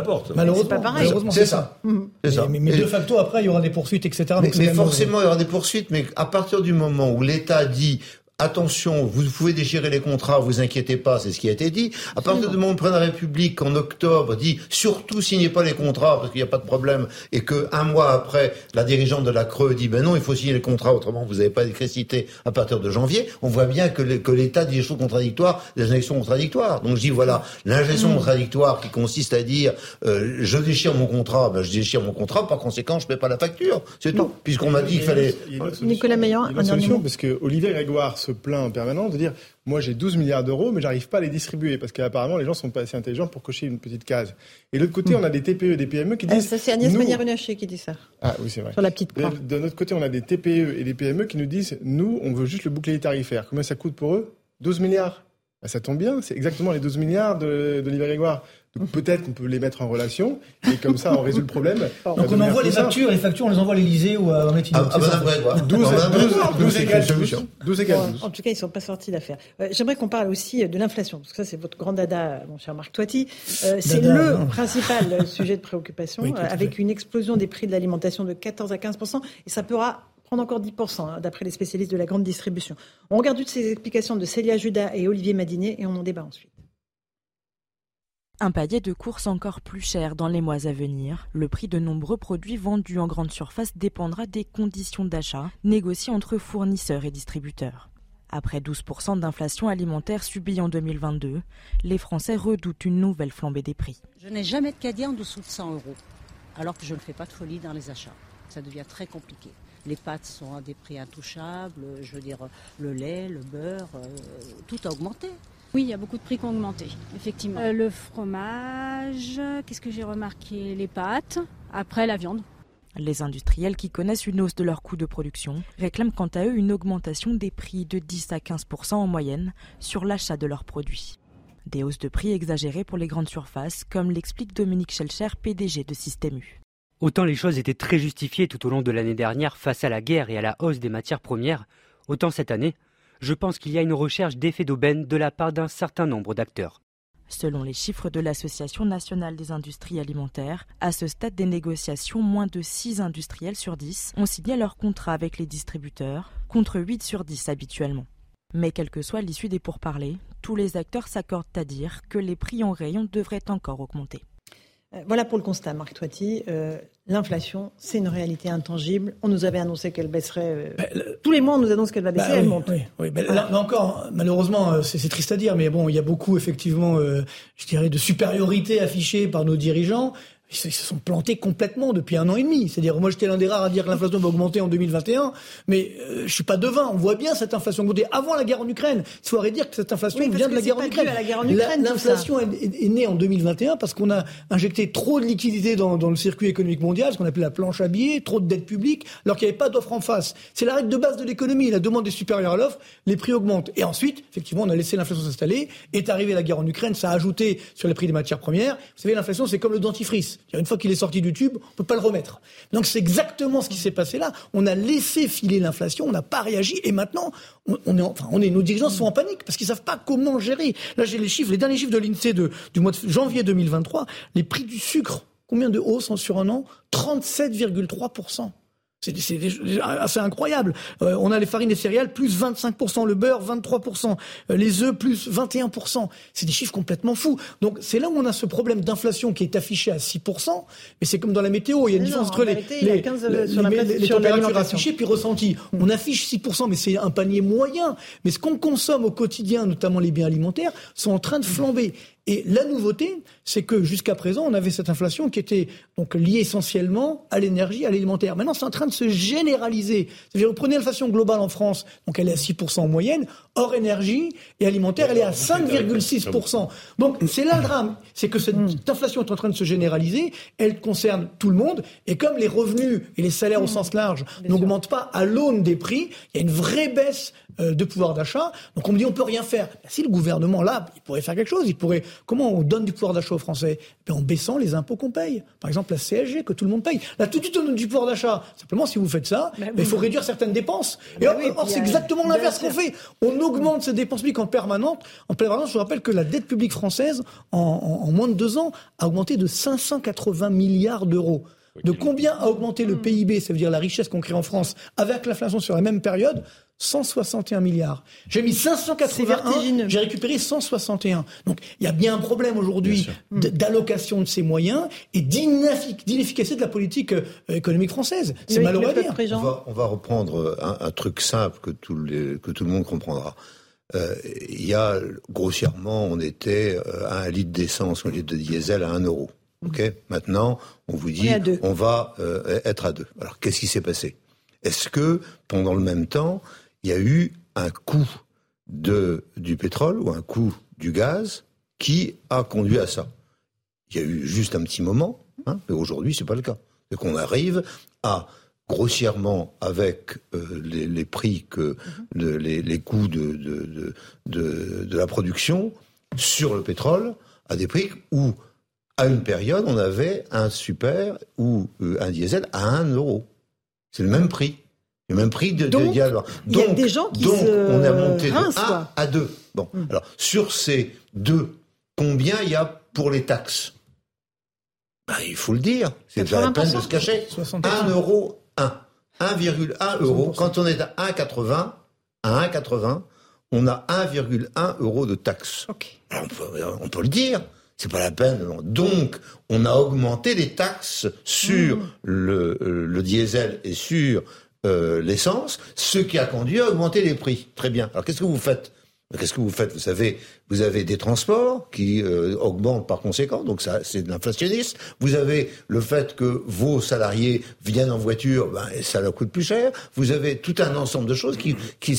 porte. Malheureusement, c'est ça. C'est ça de facto, après, il y aura des poursuites, etc. mais forcément, il y aura des poursuites, mais à partir du moment où l'État dit attention, vous pouvez déchirer les contrats, vous inquiétez pas, c'est ce qui a été dit. À partir du moment où le président de la République, en octobre, dit surtout signez pas les contrats parce qu'il n'y a pas de problème, et que un mois après, la dirigeante de la Creux dit ben non, il faut signer les contrats, autrement vous n'avez pas d'électricité à partir de janvier, on voit bien que l'État dit des choses contradictoires, des injections contradictoires. Donc je dis voilà, l'injection mm. contradictoire qui consiste à dire euh, je déchire mon contrat, ben je déchire mon contrat, par conséquent je paie pas la facture, c'est tout. Puisqu'on m'a dit qu'il fallait. Nicolas Meillan, une solution parce que Olivier Grégoire se plaint en permanence de dire moi j'ai 12 milliards d'euros mais j'arrive pas à les distribuer parce qu'apparemment les gens sont pas assez intelligents pour cocher une petite case. Et de l'autre côté, hmm. on a des TPE et des PME qui disent Ça c'est Agnès Pannier-Runacher qui dit ça. Ah oui, c'est vrai. Sur la petite croix. De, notre côté, on a des TPE et des PME qui nous disent nous on veut juste le bouclier tarifaire. Combien ça coûte pour eux? 12 milliards. Bah, ça tombe bien, c'est exactement les 12 milliards de, de Grégoire. Peut-être qu'on peut les mettre en relation et comme ça on résout le problème. (laughs) Donc on envoie les factures, les factures on les envoie à l'Elysée ou à Matignon. Ah, ah, 12, 12, égale 12. 12 égale 12. En tout cas, ils ne sont pas sortis d'affaire. Euh, J'aimerais qu'on parle aussi de l'inflation, parce que ça c'est votre grand dada, mon cher Marc Toiti. Euh, c'est le principal sujet de préoccupation, euh, avec une explosion des prix de l'alimentation de 14 à 15% et ça pourra prendre encore 10%, hein, d'après les spécialistes de la grande distribution. On regarde toutes ces explications de Célia Judas et Olivier Madinier et on en débat ensuite. Un palier de courses encore plus cher dans les mois à venir. Le prix de nombreux produits vendus en grande surface dépendra des conditions d'achat négociées entre fournisseurs et distributeurs. Après 12% d'inflation alimentaire subie en 2022, les Français redoutent une nouvelle flambée des prix. Je n'ai jamais de caddie en dessous de 100 euros, alors que je ne fais pas de folie dans les achats. Ça devient très compliqué. Les pâtes sont à des prix intouchables, je veux dire le lait, le beurre, euh, tout a augmenté. Oui, il y a beaucoup de prix qui ont augmenté, effectivement. Euh, le fromage, qu'est-ce que j'ai remarqué? Les pâtes, après la viande. Les industriels qui connaissent une hausse de leurs coûts de production réclament quant à eux une augmentation des prix de 10 à 15% en moyenne sur l'achat de leurs produits. Des hausses de prix exagérées pour les grandes surfaces, comme l'explique Dominique Schelcher, PDG de Système U. Autant les choses étaient très justifiées tout au long de l'année dernière face à la guerre et à la hausse des matières premières, autant cette année, je pense qu'il y a une recherche d'effet d'aubaine de la part d'un certain nombre d'acteurs. Selon les chiffres de l'Association nationale des industries alimentaires, à ce stade des négociations, moins de 6 industriels sur 10 ont signé leur contrat avec les distributeurs, contre 8 sur 10 habituellement. Mais quelle que soit l'issue des pourparlers, tous les acteurs s'accordent à dire que les prix en rayon devraient encore augmenter. Euh, voilà pour le constat, Marc Toiti. Euh, l'inflation, c'est une réalité intangible. On nous avait annoncé qu'elle baisserait. Euh, tous les mois, on nous annonce qu'elle va baisser, bah elle monte. Oui, ben, là, encore, malheureusement, c'est triste à dire, mais bon, il y a beaucoup, effectivement, je dirais, de supériorité affichée par nos dirigeants ils se sont plantés complètement depuis un an et demi. C'est-à-dire, moi, j'étais l'un des rares à dire que l'inflation va augmenter en 2021, mais euh, je suis pas devin. On voit bien cette inflation augmenter avant la guerre en Ukraine. Il faut dire que cette inflation vient de la guerre, en Ukraine. L'inflation est, née en 2021 parce qu'on a injecté trop de liquidités dans, dans le circuit économique mondial, ce qu'on appelle la planche à billets, trop de dettes publiques, alors qu'il n'y avait pas d'offre en face. C'est la règle de base de l'économie. La demande est supérieure à l'offre, les prix augmentent. Et ensuite, effectivement, on a laissé l'inflation s'installer. Est arrivée la guerre en Ukraine, ça a ajouté sur les prix des matières premières. Vous savez, l'inflation, c'est comme le dentifrice. Une fois qu'il est sorti du tube, on peut pas le remettre. Donc c'est exactement ce qui s'est passé là. On a laissé filer l'inflation, on n'a pas réagi, et maintenant, nos dirigeants sont en panique parce qu'ils savent pas comment gérer. Là, j'ai les chiffres, les derniers chiffres de l'Insee du mois de janvier 2023. Les prix du sucre, combien de hausse sur un an? 37,3 c'est assez incroyable. Euh, on a les farines et céréales plus 25%, le beurre 23%, euh, les œufs plus 21%. C'est des chiffres complètement fous. Donc c'est là où on a ce problème d'inflation qui est affiché à 6%, mais c'est comme dans la météo, il y a une différence entre les, les, températures affichées puis ressenties. On affiche 6%, mais c'est un panier moyen. Mais ce qu'on consomme au quotidien, notamment les biens alimentaires, sont en train de flamber. Et la nouveauté, c'est que jusqu'à présent, on avait cette inflation qui était donc liée essentiellement à l'énergie, à l'alimentaire. Maintenant, c'est en train de se généraliser. C'est-à-dire, vous prenez l'inflation globale en France, donc elle est à 6% en moyenne, hors énergie et alimentaire, elle est à 5,6%. Donc c'est là le drame, c'est que cette inflation est en train de se généraliser, elle concerne tout le monde, et comme les revenus et les salaires au sens large n'augmentent pas à l'aune des prix, il y a une vraie baisse de pouvoir d'achat. Donc on me dit on peut rien faire. Ben, si le gouvernement là, il pourrait faire quelque chose, il pourrait comment on donne du pouvoir d'achat aux Français? Ben, En baissant les impôts qu'on paye. Par exemple la CSG que tout le monde paye. Là tout de suite on donne du pouvoir d'achat. Simplement si vous faites ça, ben, il faut réduire certaines dépenses. Et or, c'est exactement l'inverse qu'on fait. On augmente ces dépenses publiques en permanence. En permanence, je vous rappelle que la dette publique française, en, moins de deux ans, a augmenté de 580 milliards d'euros. De combien a augmenté le PIB, ça veut dire la richesse qu'on crée en France, avec l'inflation sur la même période? 161 milliards. J'ai mis 581, j'ai récupéré 161. Donc il y a bien un problème aujourd'hui d'allocation de ces moyens et d'inefficacité de la politique euh, économique française. C'est malheureux à dire. On va, reprendre un, truc simple que tout, que tout le monde comprendra. Euh, il y a, grossièrement, on était euh, à un litre d'essence, un litre de diesel à 1 euro. Ok? Maintenant, on vous dit, on, va euh, être à deux. Alors, qu'est-ce qui s'est passé? Est-ce que, pendant le même temps, il y a eu un coût de, du pétrole ou un coût du gaz qui a conduit à ça Il y a eu juste un petit moment, hein, mais aujourd'hui, c'est pas le cas. C'est qu'on arrive à grossièrement avec euh, les, prix que mhm. les, coûts de, de, de, la production sur le pétrole à des prix où à une période on avait un super ou euh, un diesel à 1 euro. C'est le même prix. Le même prix de, donc, Donc, il y a des gens qui donc on a monté de 1 à 2. Bon, hmm. alors sur ces deux, combien il y a pour les taxes? Ben, Il faut le dire, c'est déjà la peine de se cacher. 1 euro 1. 1,1 euro. Quand on est à 1,80, à 1,80, on a 1,1 euro de taxes. On, peut, le dire. C'est pas la peine. Donc, on a augmenté les taxes sur mmh. le, euh, le, diesel et sur euh, l'essence, ce qui a conduit à augmenter les prix. Très bien. Alors, qu'est-ce que vous faites? Qu'est-ce que vous faites? Vous savez, vous avez des transports qui euh, augmentent par conséquent, donc ça, c'est de l'inflationniste. Vous avez le fait que vos salariés viennent en voiture, ben, ça leur coûte plus cher. Vous avez tout un ensemble de choses qui, qui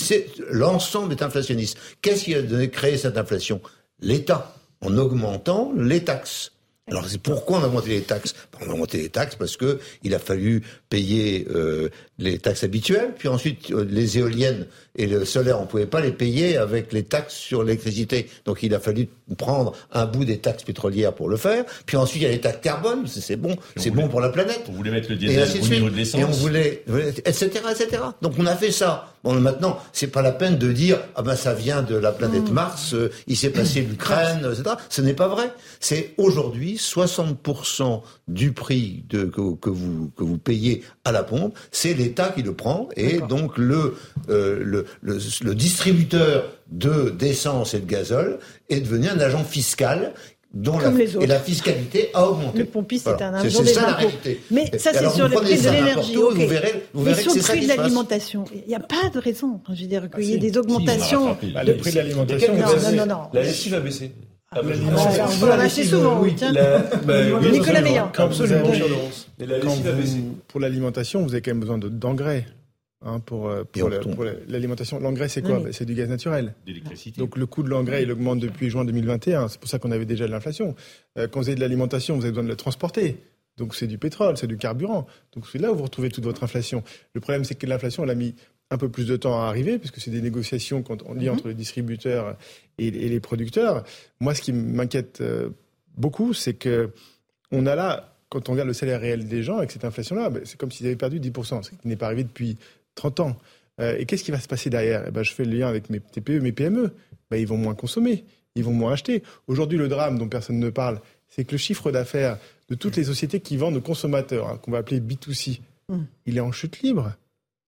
l'ensemble est inflationniste. Qu'est-ce qui a créé cette inflation? L'État, en augmentant les taxes. Alors c'est pourquoi on a augmenté les taxes? Ben, On a augmenté les taxes parce que il a fallu payer euh, les taxes habituelles, puis ensuite euh, les éoliennes et le solaire, on pouvait pas les payer avec les taxes sur l'électricité. Donc il a fallu prendre un bout des taxes pétrolières pour le faire. Puis ensuite il y a les taxes carbone, c'est bon, c'est bon pour la planète. On voulait mettre le diesel au niveau de l'essence. Et on voulait, etc., etc. Donc on a fait ça. Bon, maintenant, c'est pas la peine de dire ah ben ça vient de la planète mmh. Mars, euh, il s'est passé (coughs) l'Ukraine, etc. Ce n'est pas vrai. C'est aujourd'hui 60% du prix de, que, que, vous que vous payez à la pompe, c'est l'État qui le prend et donc le, euh, le, le, le, distributeur de d'essence et de gazole est devenu un agent fiscal dont la, et la fiscalité a augmenté. Le pompiste c'est un agent des impôts. Mais ça, c'est sur le prix de l'énergie. Vous verrez, vous verrez sur le prix de l'alimentation, il n'y a pas de raison. Je veux dire qu'il y ait des augmentations. le prix de l'alimentation, non, non, non, non. La lessive a baissé. Ah, bah, vous en achetez souvent, oui. Tiens. Bah, Nicolas Meillan. Absolument. Pour l'alimentation, vous avez quand même besoin d'engrais. Hein, pour, euh, pour l'alimentation. L'engrais, c'est quoi? bah, C'est du gaz naturel. D'électricité. Donc le coût de l'engrais, il augmente depuis juin 2021. C'est pour ça qu'on avait déjà de l'inflation. Euh, quand vous avez de l'alimentation, vous avez besoin de la transporter. Donc c'est du pétrole, c'est du carburant. Donc c'est là où vous retrouvez toute votre inflation. Le problème, c'est que l'inflation, elle a mis un peu plus de temps à arriver, puisque c'est des négociations quand on dit mhm. entre les distributeurs et, les producteurs. Moi, ce qui m'inquiète euh, beaucoup, c'est que on a là, quand on regarde le salaire réel des gens avec cette inflation-là, ben, c'est comme s'ils avaient perdu 10%, ce qui n'est pas arrivé depuis 30 ans. Euh, et qu'est-ce qui va se passer derrière? Eh ben, Je fais le lien avec mes TPE, mes PME. Ben, ils vont moins consommer, ils vont moins acheter. Aujourd'hui, le drame dont personne ne parle, c'est que le chiffre d'affaires de toutes les sociétés qui vendent aux consommateurs, hein, qu'on va appeler B2C, mmh. il est en chute libre.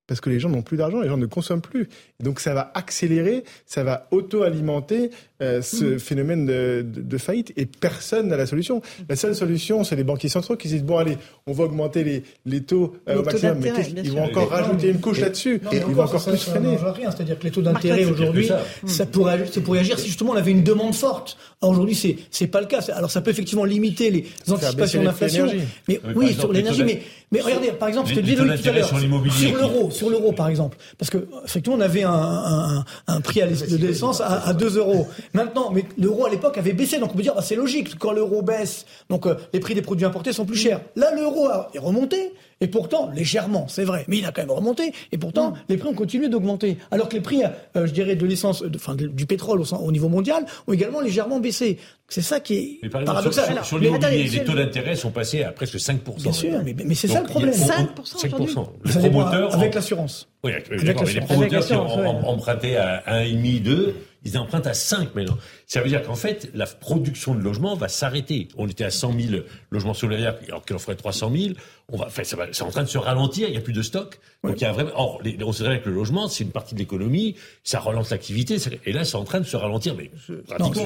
Parce que les gens n'ont plus d'argent, les gens ne consomment plus. donc ça va accélérer, ça va auto-alimenter euh, ce mm. phénomène de, de, faillite et personne n'a la solution. La seule solution, c'est les banquiers centraux qui disent bon allez, on va augmenter les, les taux euh, au maximum, mais ils vont encore rajouter une couche là-dessus? ils vont encore plus freiner. C'est-à-dire que les taux d'intérêt aujourd'hui, ça pourrait, ça pourrait agir si justement on avait une demande forte. Aujourd'hui, c'est c'est pas le cas. Alors ça peut effectivement limiter les anticipations d'inflation, mais oui, sur l'énergie, mais mais regardez, par exemple, ce que disais tout à l'heure, sur l'euro, sur l'euro par exemple, parce que effectivement on avait un, un, un prix de l'essence à, à 2 euros. Maintenant, mais l'euro à l'époque avait baissé, donc on peut dire bah, c'est logique quand l'euro baisse, donc euh, les prix des produits importés sont plus chers. Là, l'euro est remonté, et pourtant, légèrement, c'est vrai, mais il a quand même remonté. Et pourtant, mm. les prix ont continué d'augmenter. Alors que les prix, euh, je dirais, de l'essence, enfin, du pétrole au, niveau mondial ont également légèrement baissé. C'est ça qui est mais par exemple, paradoxal. Sur, l'immobilier, les taux d'intérêt sont passés à presque 5%. Bien sûr, mais, mais c'est ça le problème. 5%, 5%. Les promoteurs... Avec l'assurance. Oui, d'accord, mais les promoteurs qui ont emprunté à 1,5, 2, ils empruntent à 5 maintenant. Ça veut dire qu'en fait, la production de logements va s'arrêter. On était à 100 000 logements solidaires, alors qu'il en ferait 300 000. On va, enfin, c'est en train de se ralentir, il n'y a plus de stock. Donc il y a vraiment, or, on sait bien que le logement, c'est une partie de l'économie, ça relance l'activité, et là, c'est en train de se ralentir, mais je,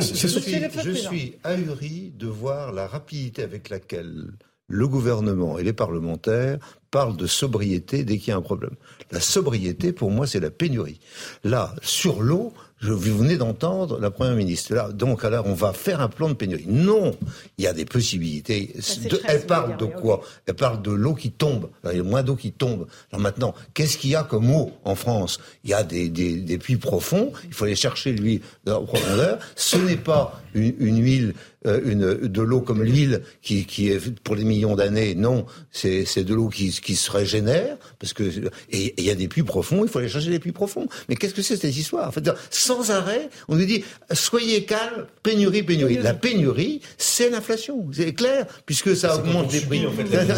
suis, je suis ahuri de voir la rapidité avec laquelle le gouvernement et les parlementaires parlent de sobriété dès qu'il y a un problème. La sobriété, pour moi, c'est la pénurie. Là, sur l'eau, je, vous venez d'entendre la première ministre. Là, donc, alors, on va faire un plan de pénurie. Non, il y a des possibilités. elle parle de quoi? Elle parle de l'eau qui tombe. il y a moins d'eau qui tombe. Alors maintenant, qu'est-ce qu'il y a comme eau en France? Il y a des, des, des, puits profonds. Il faut aller chercher l'huile en profondeur. Ce n'est pas une, une huile une, de l'eau comme l'huile qui, qui est pour des millions d'années. Non, c'est de l'eau qui, qui se régénère parce que et il y a des puits profonds. Il faut aller chercher des puits profonds. Mais qu'est-ce que c'est cette histoire? En fait, Sans arrêt, on nous dit soyez calme, pénurie, pénurie. La pénurie, c'est l'inflation. C'est clair puisque ça augmente les prix.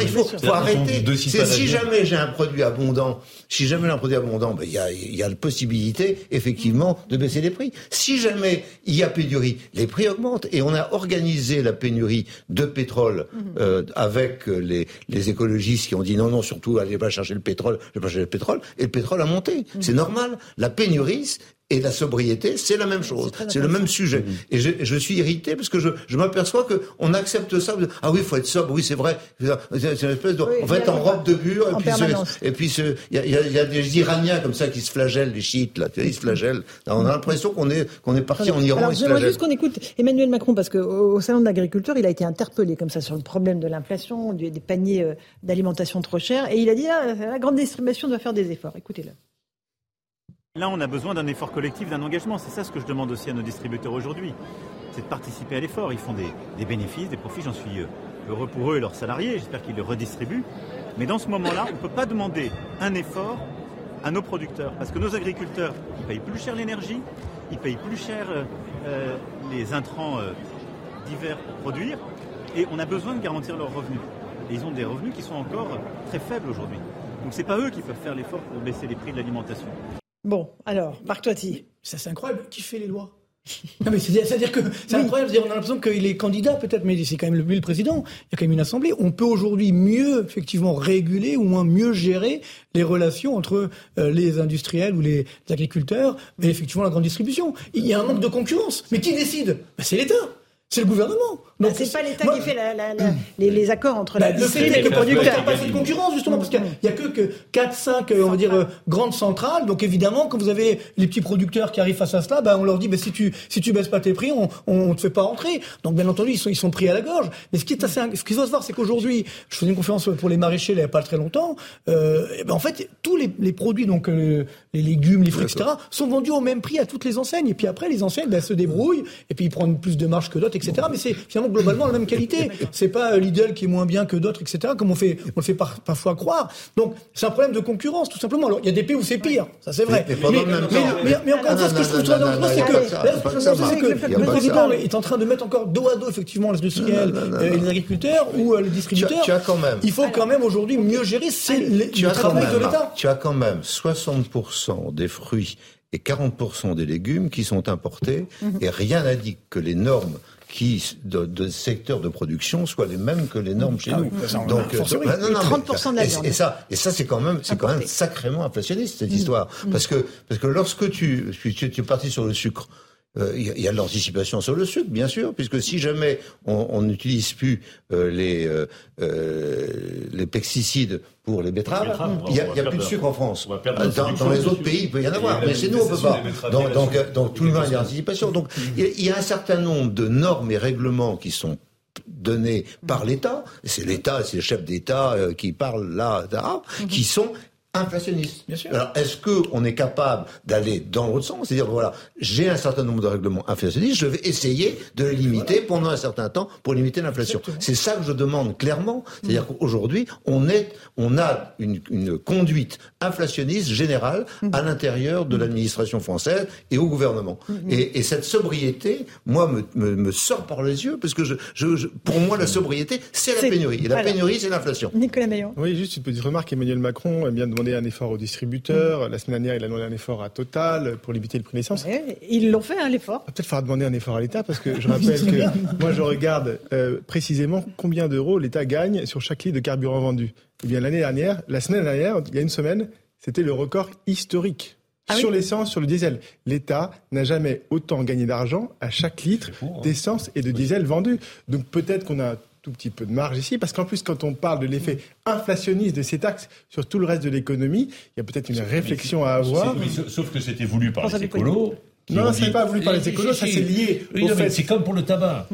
il faut, faut arrêter. Si jamais j'ai un produit abondant, si jamais j'ai un produit abondant, ben, il y, a, y a la possibilité effectivement de baisser les prix. Si jamais il y a pénurie, les prix augmentent et on a organisé organiser la pénurie de pétrole mhm. euh, avec les, les, écologistes qui ont dit non, non, surtout, allez pas chercher le pétrole, je vais pas chercher le pétrole, et le pétrole a monté. Mhm. C'est normal. La pénurie, et la sobriété, c'est la même chose, c'est le même sujet. Et je, je, suis irrité parce que je, je m'aperçois que on accepte ça. Ah oui, il faut être sobre. Oui, c'est vrai. C'est une espèce de, on va être en robe de bure et puis, et puis il y a, y a, des Iraniens comme ça qui se flagellent, les chiites là, ils se flagellent. On a l'impression qu'on est qu'on est parti en Iran. Alors, j'aimerais juste qu'on écoute Emmanuel Macron parce qu'au salon de l'agriculture, il a été interpellé comme ça sur le problème de l'inflation, des paniers euh, d'alimentation trop chers, et il a dit ah, la grande distribution doit faire des efforts. Écoutez-le. Là, on a besoin d'un effort collectif, d'un engagement. C'est ça ce que je demande aussi à nos distributeurs aujourd'hui. C'est de participer à l'effort. Ils font des, bénéfices, des profits. J'en suis euh, heureux pour eux et leurs salariés. J'espère qu'ils le redistribuent. Mais dans ce moment-là, on ne peut pas demander un effort à nos producteurs. Parce que nos agriculteurs, ils payent plus cher l'énergie, ils payent plus cher euh, euh, les intrants divers pour produire. Et on a besoin de garantir leurs revenus. Ils ont des revenus qui sont encore très faibles aujourd'hui. Donc ce n'est pas eux qui peuvent faire l'effort pour baisser les prix de l'alimentation. Bon, alors, Marc Toiti. Ça, c'est incroyable. Qui fait les lois? Non mais c'est-à-dire que c'est incroyable, on a l'impression qu'il est candidat peut-être, mais c'est quand même lui le président. Il y a quand même une assemblée. On peut aujourd'hui mieux effectivement réguler ou moins mieux gérer les relations entre euh, les industriels ou les agriculteurs et effectivement la grande distribution. Il y a un manque de concurrence. Mais qui décide? Ben, C'est l'État. C'est le gouvernement. Bah, c'est pas l'État qui fait les, accords entre bah, l'industrie et le producteur. Il n'y a pas de concurrence justement parce qu'il n'y a, que, que 4, 5, on va dire, euh, grandes centrales. Donc évidemment, quand vous avez les petits producteurs qui arrivent face à cela, bah, on leur dit, bah, si tu si tu baisses pas tes prix, on on te fait pas rentrer. Donc bien entendu, ils sont ils sont pris à la gorge. Mais ce qui est assez, ce qu'il faut se voir, c'est qu'aujourd'hui, je faisais une conférence pour les maraîchers il n'y a pas très longtemps. Euh, et ben en fait, tous les, les produits, donc euh, les légumes, les fruits, etc., sont vendus au même prix à toutes les enseignes. Et puis après, les enseignes ben, se débrouillent et puis ils prennent plus de marge que d'autres, etc. Mais c'est finalement globalement la même qualité. C'est pas euh, Lidl qui est moins bien que d'autres, etc. Comme on fait, on le fait parfois croire. Donc c'est un problème de concurrence, tout simplement. Alors il y a des pays où c'est pire, ça c'est vrai. Mais, mais, encore une fois, ce que je trouve très dangereux, c'est que, le président est en train de mettre encore dos à dos effectivement l'industriel et les agriculteurs ou euh, les distributeurs. Il faut quand même aujourd'hui mieux gérer. Le travail de l'État. Tu as quand même 60% des fruits et 40% des légumes qui sont importés, mhm. et rien dit que les normes qui de, de secteurs de production soient les mêmes que les normes chez ah nous. Donc, 30% de la et, et ça, et ça c'est quand même, c'est quand même sacrément inflationniste cette mmh. histoire, mmh. parce que parce que lorsque tu tu, tu, es parti sur le sucre, euh, il y, a de l'anticipation sur le sucre, bien sûr, puisque si jamais on n'utilise plus euh, les euh, euh, les pesticides pour les betteraves, il n'y a, a plus de sucre en France. Dans, dans les autres pays, il peut y en avoir, mais chez nous, on peut pas. Donc, donc, donc, tout le monde a l'anticipation. Donc, il y a un certain nombre de normes et règlements qui sont donnés par l'État, c'est l'État, c'est le chef d'État qui parle là, qui sont inflationniste. Bien sûr. Alors, est-ce que on est capable d'aller dans l'autre sens? C'est-à-dire, voilà, j'ai un certain nombre de règlements inflationnistes, je vais essayer de les limiter pendant un certain temps pour limiter l'inflation. C'est ça que je demande clairement. C'est-à-dire mmh. qu'aujourd'hui, on est, on a une, une conduite inflationniste générale mmh. à l'intérieur de mmh. l'administration française et au gouvernement. Et, et, cette sobriété, moi, me, me, me, sort par les yeux parce que je, je, pour moi, la sobriété, c'est la pénurie. Et la pénurie, c'est l'inflation. Nicolas Maillon. Oui, juste une petite remarque. Emmanuel Macron vient de un effort aux distributeurs. La semaine dernière, il a demandé un effort à Total pour limiter le prix de l'essence. ils l'ont fait, hein, l'effort. Peut-être faudra demander un effort à l'État parce que je rappelle que (laughs) moi, je regarde euh, précisément combien d'euros l'État gagne sur chaque litre de carburant vendu. Eh bien, l'année dernière, la semaine dernière, il y a une semaine, c'était le record historique. Ah sur l'essence, sur le diesel. L'État n'a jamais autant gagné d'argent à chaque litre hein. d'essence et de diesel vendu. Donc peut-être qu'on a tout petit peu de marge ici, parce qu'en plus, quand on parle de l'effet inflationniste de ces taxes sur tout le reste de l'économie, il y a peut-être une réflexion à avoir. sauf que c'était voulu par les écolos. Non, ce n'est pas voulu par les écolos, ça c'est lié au fait. C'est comme pour le tabac.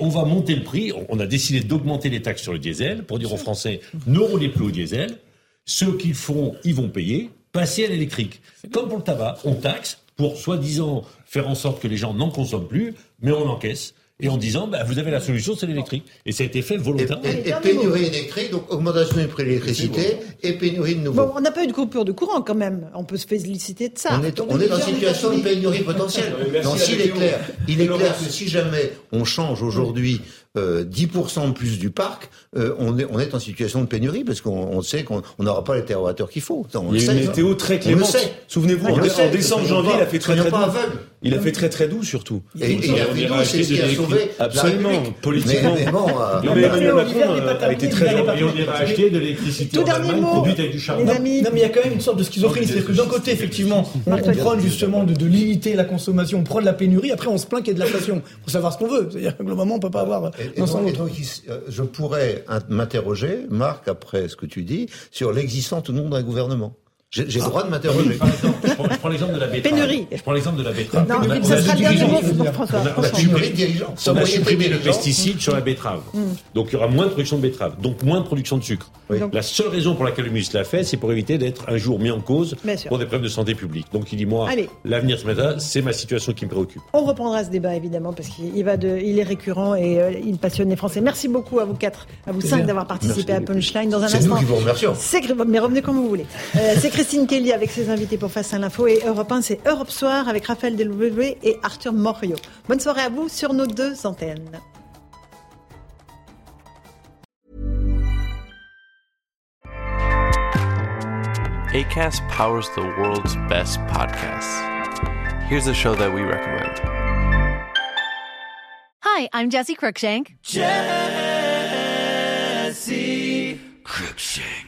On va monter le prix, on a décidé d'augmenter les taxes sur le diesel pour dire aux Français, ne roulez plus au diesel, ceux qui le font, ils vont payer, passer à l'électrique. Comme pour le tabac, on taxe pour soi-disant faire en sorte que les gens n'en consomment plus, mais on encaisse et en disant bah, vous avez la solution, c'est l'électrique. Et ça a été fait volontairement. Et, pénurie électrique, donc augmentation du prix de l'électricité et pénurie de nouveau. Bon, on n'a pas eu de coupure de courant quand même. On peut se féliciter de ça. On est, on est dans une situation de pénurie potentielle. Donc s'il est clair, il est clair que si jamais on change aujourd'hui 10% euh, de plus du parc, euh, on, est, on est en situation de pénurie parce qu'on sait qu'on n'aura pas les terrorateurs qu'il faut. On il y a une météo très clémente. Souvenez-vous, en, décembre, janvier, il a fait très très doux. Il a fait très très doux surtout. Et, il a fait doux, c'est ce qui a sauvé Absolument, politiquement. Mais, bon, euh, Emmanuel Macron a été très gentil. Et on ira acheter de l'électricité en Allemagne produite avec du charbon. Non, mais il y a quand même une sorte de schizophrénie. C'est-à-dire que d'un côté, effectivement, on prône justement de, limiter la consommation, on prône la pénurie, après on se plaint qu'il y ait de l'inflation. Il faut savoir ce qu'on veut. C'est-à-dire que globalement, on peut pas avoir euh, je pourrais m'interroger, Marc, après ce que tu dis, sur l'existence ou non d'un gouvernement. J'ai le droit de m'interroger. Je prends l'exemple de la betterave. Pénurie. Je prends l'exemple de la betterave. Non, on a, ça sera le dernier mot, François. On a, supprimé, on a supprimé le pesticide sur la betterave. Mm. Donc il y aura moins de production de betterave, donc moins de production de sucre. La seule raison pour laquelle le ministre l'a fait, c'est pour éviter d'être un jour mis en cause pour des problèmes de santé publique. Donc il dit moi, l'avenir ce matin, c'est ma situation qui me préoccupe. On reprendra ce débat évidemment parce qu'il va de, il est récurrent et euh, il passionne les Français. Merci beaucoup à vous quatre, à vous cinq d'avoir participé à Punchline. Dans un instant, c'est nous qui vous remercions. Mais revenez comme vous voulez. Christine Kelly avec ses invités pour Face à l'info et Europe 1, c'est Europe Soir avec Raphaël Delouvé et Arthur Morio. Bonne soirée à vous sur nos deux antennes. ACAST powers the world's best podcasts. Here's a show that we recommend. Hi, I'm Jesse Cruikshank. Jesse Cruikshank.